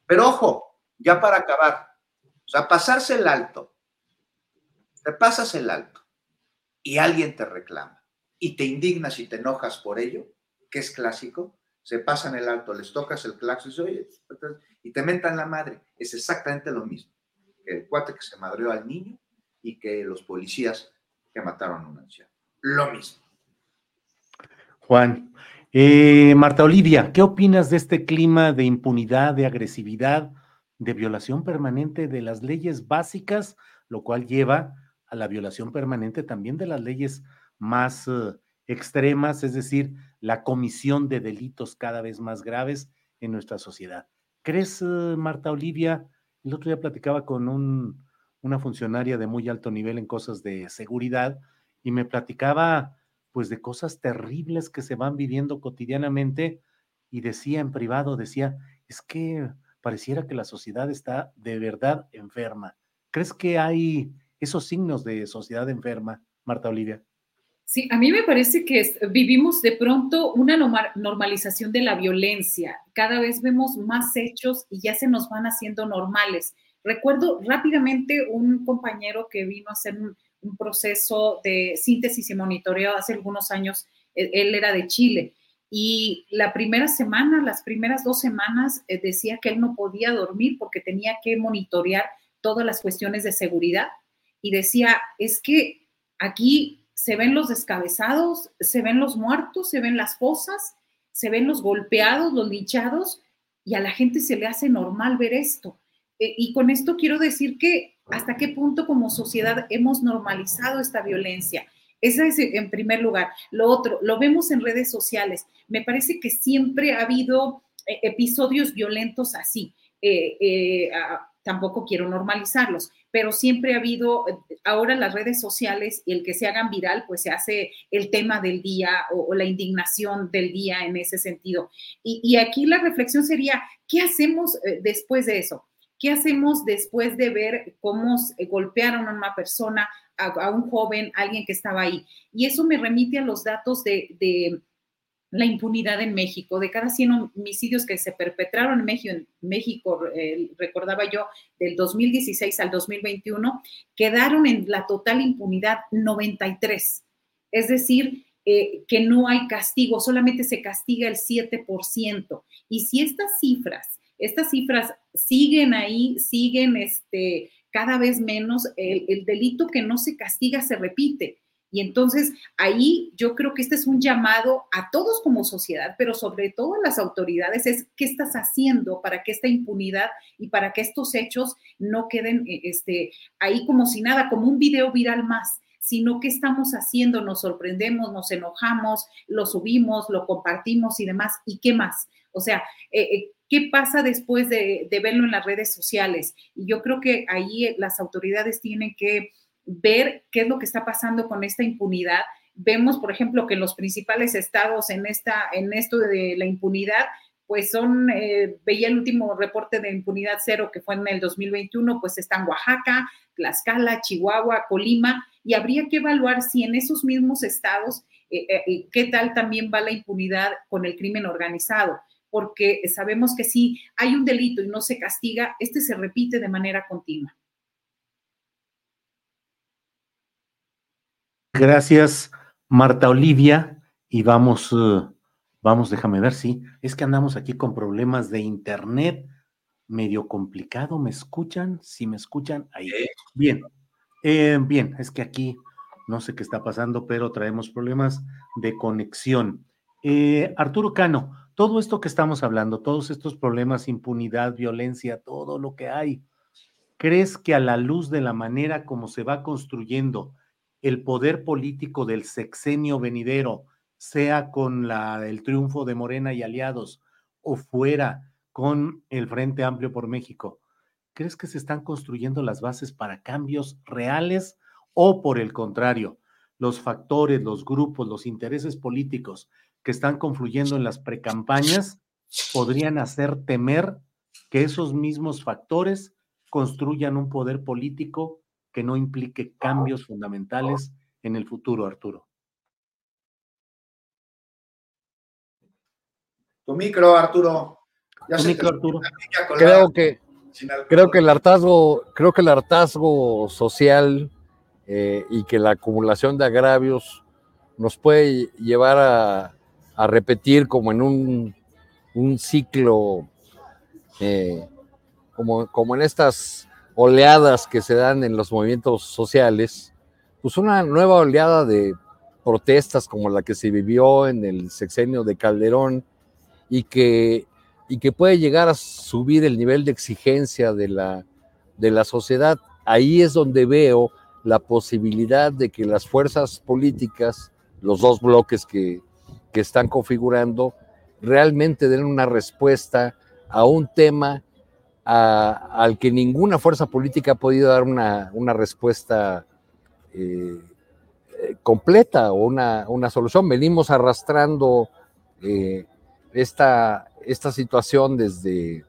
Pero ojo, ya para acabar, o sea, pasarse el alto, te pasas el alto y alguien te reclama y te indignas y te enojas por ello, que es clásico, se pasan el alto, les tocas el claxon y te mentan la madre. Es exactamente lo mismo el cuate que se madreó al niño y que los policías que mataron a un anciano. Lo mismo. Juan, eh, Marta Olivia, ¿qué opinas de este clima de impunidad, de agresividad, de violación permanente de las leyes básicas, lo cual lleva a la violación permanente también de las leyes más eh, extremas, es decir, la comisión de delitos cada vez más graves en nuestra sociedad. ¿Crees, eh, Marta Olivia? El otro día platicaba con un, una funcionaria de muy alto nivel en cosas de seguridad y me platicaba pues de cosas terribles que se van viviendo cotidianamente y decía en privado, decía, es que pareciera que la sociedad está de verdad enferma. ¿Crees que hay esos signos de sociedad enferma, Marta Olivia? Sí, a mí me parece que vivimos de pronto una normalización de la violencia. Cada vez vemos más hechos y ya se nos van haciendo normales. Recuerdo rápidamente un compañero que vino a hacer un, proceso de síntesis y monitoreo hace algunos años. E, él era de Chile y la primera semana, las primeras dos semanas, eh, decía que él no podía dormir porque tenía que monitorear todas las cuestiones de seguridad y decía, es que aquí se ven los descabezados, se ven los muertos, se ven las fosas, se ven los golpeados, los linchados, y a la gente se le hace normal ver esto. Eh, y con esto quiero decir que hasta qué punto como sociedad hemos normalizado esta violencia. Ese es en primer lugar. Lo otro, lo vemos en redes sociales. Me parece que siempre ha habido eh, episodios violentos así. Eh, tampoco quiero normalizarlos, pero siempre ha habido, ahora las redes sociales y el que se hagan viral, pues se hace el tema del día o, la indignación del día en ese sentido. Y, aquí la reflexión sería, ¿qué hacemos eh, después de eso? ¿Qué hacemos después de ver cómo golpearon a una persona, a, un joven, alguien que estaba ahí? Y eso me remite a los datos de la impunidad en México. De cada 100 homicidios que se perpetraron en México, México eh, recordaba yo, del 2016 al 2021, quedaron en la total impunidad 93. Es decir, eh, que no hay castigo, solamente se castiga el 7%. Y si estas cifras, estas cifras siguen ahí, siguen este, cada vez menos, el delito que no se castiga se repite. Y entonces ahí yo creo que este es un llamado a todos como sociedad, pero sobre todo a las autoridades, es qué estás haciendo para que esta impunidad y para que estos hechos no queden eh, este, ahí como si nada, como un video viral más sino qué estamos haciendo, nos sorprendemos, nos enojamos, lo subimos, lo compartimos y demás, ¿y qué más? O sea, eh, eh, ¿qué pasa después de, de, verlo en las redes sociales? Y yo creo que ahí las autoridades tienen que ver qué es lo que está pasando con esta impunidad. Vemos, por ejemplo, que los principales estados en, esta, en esto de la impunidad, pues son, eh, veía el último reporte de impunidad cero que fue en el 2021, pues están Oaxaca, Tlaxcala, Chihuahua, Colima, y habría que evaluar si en esos mismos estados, eh, eh, qué tal también va la impunidad con el crimen organizado, porque sabemos que si hay un delito y no se castiga, este se repite de manera continua. Gracias, Marta Olivia. Y vamos, uh, vamos, déjame ver si es que andamos aquí con problemas de internet, medio complicado. ¿Me escuchan? Si me escuchan, ahí. Bien, eh, bien, es que aquí no sé qué está pasando, pero traemos problemas de conexión. Eh, Arturo Cano, todo esto que estamos hablando, todos estos problemas, impunidad, violencia, todo lo que hay, ¿crees que a la luz de la manera como se va construyendo, el poder político del sexenio venidero, sea con la, el triunfo de Morena y aliados o fuera con el Frente Amplio por México, ¿crees que se están construyendo las bases para cambios reales o por el contrario, los factores, los grupos, los intereses políticos que están confluyendo en las precampañas podrían hacer temer que esos mismos factores construyan un poder político que no implique cambios fundamentales en el futuro, Arturo. Tu micro, Arturo. Ya tu micro, Arturo. Creo que, creo que el hartazgo, creo que el hartazgo social eh, y que la acumulación de agravios nos puede llevar a, a repetir como en un, un ciclo, eh, como, como en estas oleadas que se dan en los movimientos sociales, pues una nueva oleada de protestas como la que se vivió en el sexenio de Calderón y que, y que puede llegar a subir el nivel de exigencia de la, de la sociedad. Ahí es donde veo la posibilidad de que las fuerzas políticas, los dos bloques que, que están configurando, realmente den una respuesta a un tema al que ninguna fuerza política ha podido dar una, respuesta eh, eh, completa o una, solución. Venimos arrastrando eh, esta, situación desde,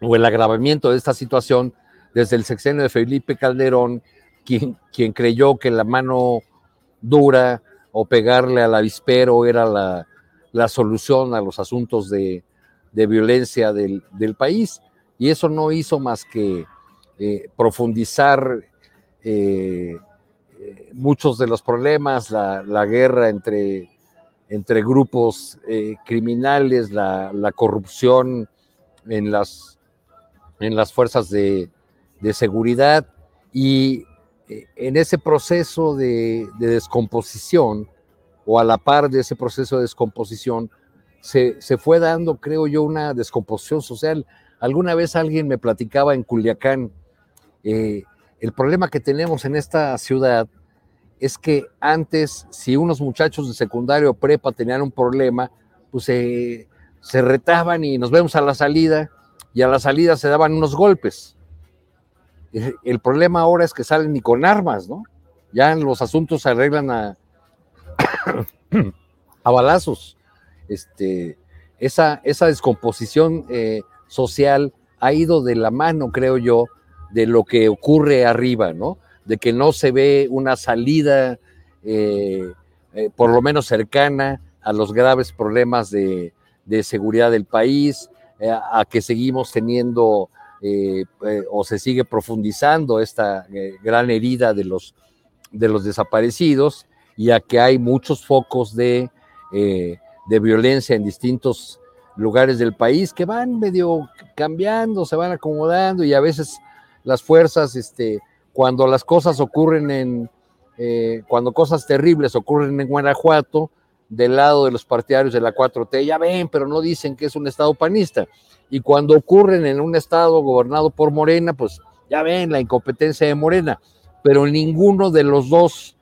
o el agravamiento de esta situación desde el sexenio de Felipe Calderón, quien, quien creyó que la mano dura o pegarle al avispero era la, solución a los asuntos de, violencia del país y eso no hizo más que eh, profundizar eh, muchos de los problemas, la, guerra entre, entre grupos eh, criminales, la, la, corrupción en las, en las fuerzas de, de seguridad y en ese proceso de, de, descomposición o a la par de ese proceso de descomposición, se, se fue dando, creo yo, una descomposición social Alguna vez alguien me platicaba en Culiacán, eh, el problema que tenemos en esta ciudad es que antes, si unos muchachos de secundario o prepa tenían un problema, pues se retaban y nos vemos a la salida, y a la salida se daban unos golpes. El problema ahora es que salen ni con armas, ¿no? Ya los asuntos se arreglan a, [COUGHS] a balazos. Este, esa, esa descomposición eh, social ha ido de la mano, creo yo, de lo que ocurre arriba, ¿no? De que no se ve una salida, eh, eh, por lo menos cercana, a los graves problemas de, seguridad del país, eh, a que seguimos teniendo o se sigue profundizando esta gran herida de los, de los desaparecidos y a que hay muchos focos de violencia en distintos lugares del país que van medio cambiando, se van acomodando y a veces las fuerzas, este, cuando las cosas ocurren en, eh, cuando cosas terribles ocurren en Guanajuato, del lado de los partidarios de la 4T, ya ven, pero no dicen que es un estado panista. Y cuando ocurren en un estado gobernado por Morena, pues ya ven la incompetencia de Morena. Pero ninguno de los dos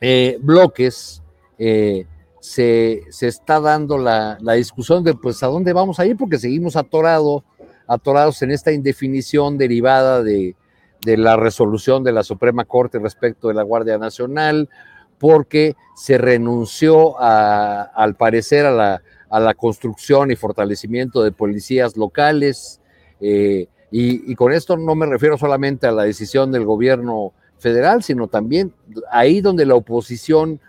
eh, bloques eh, se, está dando la, discusión de pues a dónde vamos a ir, porque seguimos atorados en esta indefinición derivada de, la resolución de la Suprema Corte respecto de la Guardia Nacional, porque se renunció al parecer a la, a la, construcción y fortalecimiento de policías locales. Eh, y, con esto no me refiero solamente a la decisión del gobierno federal, sino también ahí donde la oposición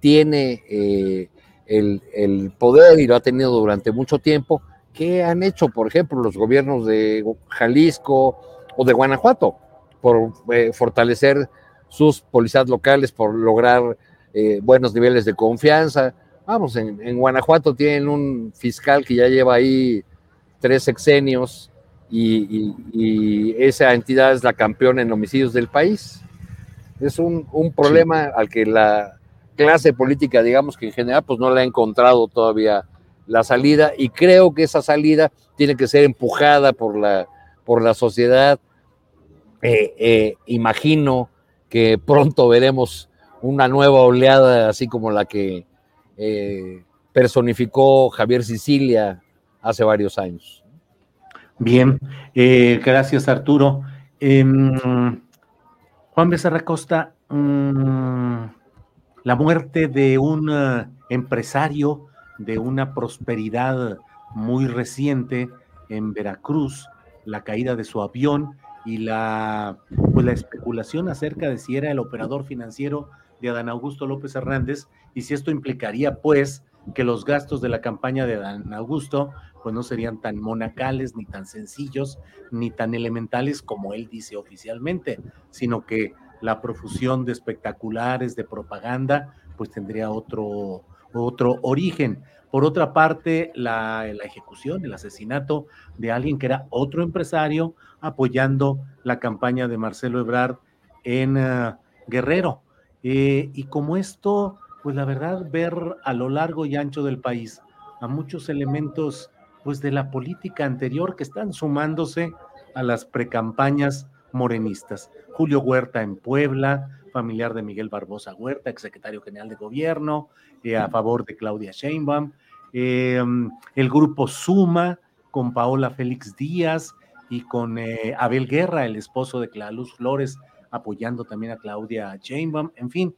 tiene eh, el, poder y lo ha tenido durante mucho tiempo, ¿qué han hecho, por ejemplo, los gobiernos de Jalisco o de Guanajuato por eh, fortalecer sus policías locales, por lograr eh, buenos niveles de confianza? Vamos, en, Guanajuato tienen un fiscal que ya lleva ahí tres sexenios y, y, esa entidad es la campeona en homicidios del país. Es un, un problema al que la, clase política, digamos que en general, pues no le ha encontrado todavía la salida y creo que esa salida tiene que ser empujada por la, por la sociedad. Eh, eh, imagino que pronto veremos una nueva oleada, así como la que eh, personificó Javier Sicilia hace varios años. Bien, gracias Arturo. Em, Juan Becerra Costa, mm, la muerte de un eh, empresario de una prosperidad muy reciente en Veracruz, la caída de su avión y la, pues la especulación acerca de si era el operador financiero de Adán Augusto López Hernández y si esto implicaría pues que los gastos de la campaña de Adán Augusto pues no serían tan monacales, ni tan sencillos, ni tan elementales como él dice oficialmente, sino que la profusión de espectaculares, de propaganda, pues tendría otro, otro origen. Por otra parte, la, ejecución, el asesinato de alguien que era otro empresario apoyando la campaña de Marcelo Ebrard en eh, Guerrero. Eh, y como esto, pues la verdad, ver a lo largo y ancho del país a muchos elementos pues de la política anterior que están sumándose a las precampañas morenistas. Julio Huerta en Puebla, familiar de Miguel Barbosa Huerta, exsecretario general de gobierno, eh, a favor de Claudia Sheinbaum. Em, el grupo Suma con Paola Félix Díaz y con eh, Abel Guerra, el esposo de Luz Flores, apoyando también a Claudia Sheinbaum. En fin,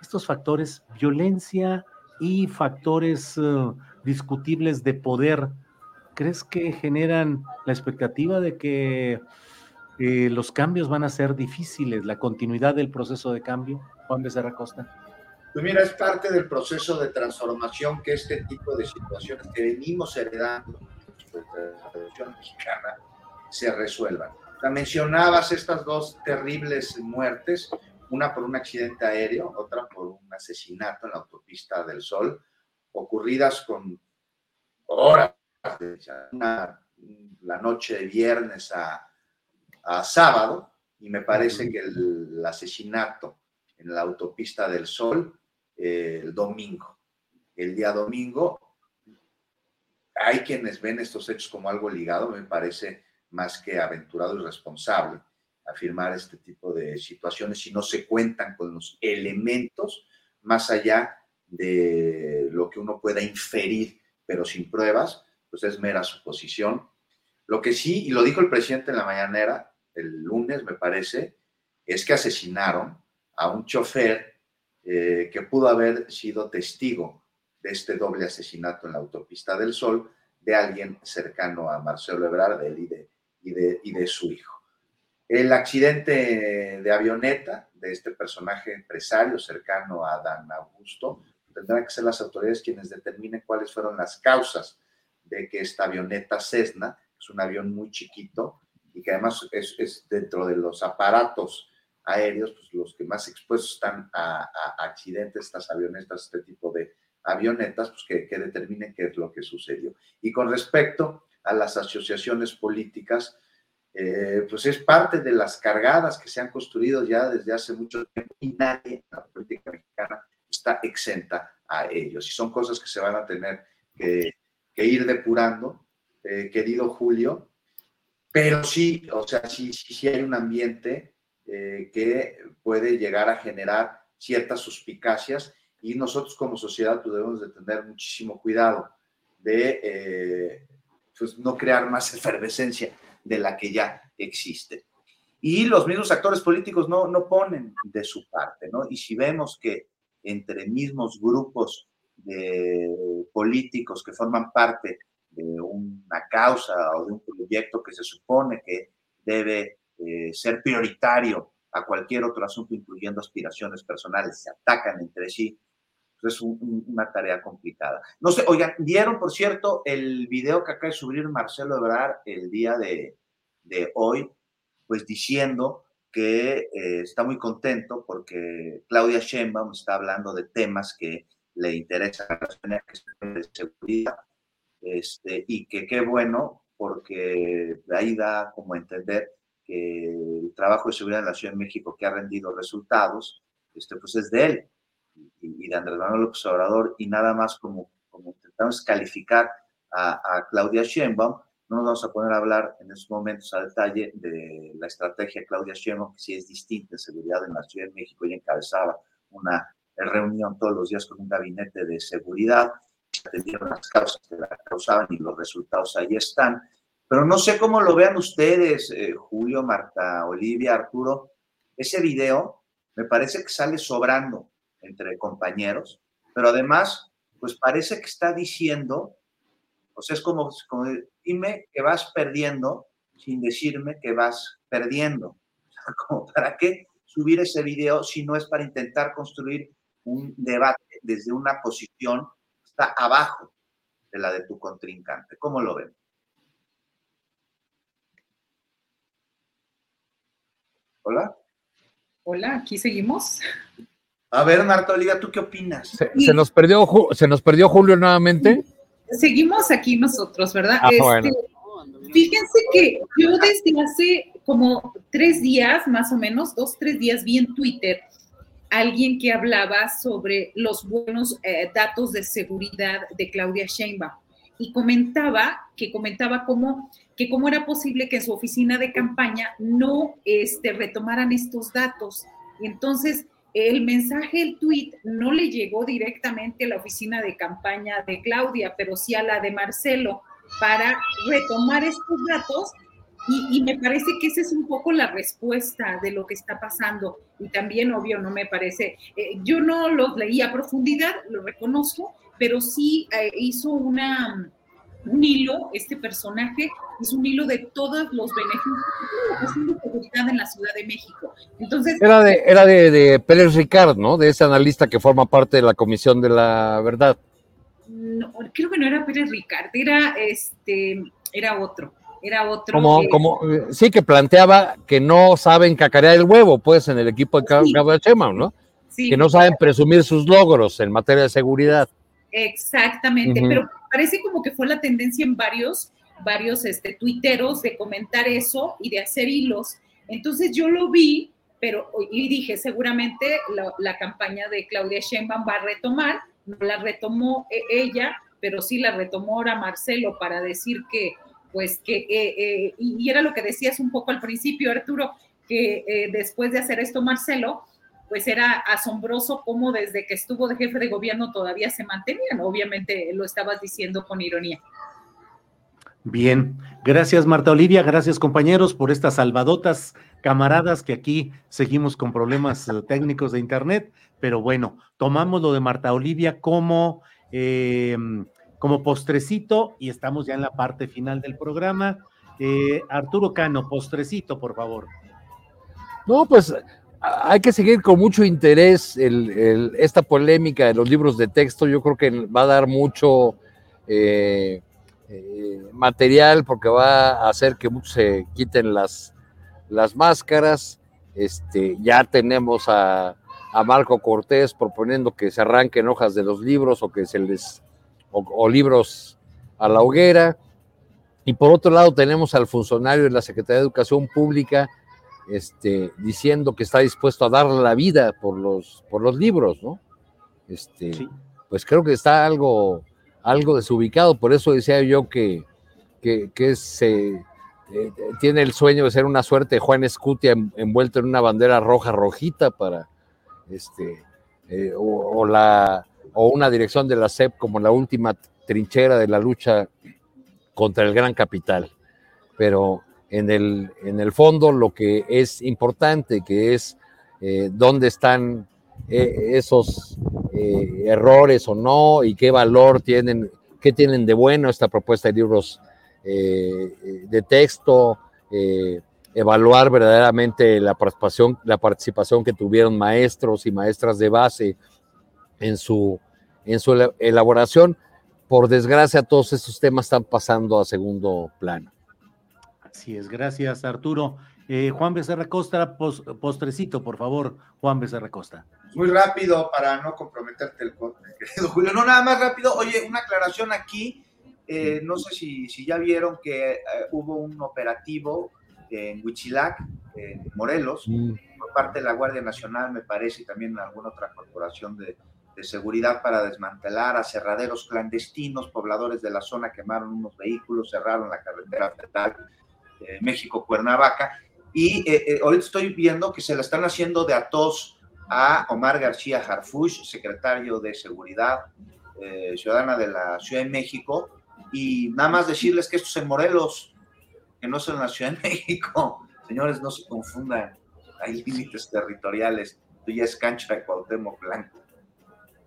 estos factores, violencia y factores eh, discutibles de poder, ¿crees que generan la expectativa de que eh, los cambios van a ser difíciles, la continuidad del proceso de cambio, Juan Becerra Costa. Pues mira, es parte del proceso de transformación que este tipo de situaciones que venimos heredando la Revolución Mexicana se resuelvan. La mencionabas estas dos terribles muertes, una por un accidente aéreo, otra por un asesinato en la autopista del Sol, ocurridas con horas, la noche de viernes a a sábado y me parece que el, asesinato en la autopista del Sol eh, el domingo. El día domingo hay quienes ven estos hechos como algo ligado, me parece más que aventurado y responsable afirmar este tipo de situaciones si no se cuentan con los elementos más allá de lo que uno pueda inferir, pero sin pruebas, pues es mera suposición. Lo que sí, y lo dijo el presidente en la mañanera, el lunes, me parece, es que asesinaron a un chofer eh, que pudo haber sido testigo de este doble asesinato en la autopista del Sol de alguien cercano a Marcelo Ebrard, y de, su hijo. El accidente de avioneta de este personaje empresario cercano a Dan Augusto, tendrán que ser las autoridades quienes determinen cuáles fueron las causas de que esta avioneta Cessna, es un avión muy chiquito, y que además es, dentro de los aparatos aéreos, pues los que más expuestos están a, accidentes, estas avionetas, este tipo de avionetas, pues que, que determinen qué es lo que sucedió. Y con respecto a las asociaciones políticas, eh, pues es parte de las cargadas que se han construido ya desde hace mucho tiempo y nadie en la política mexicana está exenta a ellos. Y son cosas que se van a tener que, ir depurando, eh, querido Julio, pero sí, o sea, sí, sí, hay un ambiente eh, que puede llegar a generar ciertas suspicacias y nosotros como sociedad debemos de tener muchísimo cuidado de pues, no crear más [LAUGHS] efervescencia de la que ya existe. Y los mismos actores políticos no, no ponen de su parte, ¿no? Y si vemos que entre mismos grupos de políticos que forman parte de una causa o de un proyecto que se supone que debe eh, ser prioritario a cualquier otro asunto, incluyendo aspiraciones personales, se atacan entre sí, pues es una tarea complicada. No sé, oigan, vieron, por cierto, el video que acaba de subir Marcelo Ebrard el día de, hoy, pues diciendo que eh, está muy contento porque Claudia Sheinbaum está hablando de temas que le interesan a seguridad, este, y que qué bueno, porque ahí da como entender que el trabajo de seguridad en la Ciudad de México que ha rendido resultados, este, pues es de él y, de Andrés Manuel López Obrador, y nada más como, como intentamos calificar a, a Claudia Sheinbaum, no nos vamos a poner a hablar en estos momentos a detalle de la estrategia de Claudia Sheinbaum, que sí es distinta en seguridad en la Ciudad de México y encabezaba una reunión todos los días con un gabinete de seguridad, las causas que la causaban y los resultados ahí están. Pero no sé cómo lo vean ustedes, eh, Julio, Marta, Olivia, Arturo. Ese video me parece que sale sobrando entre compañeros, pero además, pues parece que está diciendo o sea, es como, como dime que vas perdiendo sin decirme que vas perdiendo. [LAUGHS] Como, ¿Para qué subir ese video si no es para intentar construir un debate desde una posición está abajo de la de tu contrincante? ¿Cómo lo ven? Hola. Hola, aquí seguimos. A ver, Marta Olivia, ¿tú qué opinas? Se, se, nos perdió, se nos perdió Julio nuevamente seguimos aquí nosotros, ¿verdad? Ah, este, fíjense que yo desde hace como tres días, más o menos, dos, tres días, vi en Twitter alguien que hablaba sobre los buenos eh, datos de seguridad de Claudia Sheinbaum y comentaba que comentaba cómo que cómo era posible que en su oficina de campaña no este, retomaran estos datos. Entonces el mensaje, el tweet, no le llegó directamente a la oficina de campaña de Claudia, pero sí a la de Marcelo, para retomar estos datos. Y, me parece que esa es un poco la respuesta de lo que está pasando. Y también, obvio, no me parece, eh, yo no los leí a profundidad, lo reconozco, pero sí eh, hizo una, un hilo, este personaje es un hilo de todos los beneficios de seguridad en la Ciudad de México. Entonces, era de, era de, Pérez Ricard, ¿no? De ese analista que forma parte de la Comisión de la Verdad. No, creo que no era Pérez Ricard, era este, era otro. Era otro. Como, como, sí, que planteaba que no saben cacarear el huevo, pues, en el equipo de sí. Chema, ¿no? que no saben presumir sus logros en materia de seguridad. Exactamente, pero parece como que fue la tendencia en varios, varios este, tuiteros de comentar eso y de hacer hilos. Entonces yo lo vi, pero y dije, seguramente la, campaña de Claudia Sheinbaum va a retomar, no la retomó e, ella, pero sí la retomó ahora Marcelo para decir que, pues que, eh, eh, y, era lo que decías un poco al principio, Arturo, que eh, después de hacer esto Marcelo, pues era asombroso cómo desde que estuvo de jefe de gobierno todavía se mantenían. Obviamente lo estabas diciendo con ironía. Bien, gracias Marta Olivia, gracias compañeros por estas salvadotas camaradas que aquí seguimos con problemas técnicos de internet, pero bueno, tomamos lo de Marta Olivia como, como postrecito y estamos ya en la parte final del programa. Eh, Arturo Cano, postrecito, por favor. No, pues hay que seguir con mucho interés esta polémica de los libros de texto. Yo creo que va a dar mucho eh, eh, material porque va a hacer que muchos se quiten las, las máscaras Este, ya tenemos a, a Marco Cortés proponiendo que se arranquen hojas de los libros o que se les o, o libros a la hoguera. Y por otro lado tenemos al funcionario de la Secretaría de Educación Pública este, diciendo que está dispuesto a darle la vida por los, por los libros, ¿no? Este, Pues creo que está algo, algo desubicado, por eso decía yo que, que, que se, eh, tiene el sueño de ser una suerte de Juan Escutia en- envuelto en una bandera roja rojita para este eh, o, o la o una dirección de la SEP como la última trinchera de la lucha contra el gran capital. Pero en el, en el fondo lo que es importante, que es eh, dónde están eh, esos eh, errores o no y qué valor tienen, qué tienen de bueno esta propuesta de libros de texto, evaluar verdaderamente la participación, la participación que tuvieron maestros y maestras de base en su, en su ela- elaboración. Por desgracia, todos estos temas están pasando a segundo plano. Así es, gracias Arturo. Eh, Juan Becerra Costa, pos- postrecito, por favor, Juan Becerra Costa. Muy rápido para no comprometerte el [LAUGHS] querido Julio. No, nada más rápido. Oye, una aclaración aquí. Eh, no sé si, si ya vieron que eh, hubo un operativo en Huichilac, en Morelos, por parte de la Guardia Nacional, me parece, y también alguna otra corporación de, de seguridad para desmantelar aserraderos clandestinos. Pobladores de la zona quemaron unos vehículos, cerraron la carretera federal eh, México-Cuernavaca. Y eh, eh, ahorita estoy viendo que se la están haciendo de atos a Omar García Harfush, secretario de Seguridad Ciudadana de la Ciudad de México. Y nada más decirles que esto es en Morelos, que no es en la Ciudad de México. Señores, no se confundan. Hay límites territoriales. Tú ya es cancha de Cuauhtémoc Blanco.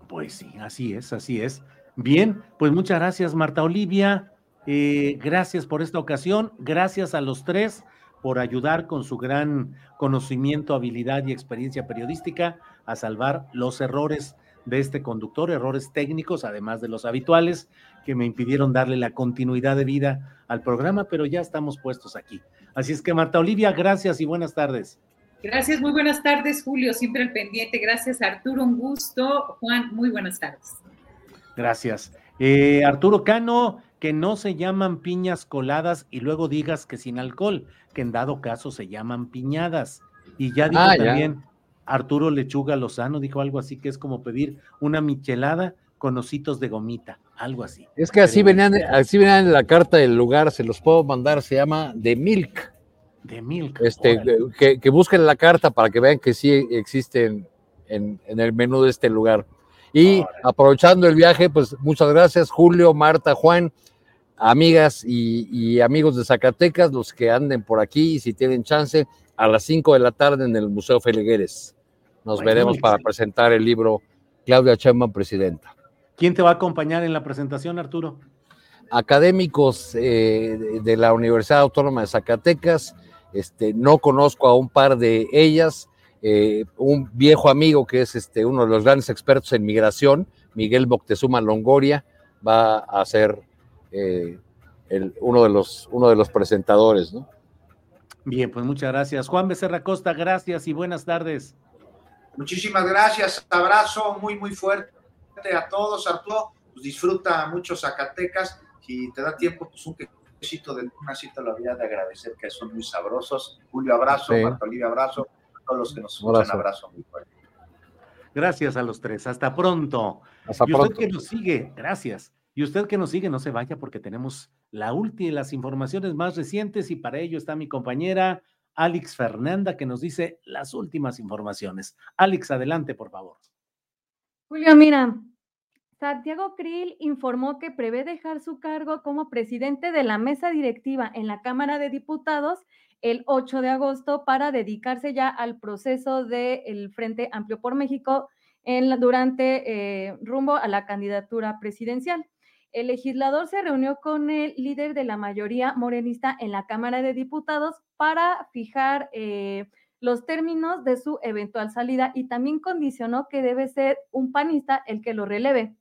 Pues sí, así es, así es. Bien, pues muchas gracias, Marta Olivia. Eh, gracias por esta ocasión. Gracias a los tres por ayudar con su gran conocimiento, habilidad y experiencia periodística a salvar los errores de este conductor, errores técnicos, además de los habituales, que me impidieron darle la continuidad de vida al programa, pero ya estamos puestos aquí. Así es que, Marta Olivia, gracias y buenas tardes. Gracias, muy buenas tardes, Julio, siempre al pendiente. Gracias, Arturo, un gusto. Juan, muy buenas tardes. Gracias. Eh, Arturo Cano, que no se llaman piñas coladas y luego digas que sin alcohol, que en dado caso se llaman piñadas. Y ya dijo Ah, ya. también Arturo Lechuga Lozano, dijo algo así que es como pedir una michelada con ositos de gomita, algo así. Es que así venían, así venían en la carta del lugar, se los puedo mandar, se llama The Milk. De Milk. Este, que, que busquen la carta para que vean que sí existen en, en el menú de este lugar. Y aprovechando el viaje, pues muchas gracias, Julio, Marta, Juan, amigas y, y amigos de Zacatecas, los que anden por aquí, si tienen chance, a las 5 de la tarde en el Museo Feligueres. Nos veremos para presentar el libro Claudia Sheinbaum, Presidenta. ¿Quién te va a acompañar en la presentación, Arturo? académicos eh, de la Universidad Autónoma de Zacatecas. Este, no conozco a un par de ellas. eh, un viejo amigo que es este, uno de los grandes expertos en migración, Miguel Moctezuma Longoria, va a ser eh, el- uno, de los, uno de los presentadores. ¿no? Bien, pues muchas gracias. Juan Becerra Costa, gracias y buenas tardes. Muchísimas gracias. Abrazo muy, muy fuerte a todos. Arturo, pues disfruta mucho Zacatecas. Si te da tiempo, pues un quesito de una cita lo había de agradecer, que son muy sabrosos. Julio, abrazo. Sí. Marta Olivia, abrazo. A todos los que nos escuchan, Abrazo. abrazo muy fuerte. Gracias a los tres. Hasta pronto. Hasta y usted pronto. que nos sigue, gracias. Y usted que nos sigue, no se vaya porque tenemos la última, las informaciones más recientes y para ello está mi compañera Alex Fernanda que nos dice las últimas informaciones. Alex, adelante, por favor. Julio, mira, Santiago Krill informó que prevé dejar su cargo como presidente de la mesa directiva en la Cámara de Diputados el 8 de agosto para dedicarse ya al proceso del Frente Amplio por México en durante eh, rumbo a la candidatura presidencial. El legislador se reunió con el líder de la mayoría morenista en la Cámara de Diputados para fijar eh, los términos de su eventual salida y también condicionó que debe ser un panista el que lo releve.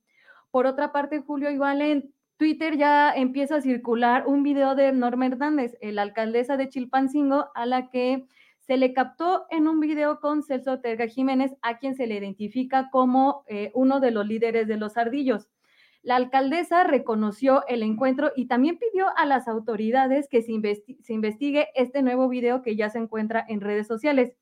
Por otra parte, Julio, igual en Twitter ya empieza a circular un video de Norma Hernández, la alcaldesa de Chilpancingo, a la que se le captó en un video con Celso Ortega Jiménez, a quien se le identifica como eh, uno de los líderes de los ardillos. La alcaldesa reconoció el encuentro y también pidió a las autoridades que se, investigue este nuevo video que ya se encuentra en redes sociales.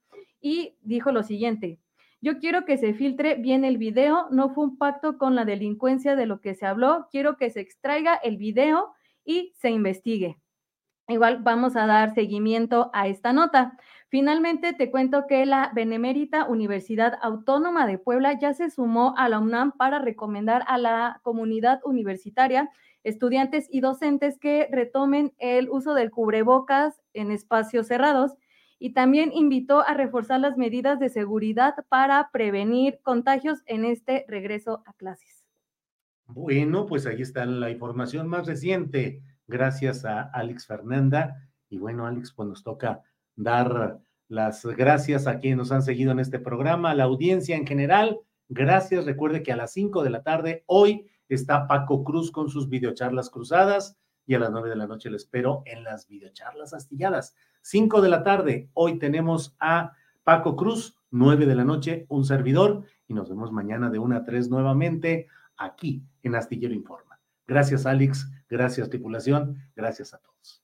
Y dijo lo siguiente, yo quiero que se filtre bien el video, no fue un pacto con la delincuencia de lo que se habló, quiero que se extraiga el video y se investigue. Igual vamos a dar seguimiento a esta nota. Finalmente, te cuento que la Benemérita Universidad Autónoma de Puebla ya se sumó a la UNAM para recomendar a la comunidad universitaria, estudiantes y docentes que retomen el uso del cubrebocas en espacios cerrados y también invitó a reforzar las medidas de seguridad para prevenir contagios en este regreso a clases. Bueno, pues ahí está la información más reciente, gracias a Alex Fernanda. Y bueno, Alex, pues nos toca dar las gracias a quienes nos han seguido en este programa, a la audiencia en general. Gracias. Recuerde que a las 5 de la tarde hoy está Paco Cruz con sus videocharlas cruzadas y a las 9 de la noche le espero en las videocharlas astilladas. 5 de la tarde, hoy tenemos a Paco Cruz, 9 de la noche, un servidor, y nos vemos mañana de 1 a 3 nuevamente aquí en Astillero Informa. Gracias, Alex, gracias, tripulación, gracias a todos.